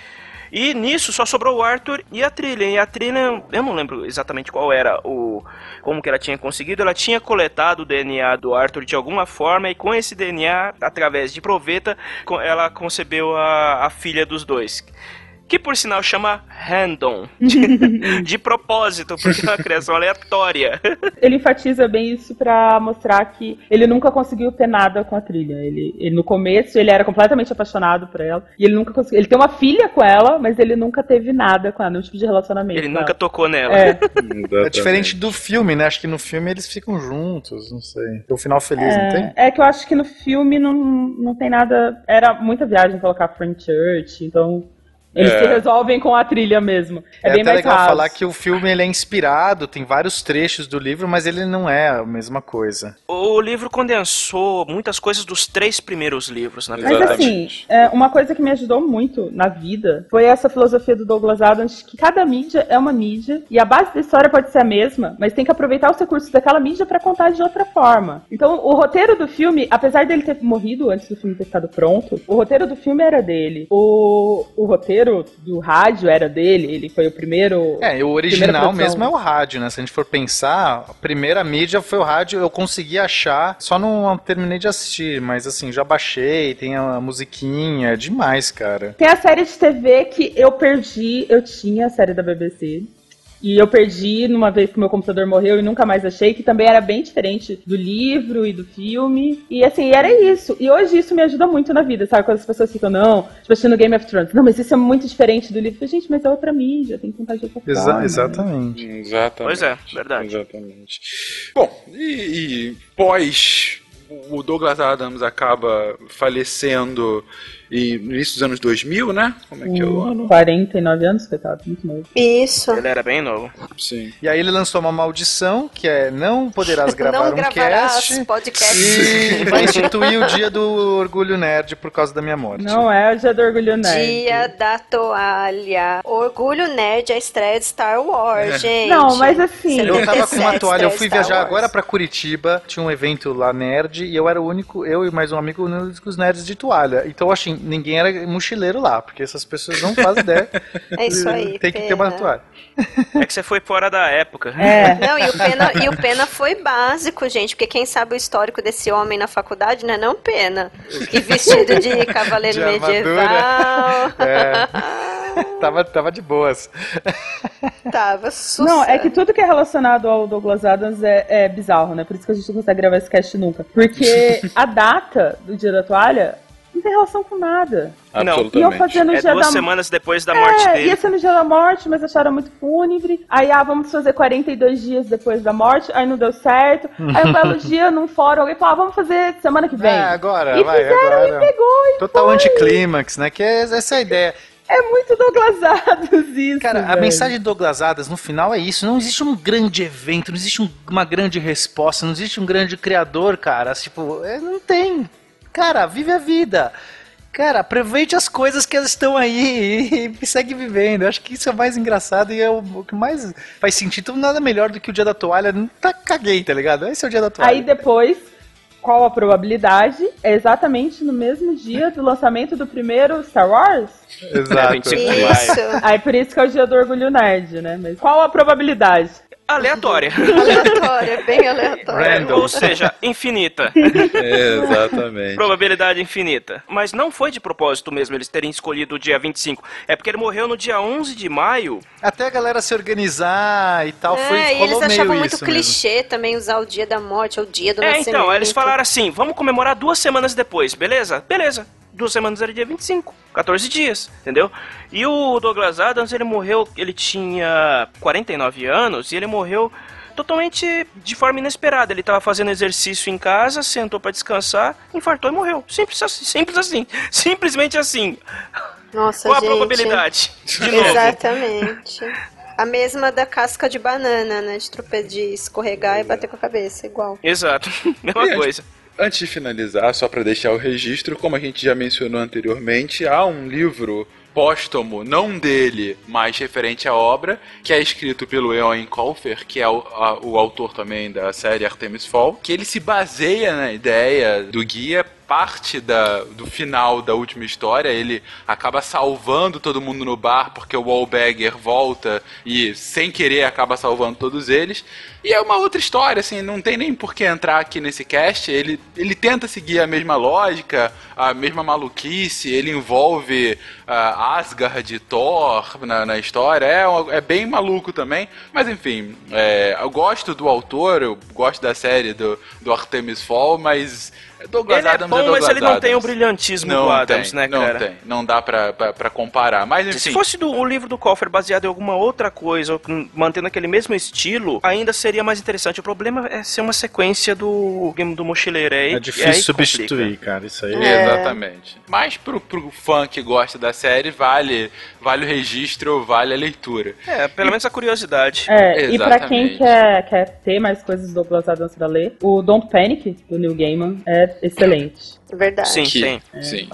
E nisso só sobrou o Arthur e a Trillian. E a Trillian, eu não lembro exatamente qual era o. como que ela tinha conseguido. Ela tinha coletado o DNA do Arthur de alguma forma, e com esse DNA, através de proveta, ela concebeu a, a filha dos dois. Que por sinal chama Random. <laughs> De, de propósito, porque é uma criação aleatória. <laughs> Ele enfatiza bem isso pra mostrar que ele nunca conseguiu ter nada com a trilha. Ele, ele- no começo ele era completamente apaixonado por ela e ele nunca conseguiu. Ele tem uma filha com ela, mas ele nunca teve nada com ela, nenhum tipo de relacionamento. Ele nunca ela. tocou nela. É, <laughs> É diferente do filme, né? Acho que no filme eles ficam juntos, não sei. Tem o final feliz, não tem? é, é que eu acho que no filme não, não tem nada. Era muita viagem colocar Friend Church, então eles É. se resolvem com a trilha mesmo. É, É, bem até mais legal raso. falar que o filme ele é inspirado, tem vários trechos do livro, mas ele não é a mesma coisa. O livro condensou muitas coisas dos três primeiros livros, na Mas verdade. assim, é, uma coisa que me ajudou muito na vida foi essa filosofia do Douglas Adams, que cada mídia é uma mídia, e a base da história pode ser a mesma, mas tem que aproveitar os recursos daquela mídia pra contar de outra forma. Então, o roteiro do filme, apesar dele ter morrido antes do filme ter ficado pronto, o roteiro do filme era dele. O, o roteiro do rádio era dele, ele foi o primeiro. É, e o original mesmo é o rádio, né? Se a gente for pensar, a primeira mídia foi o rádio, eu consegui achar, só não terminei de assistir, mas assim, já baixei, tem a musiquinha, é demais, cara. Tem a série de TV que eu perdi, eu tinha a série da BBC. E eu perdi numa vez que meu computador morreu e nunca mais achei, que também era bem diferente do livro e do filme. E assim, era isso. E hoje isso me ajuda muito na vida, sabe? Quando as pessoas ficam, não, tipo assistindo Game of Thrones, não, mas isso é muito diferente do livro. Eu falei, Gente, mas é outra mídia, tem que contar de outra Exa- forma. exatamente. Exatamente. Pois é, verdade. Exatamente. Bom, e, e pós o Douglas Adams acaba falecendo e no início dos anos 2000, né? Como é que é o ano? 49 anos, coitado, muito novo. Isso. Ele era bem novo. Sim. E aí ele lançou uma maldição, que é não poderás <laughs> gravar Não um cast. podcast. E <laughs> vai instituir o dia do orgulho nerd por causa da minha morte. Não é o dia do orgulho nerd. Dia da toalha. Orgulho Nerd, a estreia de Star Wars, gente. Não, mas assim, Eu tava com uma 77 toalha, eu fui Star viajar Wars. agora pra Curitiba, tinha um evento lá nerd, e eu era o único, eu e mais um amigo, únicos nerds de toalha. Então, assim, ninguém era mochileiro lá, porque essas pessoas não fazem ideia. <laughs> É isso aí, Tem que ter uma toalha. É que você foi fora da época. É. <laughs> Não, e o, Pena, e o Pena foi básico, gente, porque quem sabe o histórico desse homem na faculdade, né? Não Pena. E vestido de <laughs> cavaleiro De medieval. É. tava, tava de boas. Tava sucesso. Não, é que tudo que é relacionado ao Douglas Adams é, é bizarro, né? Por isso que a gente não consegue gravar esse cast nunca. Porque a data do dia da toalha não tem relação com nada. Não. Iam fazer no É dia duas da semanas depois da morte é, dele. ia ser no dia da morte, mas acharam muito fúnebre. Aí, ah, vamos fazer 42 dias depois da morte. Aí não deu certo. <laughs> Aí um belo dia, num fórum, alguém falou, ah, vamos fazer semana que vem. É, agora, e vai, fizeram agora. e pegou e Total foi. anticlímax, né? Que é, essa é a ideia. É muito Douglas <laughs> Adams isso, Cara, a velho. mensagem de Douglas Adams no final é isso. Não existe um grande evento, não existe um- uma grande resposta, não existe um grande criador, cara. Tipo, é, não tem. Cara, vive a vida. Cara, aproveite as coisas que elas estão aí <laughs> e, segue vivendo. Eu acho que isso é o mais engraçado e é o, que mais faz sentido. Nada melhor do que o dia da toalha. Não tá caguei, tá ligado? Esse é o dia da toalha. Aí depois, qual a probabilidade? É exatamente no mesmo dia do lançamento do primeiro Star Wars? Exato. 25 de maio. Isso. Aí por isso que é o dia do orgulho nerd, né? Mas qual a probabilidade? Aleatória. Aleatório, bem aleatório. Random. Ou seja, infinita. Exatamente. Probabilidade infinita. Mas não foi de propósito mesmo eles terem escolhido o dia 25. É porque ele morreu no dia 11 de maio. Até a galera se organizar e tal, foi É, e eles achavam muito isso mesmo. clichê também usar o dia da morte, ou o dia do É, nascimento. então, eles falaram assim: vamos comemorar duas semanas depois, beleza? Beleza. Duas semanas era dia 25, 14 dias, entendeu? E o Douglas Adams, ele morreu, ele tinha 49 anos e ele morreu totalmente de forma inesperada. Ele tava fazendo exercício em casa, sentou pra descansar, infartou e morreu. Simples assim, simples assim. <laughs> Simplesmente assim. Nossa, Qual a gente. probabilidade? De novo. Exatamente. A mesma da casca de banana, né? De trope de escorregar e bater com a cabeça, igual. Exato. <laughs> Mesma E, coisa. Antes de finalizar, só para deixar o registro, como a gente já mencionou anteriormente, há um livro póstumo, não dele, mas referente à obra, que é escrito pelo Eoin Colfer, que é o, a- o autor também da série Artemis Fall, que ele se baseia na ideia do guia parte da, do final da última história, ele acaba salvando todo mundo no bar porque o Wallbagger volta e sem querer acaba salvando todos eles. E é uma outra história, assim, não tem nem por que entrar aqui nesse cast. Ele, ele tenta seguir a mesma lógica, a mesma maluquice, ele envolve ah, Asgard e Thor na, na história. É, é bem maluco também. Mas enfim, é, eu gosto do autor, eu gosto da série do, do Artemis Fall, mas. Douglas Ele é bom, Douglas mas ele não tem o brilhantismo não do Adams, tem, né, não cara? tem, não dá pra, pra, pra comparar. Mas enfim. Se fosse do, o livro do Coffer baseado em alguma outra coisa, mantendo aquele mesmo estilo, ainda seria mais interessante. O problema é ser uma sequência do game do mochileiro. Aí, É difícil aí substituir, complica. cara. Isso aí É. Exatamente. Mas pro, pro fã que gosta da série, vale, vale o registro, vale a leitura. É, pelo menos a curiosidade. É, e pra quem Exatamente. quer, quer ter mais coisas do Douglas Adams pra ler, o Don't Panic, do Neil Gaiman, é excelente. Verdade. Sim, Que- sim. Sim.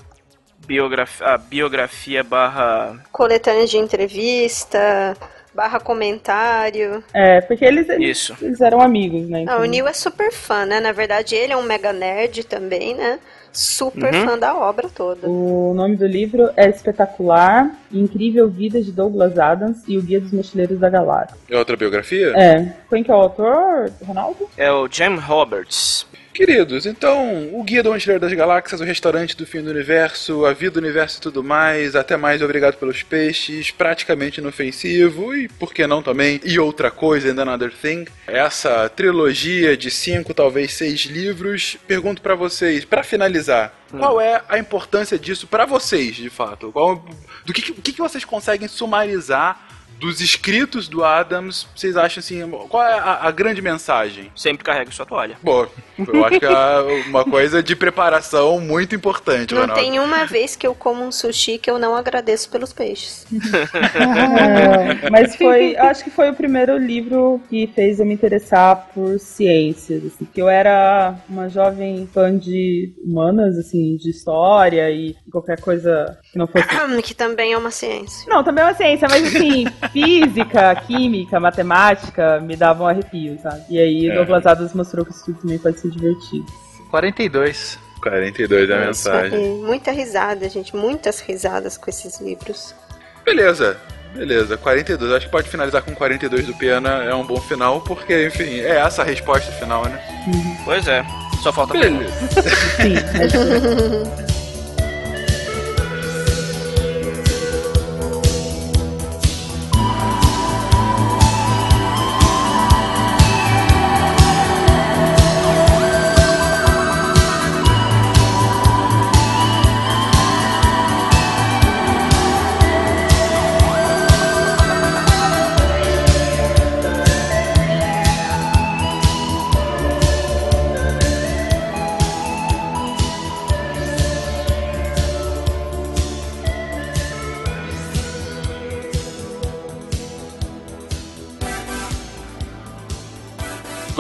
Biograf a biografia barra. Coletânea de entrevista, barra comentário. É, porque eles, eles, Isso. eles eram amigos, né? Ah, então- o Neil é super fã, né? Na verdade, ele é um mega nerd também, né? Super Uhum. fã da obra toda. O nome do livro é Espetacular Incrível Vida de Douglas Adams e o Guia dos Mochileiros da Galáxia. É outra biografia? É. Quem que é o autor, Ronaldo? É o Jim Roberts. Queridos, então, o Guia do Mochileiro das Galáxias, o restaurante do fim do universo, a vida do universo e tudo mais, até mais obrigado pelos peixes, praticamente inofensivo e, por que não também, e outra coisa, and another thing. Essa trilogia de cinco, talvez seis livros, pergunto pra vocês, pra finalizar, qual é a importância disso pra vocês, de fato? Qual, do que, que, que vocês conseguem sumarizar dos escritos do Adams, vocês acham assim, qual é a, a grande mensagem? Sempre carregue sua toalha. Bom, eu acho que é uma coisa de preparação muito importante, Não Ronaldo. tem uma vez que eu como um sushi que eu não agradeço pelos peixes. <laughs> É, mas foi, acho que foi o primeiro livro que fez eu me interessar por ciências, assim, que eu era uma jovem fã de humanas, assim, de história e qualquer coisa que não fosse <coughs> que também é uma ciência. Não, também é uma ciência, mas assim, física, química, matemática me davam arrepio, sabe? E aí É. Douglas Adams mostrou que isso tudo também pode ser divertido. 42. 42 é a mensagem. Muita risada, gente. Muitas risadas com esses livros. Beleza, beleza. 42. Acho que pode finalizar com 42 do Pena. É um bom final, porque, enfim, é essa a resposta final, né? Pois é. Só falta Beleza. Sim, <laughs>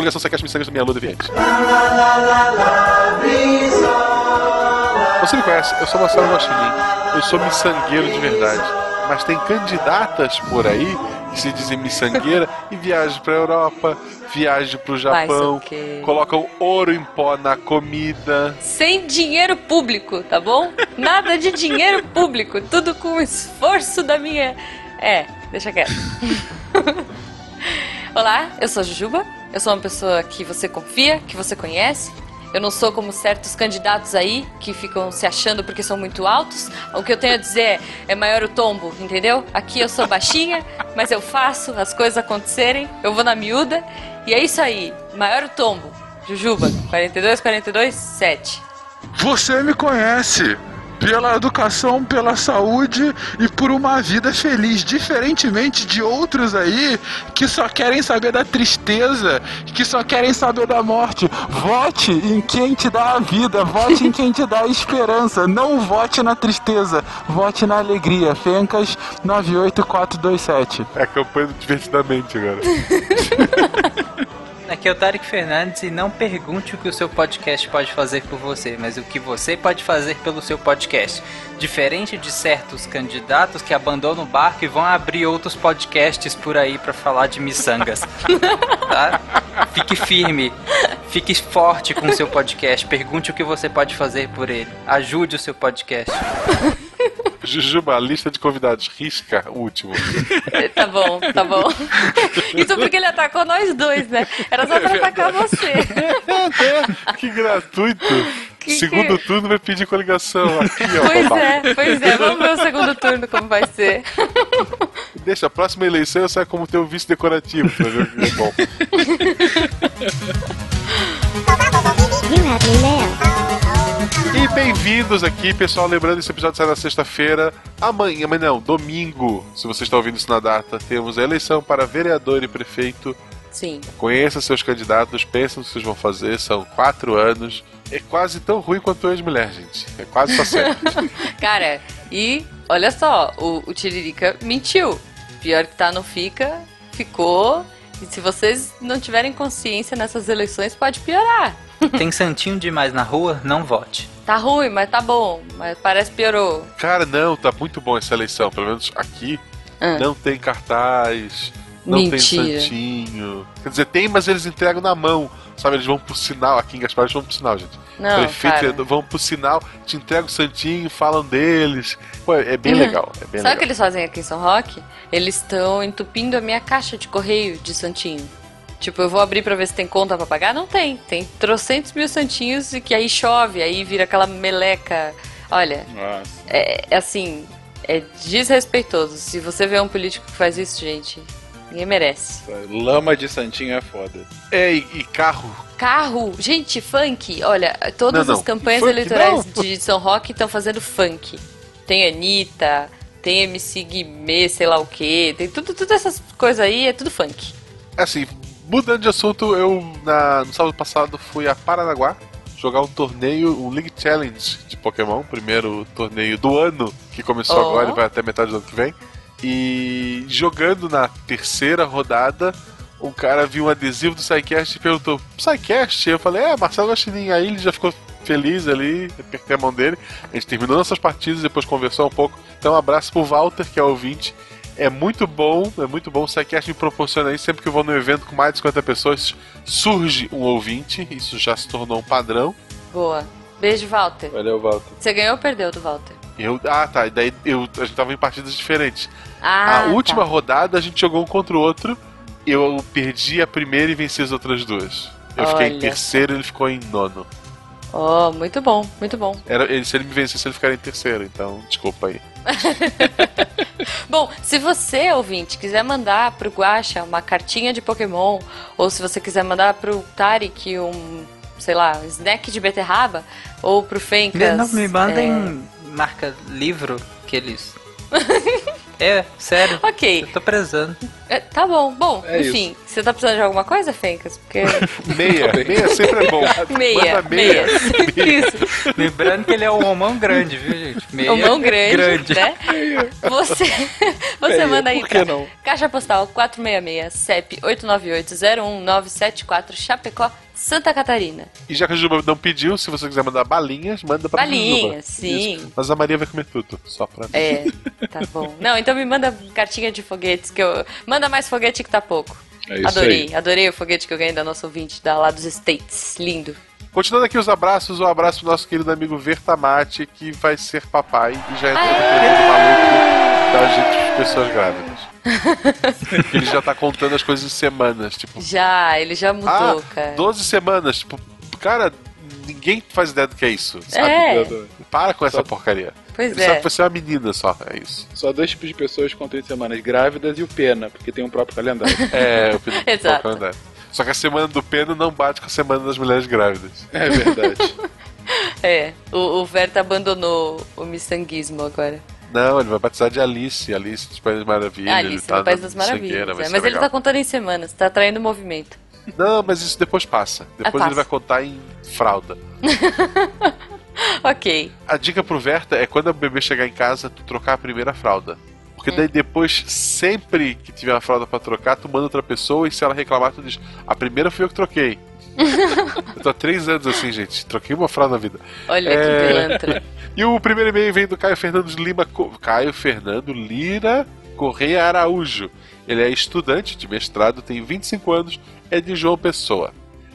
Coligação Sequest Missangas da Minha Lua Deviante. Você me conhece, eu sou Marcelo Guaxinim. Eu sou miçangueiro de verdade. Mas tem candidatas por aí que se dizem miçangueira <laughs> e viajam pra Europa, viajam pro Japão, colocam ouro em pó na comida. Sem dinheiro público, tá bom? Nada de dinheiro público, tudo com o esforço da minha. É, deixa quieto. <laughs> Olá, eu sou a Jujuba. Eu sou uma pessoa que você confia, que você conhece. Eu não sou como certos candidatos aí que ficam se achando porque são muito altos. O que eu tenho a dizer é, é maior o tombo, entendeu? Aqui eu sou baixinha, <laughs> mas eu faço as coisas acontecerem. Eu vou na miúda e é isso aí. Maior o tombo. Jujuba, 42, 42, 7. Você me conhece pela educação, pela saúde e por uma vida feliz, diferentemente de outros aí que só querem saber da tristeza, que só querem saber da morte. Vote em quem te dá a vida, vote em quem te dá a esperança. Não vote na tristeza, vote na alegria. Fencas 98427. É a campanha do Divertidamente agora. <laughs> Aqui é o Tarek Fernandes e não pergunte o que o seu podcast pode fazer por você, mas o que você pode fazer pelo seu podcast. Diferente de certos candidatos que abandonam o barco e vão abrir outros podcasts por aí pra falar de miçangas. <laughs> tá? Fique firme, fique forte com o seu podcast. Pergunte o que você pode fazer por ele. Ajude o seu podcast. <laughs> Jujuba, a lista de convidados, risca o último. Tá bom, tá bom. Isso porque ele atacou nós dois, né? Era só pra atacar você. <laughs> que gratuito. Que Segundo turno vai pedir coligação. Aqui, ó. Pois babá. é, pois é. Vamos ver o segundo turno como vai ser. Deixa, a próxima eleição eu saio como teu vice decorativo pra ver o que é bom. <laughs> E bem-vindos aqui, pessoal. Lembrando, esse episódio sai na sexta-feira. Amanhã, mas não, domingo, se você está ouvindo isso na data, temos a eleição para vereador e prefeito. Sim. Conheça seus candidatos, pensa no que vocês vão fazer. São quatro anos. É quase tão ruim quanto ex-mulher, gente. É quase só certo. <laughs> Cara, e olha só, o, o Tiririca mentiu. Pior que tá, não fica, ficou. E se vocês não tiverem consciência nessas eleições, pode piorar. <laughs> Tem santinho demais na rua? Não vote. Tá ruim, mas tá bom. Mas parece que piorou. Cara, não, tá muito bom essa eleição. Pelo menos aqui Ah. não tem cartaz, não Mentira. tem santinho. Quer dizer, tem, mas eles entregam na mão. Sabe, eles vão pro sinal. Aqui em Gaspar eles vão pro sinal, gente. Não, Prefeito cara. vão pro sinal, te entregam o santinho, falam deles. Pô, é bem Uhum. legal. É bem Sabe o que eles fazem aqui em São Roque? Eles estão entupindo a minha caixa de correio de santinho. Tipo, eu vou abrir pra ver se tem conta pra pagar? Não tem. Tem trocentos mil santinhos e que aí chove, aí vira aquela meleca. Olha, Nossa. é, é assim, é desrespeitoso. Se você vê um político que faz isso, gente, ninguém merece. Lama de santinho é foda. É, e, e carro. Carro, gente, funk. Olha, todas Não, as não. campanhas Funk, eleitorais não. de São Roque estão fazendo funk. Tem Anitta, tem MC Guimê, sei lá o que, tem tudo, todas essas coisas aí, é tudo funk. Assim, mudando de assunto, eu na- no sábado passado fui a Paranaguá jogar um torneio, um League Challenge de Pokémon, primeiro torneio do ano, que começou Oh. agora e vai até metade do ano que vem. E jogando na terceira rodada, um cara viu um adesivo do SciCast e perguntou: SciCast? Eu falei: É, Marcelo Guaxinim. Aí ele já ficou feliz ali, apertei a mão dele. A gente terminou nossas partidas, depois conversou um pouco. Então, um abraço pro Walter, que é ouvinte. É muito bom, é muito bom. O SciCast me proporciona isso. Sempre que eu vou num evento com mais de 50 pessoas, surge um ouvinte. Isso já se tornou um padrão. Boa. Beijo, Walter. Valeu, Walter. Você ganhou ou perdeu do Walter? Eu, ah, tá. E daí eu, a gente tava em partidas diferentes. Ah, a última tá. rodada a gente jogou um contra o outro. Eu perdi a primeira e venci as outras duas. Eu fiquei em Olha terceiro e ele ficou em nono. Oh, muito bom, muito bom. Era, ele, se ele me vencesse, ele ficaria em terceiro, então desculpa aí. <laughs> Bom, se você, ouvinte, quiser mandar pro Guaxa uma cartinha de Pokémon, ou se você quiser mandar pro Tarek um, sei lá, snack de beterraba, ou pro Fencas... Não, me mandem é, marca livro que eles. <laughs> é, sério. Ok, Eu tô prezando. é, tá bom. Bom, É enfim, você tá precisando de alguma coisa, Fencas? Porque... <laughs> Meia, <laughs> meia sempre é bom. Meia, Manda meia. meia. Isso. Lembrando que ele é um romão grande, viu, gente? Meia O mão grande, grande. né? Você, você Meia, manda aí por que pra não? Caixa Postal 466, CEP 898-01974, Chapecó, Santa Catarina. E já que a Juba não pediu, se você quiser mandar balinhas, manda pra Balinhas, Juba. sim. Isso. Mas a Maria vai comer tudo, só pra. É, tá bom. Não, então me manda cartinha de foguetes, que eu... Manda mais foguete que tá pouco. É isso adorei, aí. adorei o foguete que eu ganhei da nossa ouvinte, da lá dos States. Lindo. Continuando aqui os abraços, um abraço pro nosso querido amigo Vertamate, que vai ser papai e já entrou no período maluco da gente de pessoas grávidas. <laughs> Ele já tá contando as coisas em semanas, tipo, Já, ele já mudou, ah, cara. 12 semanas, tipo, cara, ninguém faz ideia do que é isso, sabe? É, Para com essa porcaria. pois Ele sabe é. que você é uma menina só, é isso. Só dois tipos de pessoas com 30 semanas, grávidas e o Pena, porque tem um próprio calendário. <laughs> É, o pedido do Exato. calendário. Só que a semana do pena não bate com a semana das mulheres grávidas. É verdade. <laughs> É, o, o Verta abandonou o miçanguismo agora. Não, ele vai batizar de Alice, Alice dos País das Maravilhas. Ah, ele Alice tá no País das Maravilhas. é, mas ele legal. tá contando em semanas, tá atraindo movimento. Não, mas isso depois passa. Depois Ah, ele vai passa. contar em fralda. <laughs> Ok. A dica pro Verta é quando o bebê chegar em casa, tu trocar a primeira fralda. Porque Hum. daí depois, sempre que tiver uma fralda pra trocar, tu manda outra pessoa e se ela reclamar, tu diz: A primeira fui eu que troquei. Eu tô há três anos assim, gente. Troquei uma fralda na vida. Olha É. que pilantra. <laughs> E o primeiro e-mail vem do Caio Fernando Lima. Caio Fernando Lira Correia Araújo. Ele é estudante de mestrado, tem 25 anos, é de João Pessoa.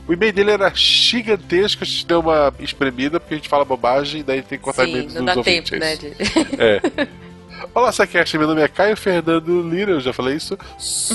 O e-mail dele era gigantesco, a gente deu uma espremida porque a gente fala bobagem e daí tem que contar Sim, não dos dá ouvintes. tempo, né? De... É. <laughs> Olá, Saquete, meu nome é Caio Fernando Lira, eu já falei isso.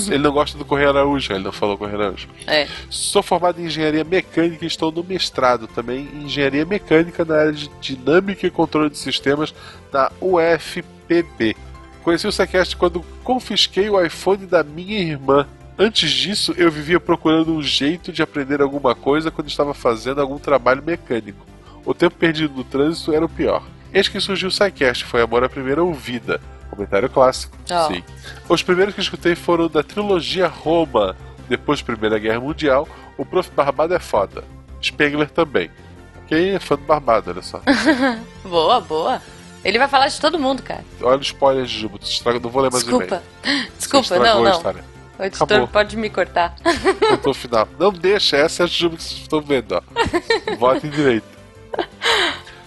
Ele não gosta do Correio Araújo, ele não falou Correio Araújo. É. Sou formado em engenharia mecânica e estou no mestrado também em engenharia mecânica na área de dinâmica e controle de sistemas da UFPB. Conheci o Sequest quando confisquei o iPhone da minha irmã. Antes disso, eu vivia procurando um jeito de aprender alguma coisa quando estava fazendo algum trabalho mecânico. O tempo perdido no trânsito era o pior. Eis que surgiu o SciCast, foi amor à primeira ouvida. Comentário clássico. Ó. Sim. Os primeiros que escutei foram da trilogia Roma. Depois da Primeira Guerra Mundial, o Prof. Barbado é foda. Spengler também. Quem é fã do Barbado, olha só. <laughs> Boa, boa. Ele vai falar de todo mundo, cara. Olha os spoilers de Juba, tu estraga- não vou ler mais o Desculpa. e-mail. Desculpa, <laughs> não, não. história. O editor Acabou. pode me cortar. <laughs> Contou o final. Não deixa, essa é a Juba que vocês estão vendo, ó. Votem direito.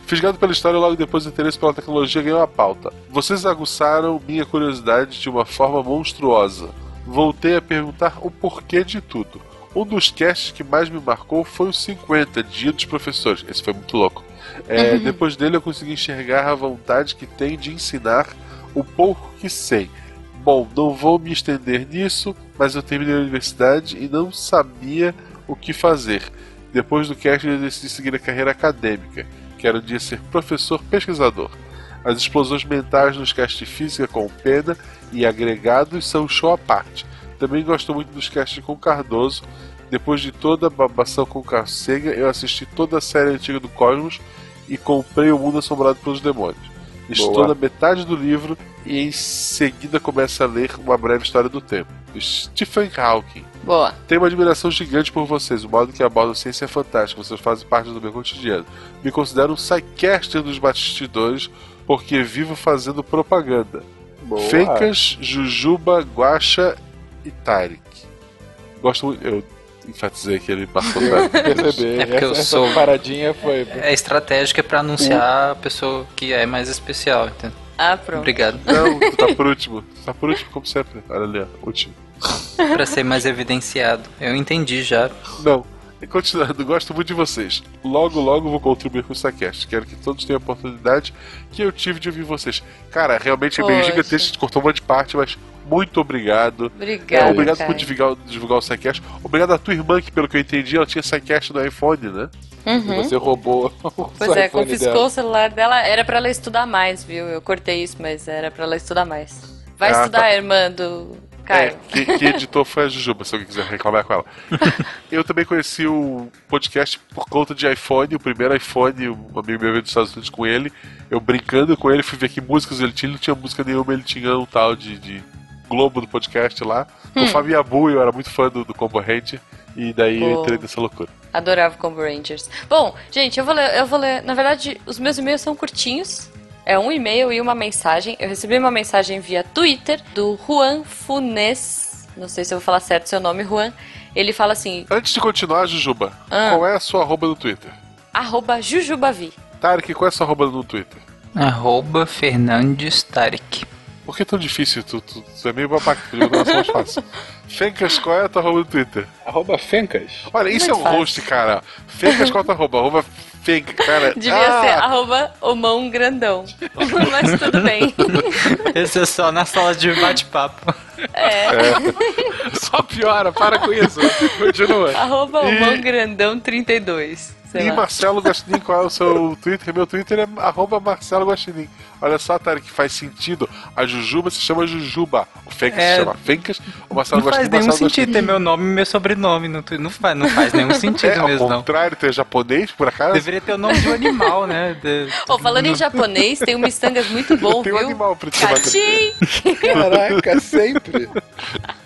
Fisgado pela história, logo depois o interesse pela tecnologia ganhou a pauta. Vocês aguçaram minha curiosidade de uma forma monstruosa. Voltei a perguntar o porquê de tudo. Um dos casts que mais me marcou foi o 50, Dia dos Professores. Esse foi muito louco. É, depois dele eu consegui enxergar a vontade que tem de ensinar o pouco que sei. Bom, não vou me estender nisso, mas eu terminei a universidade e não sabia o que fazer. Depois do cast, eu decidi seguir a carreira acadêmica. Quero dia ser professor pesquisador. As explosões mentais nos cast de física com pena e agregados são show à parte. Também gosto muito dos casts com Cardoso. Depois de toda a babação com Carcega, eu assisti toda a série antiga do Cosmos e comprei O Mundo Assombrado pelos Demônios. Estou Boa. na metade do livro e em seguida começo a ler Uma Breve História do Tempo, Stephen Hawking. Boa. Tenho uma admiração gigante por vocês. O modo que abordam ciência é fantástico. Vocês fazem parte do meu cotidiano. Me considero um sidecaster dos bastidores porque vivo fazendo propaganda. Boa. Fencas, Jujuba, Guaxa e Tarek. Gosto muito. Eu enfatizei que ele passou pra <laughs> É porque eu essa sou- paradinha foi. É estratégica pra anunciar a pessoa que é mais especial, entendeu? Ah, pronto. Obrigado. Não, tu tá por último. Tu tá por último, como sempre. Olha ali, ó. Último. <laughs> pra ser mais evidenciado. Eu entendi já. Não. E continuando, gosto muito de vocês. Logo, logo vou contribuir com o Sacast. Quero que todos tenham a oportunidade que eu tive de ouvir vocês. Cara, realmente é meio Poxa. gigantesco, a gente cortou um monte de parte, mas muito obrigado. Obrigada, É, obrigado cara. por divulgar, divulgar o Sacast. Obrigado à tua irmã, que pelo que eu entendi, ela tinha Sacast no iPhone, né? Uhum. Você roubou <laughs> o Pois é, confiscou dela. o celular dela. Era pra ela estudar mais, viu? Eu cortei isso, mas era pra ela estudar mais. Vai Ah, estudar, tá. irmã do Caio. É, que, que editou foi a Jujuba, se alguém quiser reclamar com ela. <laughs> Eu também conheci o podcast por conta de iPhone, o primeiro iPhone, um amigo meu veio dos Estados Unidos com ele. Eu brincando com ele, fui ver que músicas ele tinha, ele não tinha música nenhuma, ele tinha um tal de, de Globo do podcast lá. Hum. O Fábio Abu, eu era muito fã do, do concorrente, e daí eu Pô. entrei nessa loucura. Adorava o Combo Rangers. Bom, gente, eu vou ler, eu vou ler. Na verdade, os meus e-mails são curtinhos. É um e-mail e uma mensagem. Eu recebi uma mensagem via Twitter do Juan Funes. Não sei se eu vou falar certo seu nome, Juan. Ele fala assim: Antes de continuar, Jujuba, Ah. qual é a sua arroba no Twitter? arroba Jujubavi. Tarek, qual é a sua arroba no Twitter? Arroba Fernandes Tarek. Por que é tão difícil? Tu, tu, tu é meio babaca, podia dar mais fácil. <laughs> Fencas, qual é a tua arroba no Twitter? Arroba Fencas. Olha, isso é um fácil. host, cara. Fencas, qual é a tua arroba? Arroba Fenca, cara. Devia ah, ser arroba o mão grandão. <laughs> Mas tudo bem. <laughs> Esse é só na sala de bate-papo. É. Só piora, para com isso. Continua. Arroba o E- mão grandão 32. Sei E lá. Marcelo Guaxinim, qual é o seu Twitter? Meu Twitter é arroba Marcelo Guaxinim. Olha só, Tarek, faz sentido. A Jujuba se chama Jujuba. O Fencas É. se chama Fencas. O Marcelo Não faz nenhum sentido ter meu nome e meu sobrenome. Não, não, faz, não faz nenhum <laughs> sentido É, ao mesmo, não. contrário, é japonês, por acaso? Deveria ter o nome de um animal, né? <laughs> De- Ô, falando em japonês, tem um mistangas muito bom, Tem um viu? animal pra te! Caraca, sempre. <laughs>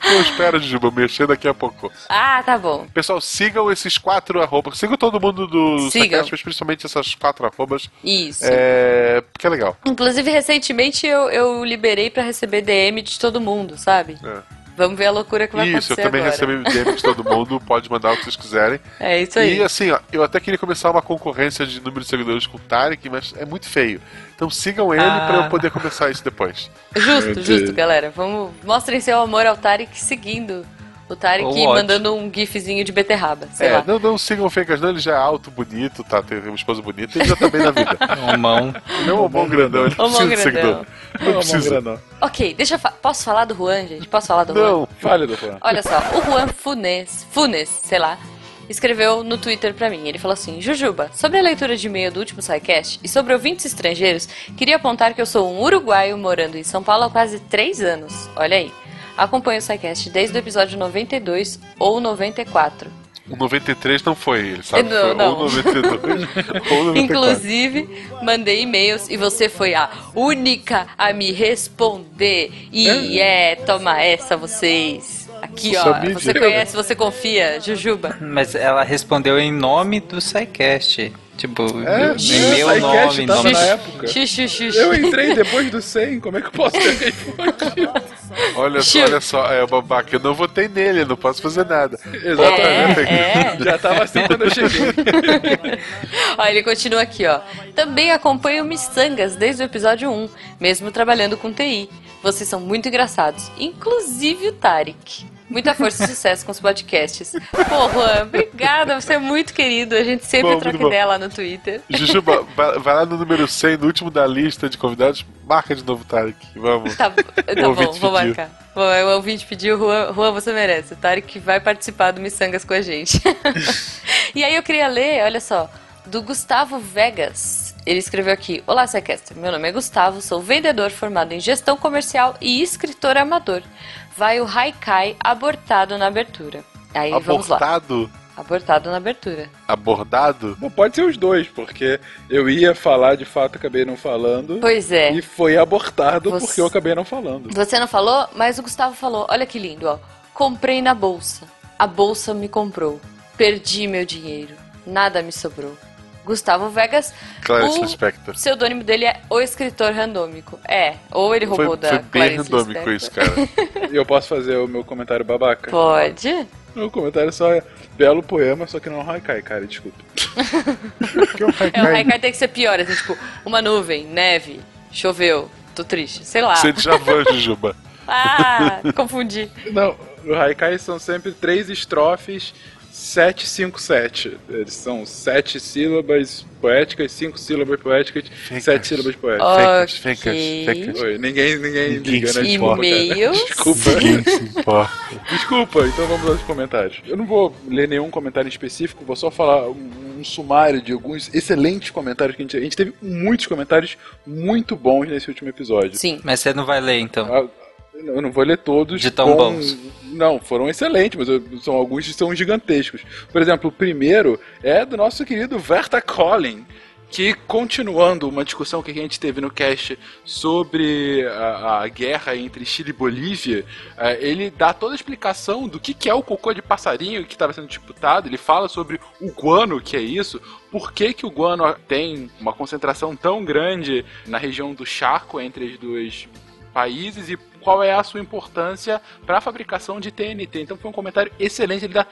Eu espero, Jujuba, mexer daqui a pouco. Ah, tá bom. Pessoal, sigam esses quatro arrobas. Sigam todo mundo do Sigam. Sacast, mas principalmente essas quatro arrobas. Isso. É. Porque é legal. Inclusive, recentemente eu, eu liberei pra receber DM de todo mundo, sabe? É. Vamos ver a loucura que vai Isso, eu acontecer também agora. recebi DM de todo mundo, <laughs> pode mandar o que vocês quiserem. É isso aí. E assim, ó, eu até queria começar uma concorrência de número de seguidores com o Tarek, mas é muito feio. Então sigam ele Ah. pra eu poder começar isso depois. Justo, justo, galera. Vamos, mostrem seu amor ao Tarek seguindo o Tarek mandando um gifzinho de beterraba, sei É, lá. não, não sigam o Fencas, não, ele já é alto, bonito, tá? Tem uma esposa bonita, ele já tá bem na vida. Um mão. Ele é um bom grandão, ele Ô, mão precisa de grandão. seguidor. Não precisa. Ok, deixa eu fa Posso falar do Juan, gente? Posso falar do Juan? Não, Fale, doutor. Olha só, o Juan Funes, Funes, sei lá, escreveu no Twitter pra mim. Ele falou assim: Jujuba, sobre a leitura de e-mail do último SciCast e sobre ouvintes estrangeiros, queria apontar que eu sou um uruguaio morando em São Paulo há quase 3 anos. Olha aí. Acompanho o SciCast desde o episódio 92 ou 94. o 93 não foi ele, sabe? Não, foi não. ou 92 <laughs> ou 94. Inclusive, mandei e-mails e você foi a única a me responder. E é, toma essa vocês. Aqui, ó. Você conhece, você confia, Jujuba. Mas ela respondeu em nome do SciCast. Tipo, É, meu SciCast nome. tava não- na época. Xixi, xixi. Eu entrei depois do 100, como é que eu posso ter respondido? <laughs> Olha só, olha só, é o babaca, eu não votei nele, eu não posso fazer nada. <laughs> Exatamente. É, é. Já tava assim quando eu cheguei. <laughs> Ó, ele continua aqui, ó. Também acompanho Missangas desde o episódio 1, mesmo trabalhando com TI. Vocês são muito engraçados, inclusive o Tarek. Muita força e sucesso com os podcasts. Pô, Juan, obrigada, você é muito querido. A gente sempre Bom, troca bom. ideia lá no Twitter. Jujuba, vai, lá no número 100, no último da lista de convidados, marca de novo, Tarek. Vamos. Tá, tá O bom, vou pediu. marcar. Bom, o ouvinte pediu, Juan, Juan, você merece. O Tarek vai participar do Missangas com a gente. <laughs> e aí eu queria ler, olha só, do Gustavo Vegas. Ele escreveu aqui: Olá, Sequestra. Meu nome é Gustavo, sou vendedor formado em gestão comercial e escritor amador. Vai o Haikai abortado na abertura. Aí vamos lá. Abortado? Abortado na abertura. Abordado? Bom, pode ser os dois, porque eu ia falar, de fato, acabei não falando. Pois é. E foi abortado Você- porque eu acabei não falando. Você não falou, mas o Gustavo falou. Olha que lindo, ó. Comprei na bolsa. A bolsa me comprou. Perdi meu dinheiro. Nada me sobrou. Gustavo Vegas. Clarice o Lispector. pseudônimo dele é O Escritor Randômico. É, ou ele roubou Foi, da foi bem Clarice randômico Lispector. isso, cara. <laughs> E eu posso fazer o meu comentário babaca? Pode. Meu comentário só é belo poema, só que não é um haikai, cara, desculpa. <laughs> É, o Haikai tem que ser pior, assim, tipo, uma nuvem, neve, choveu, tô triste, sei lá. Você já vai, <laughs> Jujuba. Ah, confundi. Não, o haikai são sempre três estrofes, 7, 5, 7. Eles são sete sílabas poéticas, cinco sílabas poéticas, sete sílabas poéticas. Fecas, fecas, fecas. Oi, ninguém, ninguém, Ninguém liga, se né? Desculpa? Desculpa. Então vamos aos comentários. Eu não vou ler nenhum comentário específico, vou só falar um, um sumário de alguns excelentes comentários que a gente, a gente teve muitos comentários muito bons nesse último episódio. Sim. Mas você não vai ler então. Eu não vou ler todos. De tão bons. Não, foram excelentes, mas eu- são alguns que são gigantescos. Por exemplo, o primeiro é do nosso querido Verta Collin, que continuando uma discussão que a gente teve no cast sobre a, a guerra entre Chile e Bolívia, eh, ele dá toda a explicação do que, que é o cocô de passarinho que estava sendo disputado. Ele fala sobre o guano, que é isso, por que, que o guano tem uma concentração tão grande na região do Chaco entre as duas países e qual é a sua importância para a fabricação de TNT. Então foi um comentário excelente, ele dá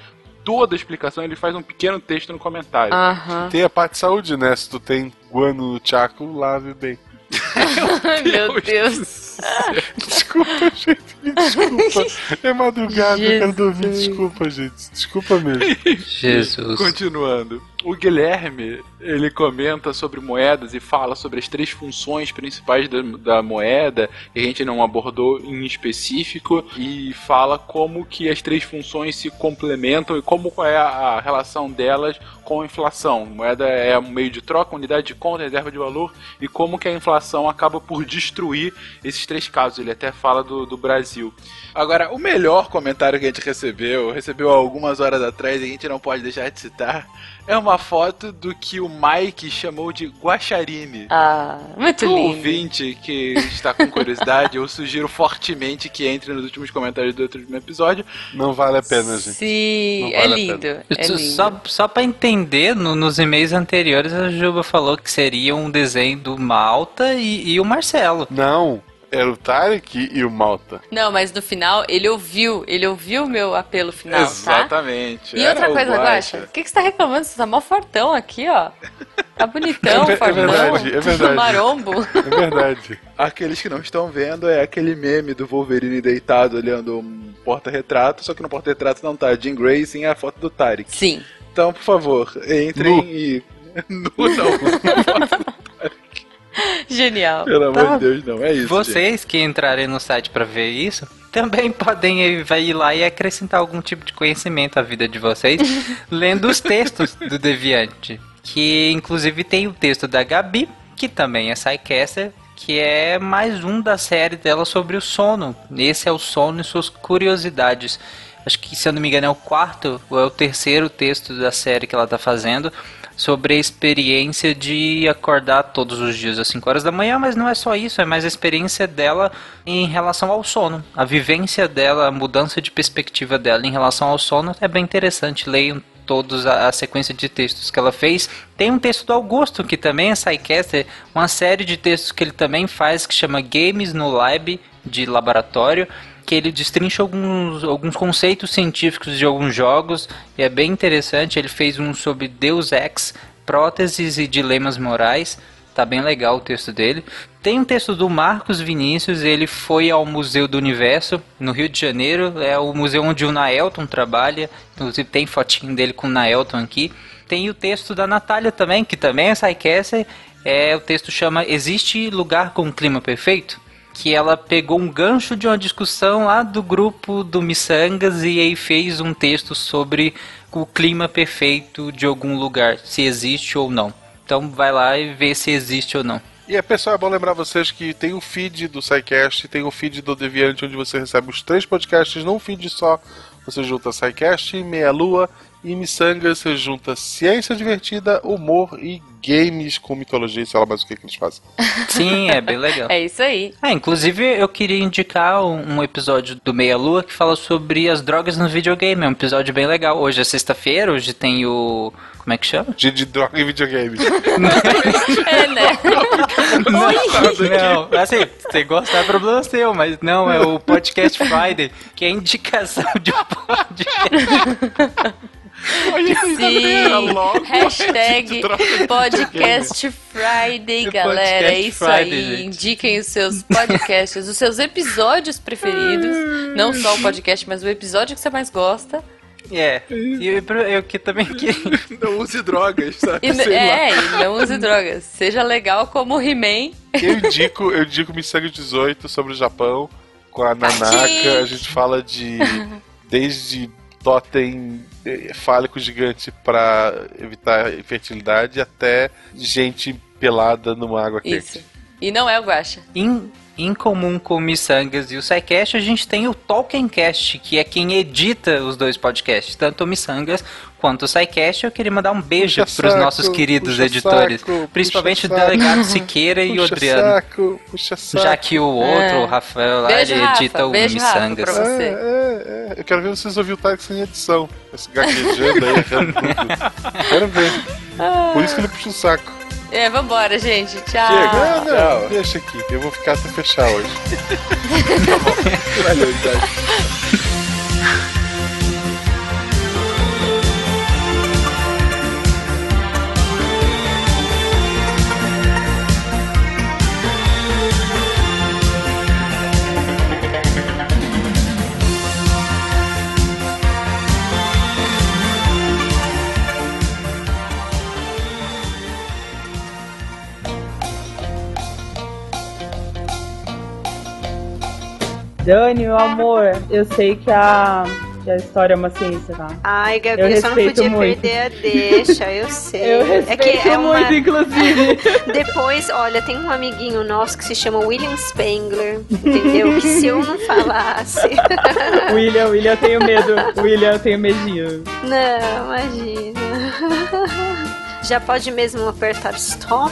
toda a explicação, ele faz um pequeno texto no comentário. Aham. Tem a parte de saúde, né? Se tu tem guano no chaco, lave bem. <laughs> <laughs> Ai, meu Deus. <laughs> Desculpa, gente. me Desculpa. É madrugada, eu quero dormir. Desculpa, gente. Desculpa mesmo. Jesus. Continuando. O Guilherme, ele comenta sobre moedas e fala sobre as três funções principais da, da moeda, que a gente não abordou em específico, e fala como que as três funções se complementam e como é a, a relação delas com a inflação. Moeda é um meio de troca, unidade de conta, reserva de valor, e como que a inflação acaba por destruir esses três casos. Ele até fala do, do Brasil. Agora, o melhor comentário que a gente recebeu, recebeu algumas horas atrás e a gente não pode deixar de citar, é uma foto do que o Mike chamou de guaxarine. Ah, muito O lindo. ouvinte que está com curiosidade, eu sugiro fortemente que entre nos últimos comentários do último episódio. Não vale a pena, gente. Sim, é vale a lindo. É lindo. Só, só pra entender, no- nos e-mails anteriores a Juba falou que seria um desenho do Malta e, e o Marcelo. Não, era o Tarek e o Malta. Não, mas no final ele ouviu, ele ouviu o meu apelo final, tá? Exatamente. E Era outra coisa, Guaxa. O que, que você tá reclamando? Você tá mó fortão aqui, ó. Tá bonitão, <laughs> É é fortão. verdade, é verdade. Marombo. É verdade. <laughs> Aqueles que não estão vendo é aquele meme do Wolverine deitado olhando um porta-retrato, só que no porta-retrato não tá Jim Grey, sim a foto do Tarek. Sim. Então, por favor, entrem Nu. e. <laughs> Nu não. <laughs> Genial. Pelo amor Tá. de Deus, não. É isso. gente. Vocês que entrarem no site pra ver isso, também <laughs> podem ir, vai ir lá e acrescentar algum tipo de conhecimento à vida de vocês, <laughs> lendo os textos do Deviante. Que inclusive tem o texto da Gabi, que também é Psycaster, que é mais um da série dela sobre o sono. Esse é o sono e suas curiosidades. Acho que, se eu não me engano, é o quarto ou é o terceiro texto da série que ela tá fazendo sobre a experiência de acordar todos os dias às 5 horas da manhã, mas não é só isso, é mais a experiência dela em relação ao sono. A vivência dela, a mudança de perspectiva dela em relação ao sono é bem interessante. Leiam todos a, a sequência de textos que ela fez. Tem um texto do Augusto, que também é Psycaster, uma série de textos que ele também faz que chama Games no Lab de laboratório que ele destrincha alguns, alguns conceitos científicos de alguns jogos e é bem interessante. Ele fez um sobre Deus Ex, próteses e dilemas morais. Tá bem legal o texto dele. Tem um texto do Marcos Vinícius, ele foi ao Museu do Universo, no Rio de Janeiro. É o museu onde o Naelton trabalha. Inclusive tem fotinho dele com o Naelton aqui. Tem o texto da Natália também, que também é Psycaster. É, o texto chama Existe Lugar com Clima Perfeito? Que ela pegou um gancho de uma discussão lá do grupo do Missangas e aí fez um texto sobre o clima perfeito de algum lugar, se existe ou não. Então vai lá e vê se existe ou não. E é, pessoal, é bom lembrar vocês que tem o feed do SciCast, tem o feed do Deviante, onde você recebe os três podcasts num feed só. Você junta SciCast, Meia Lua e Missangas, você junta ciência divertida, humor e games com mitologia, sei lá mais o que, que eles fazem. <laughs> Sim, é bem legal. É isso aí. Ah, inclusive eu queria indicar um um episódio do Meia Lua que fala sobre as drogas no videogame. É um episódio bem legal. Hoje é sexta-feira, hoje tem o. Como é que chama? Dia de droga e videogame. <laughs> É, né? Não, assim, você gosta é problema seu, mas não, é o Podcast Friday, que é indicação de um podcast. Sim. Hashtag Podcast Friday, galera. é isso Friday, aí. gente. Indiquem os seus podcasts, os seus episódios preferidos. Não só o podcast, mas o episódio que você mais gosta. É, e eu, eu que também que. <laughs> Não use drogas, sabe? E, Sei é, e não use drogas. Seja legal como o He-Man. Eu indico, eu indico Missangas 18 sobre o Japão, com a Nanaka. A gente fala de. desde totem eh, fálico gigante pra evitar infertilidade até gente pelada numa água Isso. quente. E não é o Guaxa. Em, em comum com o Missangas e o SciCast, a gente tem o Tolkiencast, que é quem edita os dois podcasts, tanto o Missangas quanto o SciCast. Eu queria mandar um beijo para os nossos queridos puxa editores, saco, principalmente puxa o delegado Siqueira e o Puxa Adriano. saco, puxa saco. Já que o outro, É. o Rafael lá, Beijo, ele Rafa. edita o Beijo, Rafa, Missangas. você. É, é, é. Eu quero ver vocês ouvir o Tarek sem edição. Esse gaguejando aí. <laughs> Quero ver. Por isso que ele puxa o saco. É, vambora, gente. Tchau. Chega, não, tchau. deixa aqui. Eu vou ficar até fechar hoje. <laughs> Valeu, então. <laughs> Dani, meu amor, eu sei que a, que a história é uma ciência, tá? Ai, Gabi, Eu eu só não podia muito. perder a deixa, eu <laughs> sei. Eu respeito é que é uma... muito, inclusive. <laughs> Depois, olha, tem um amiguinho nosso que se chama William Spengler, entendeu? Que se eu não falasse. <laughs> William, William, eu tenho medo. William, eu tenho medinho. Não, imagina. Já pode mesmo apertar stop?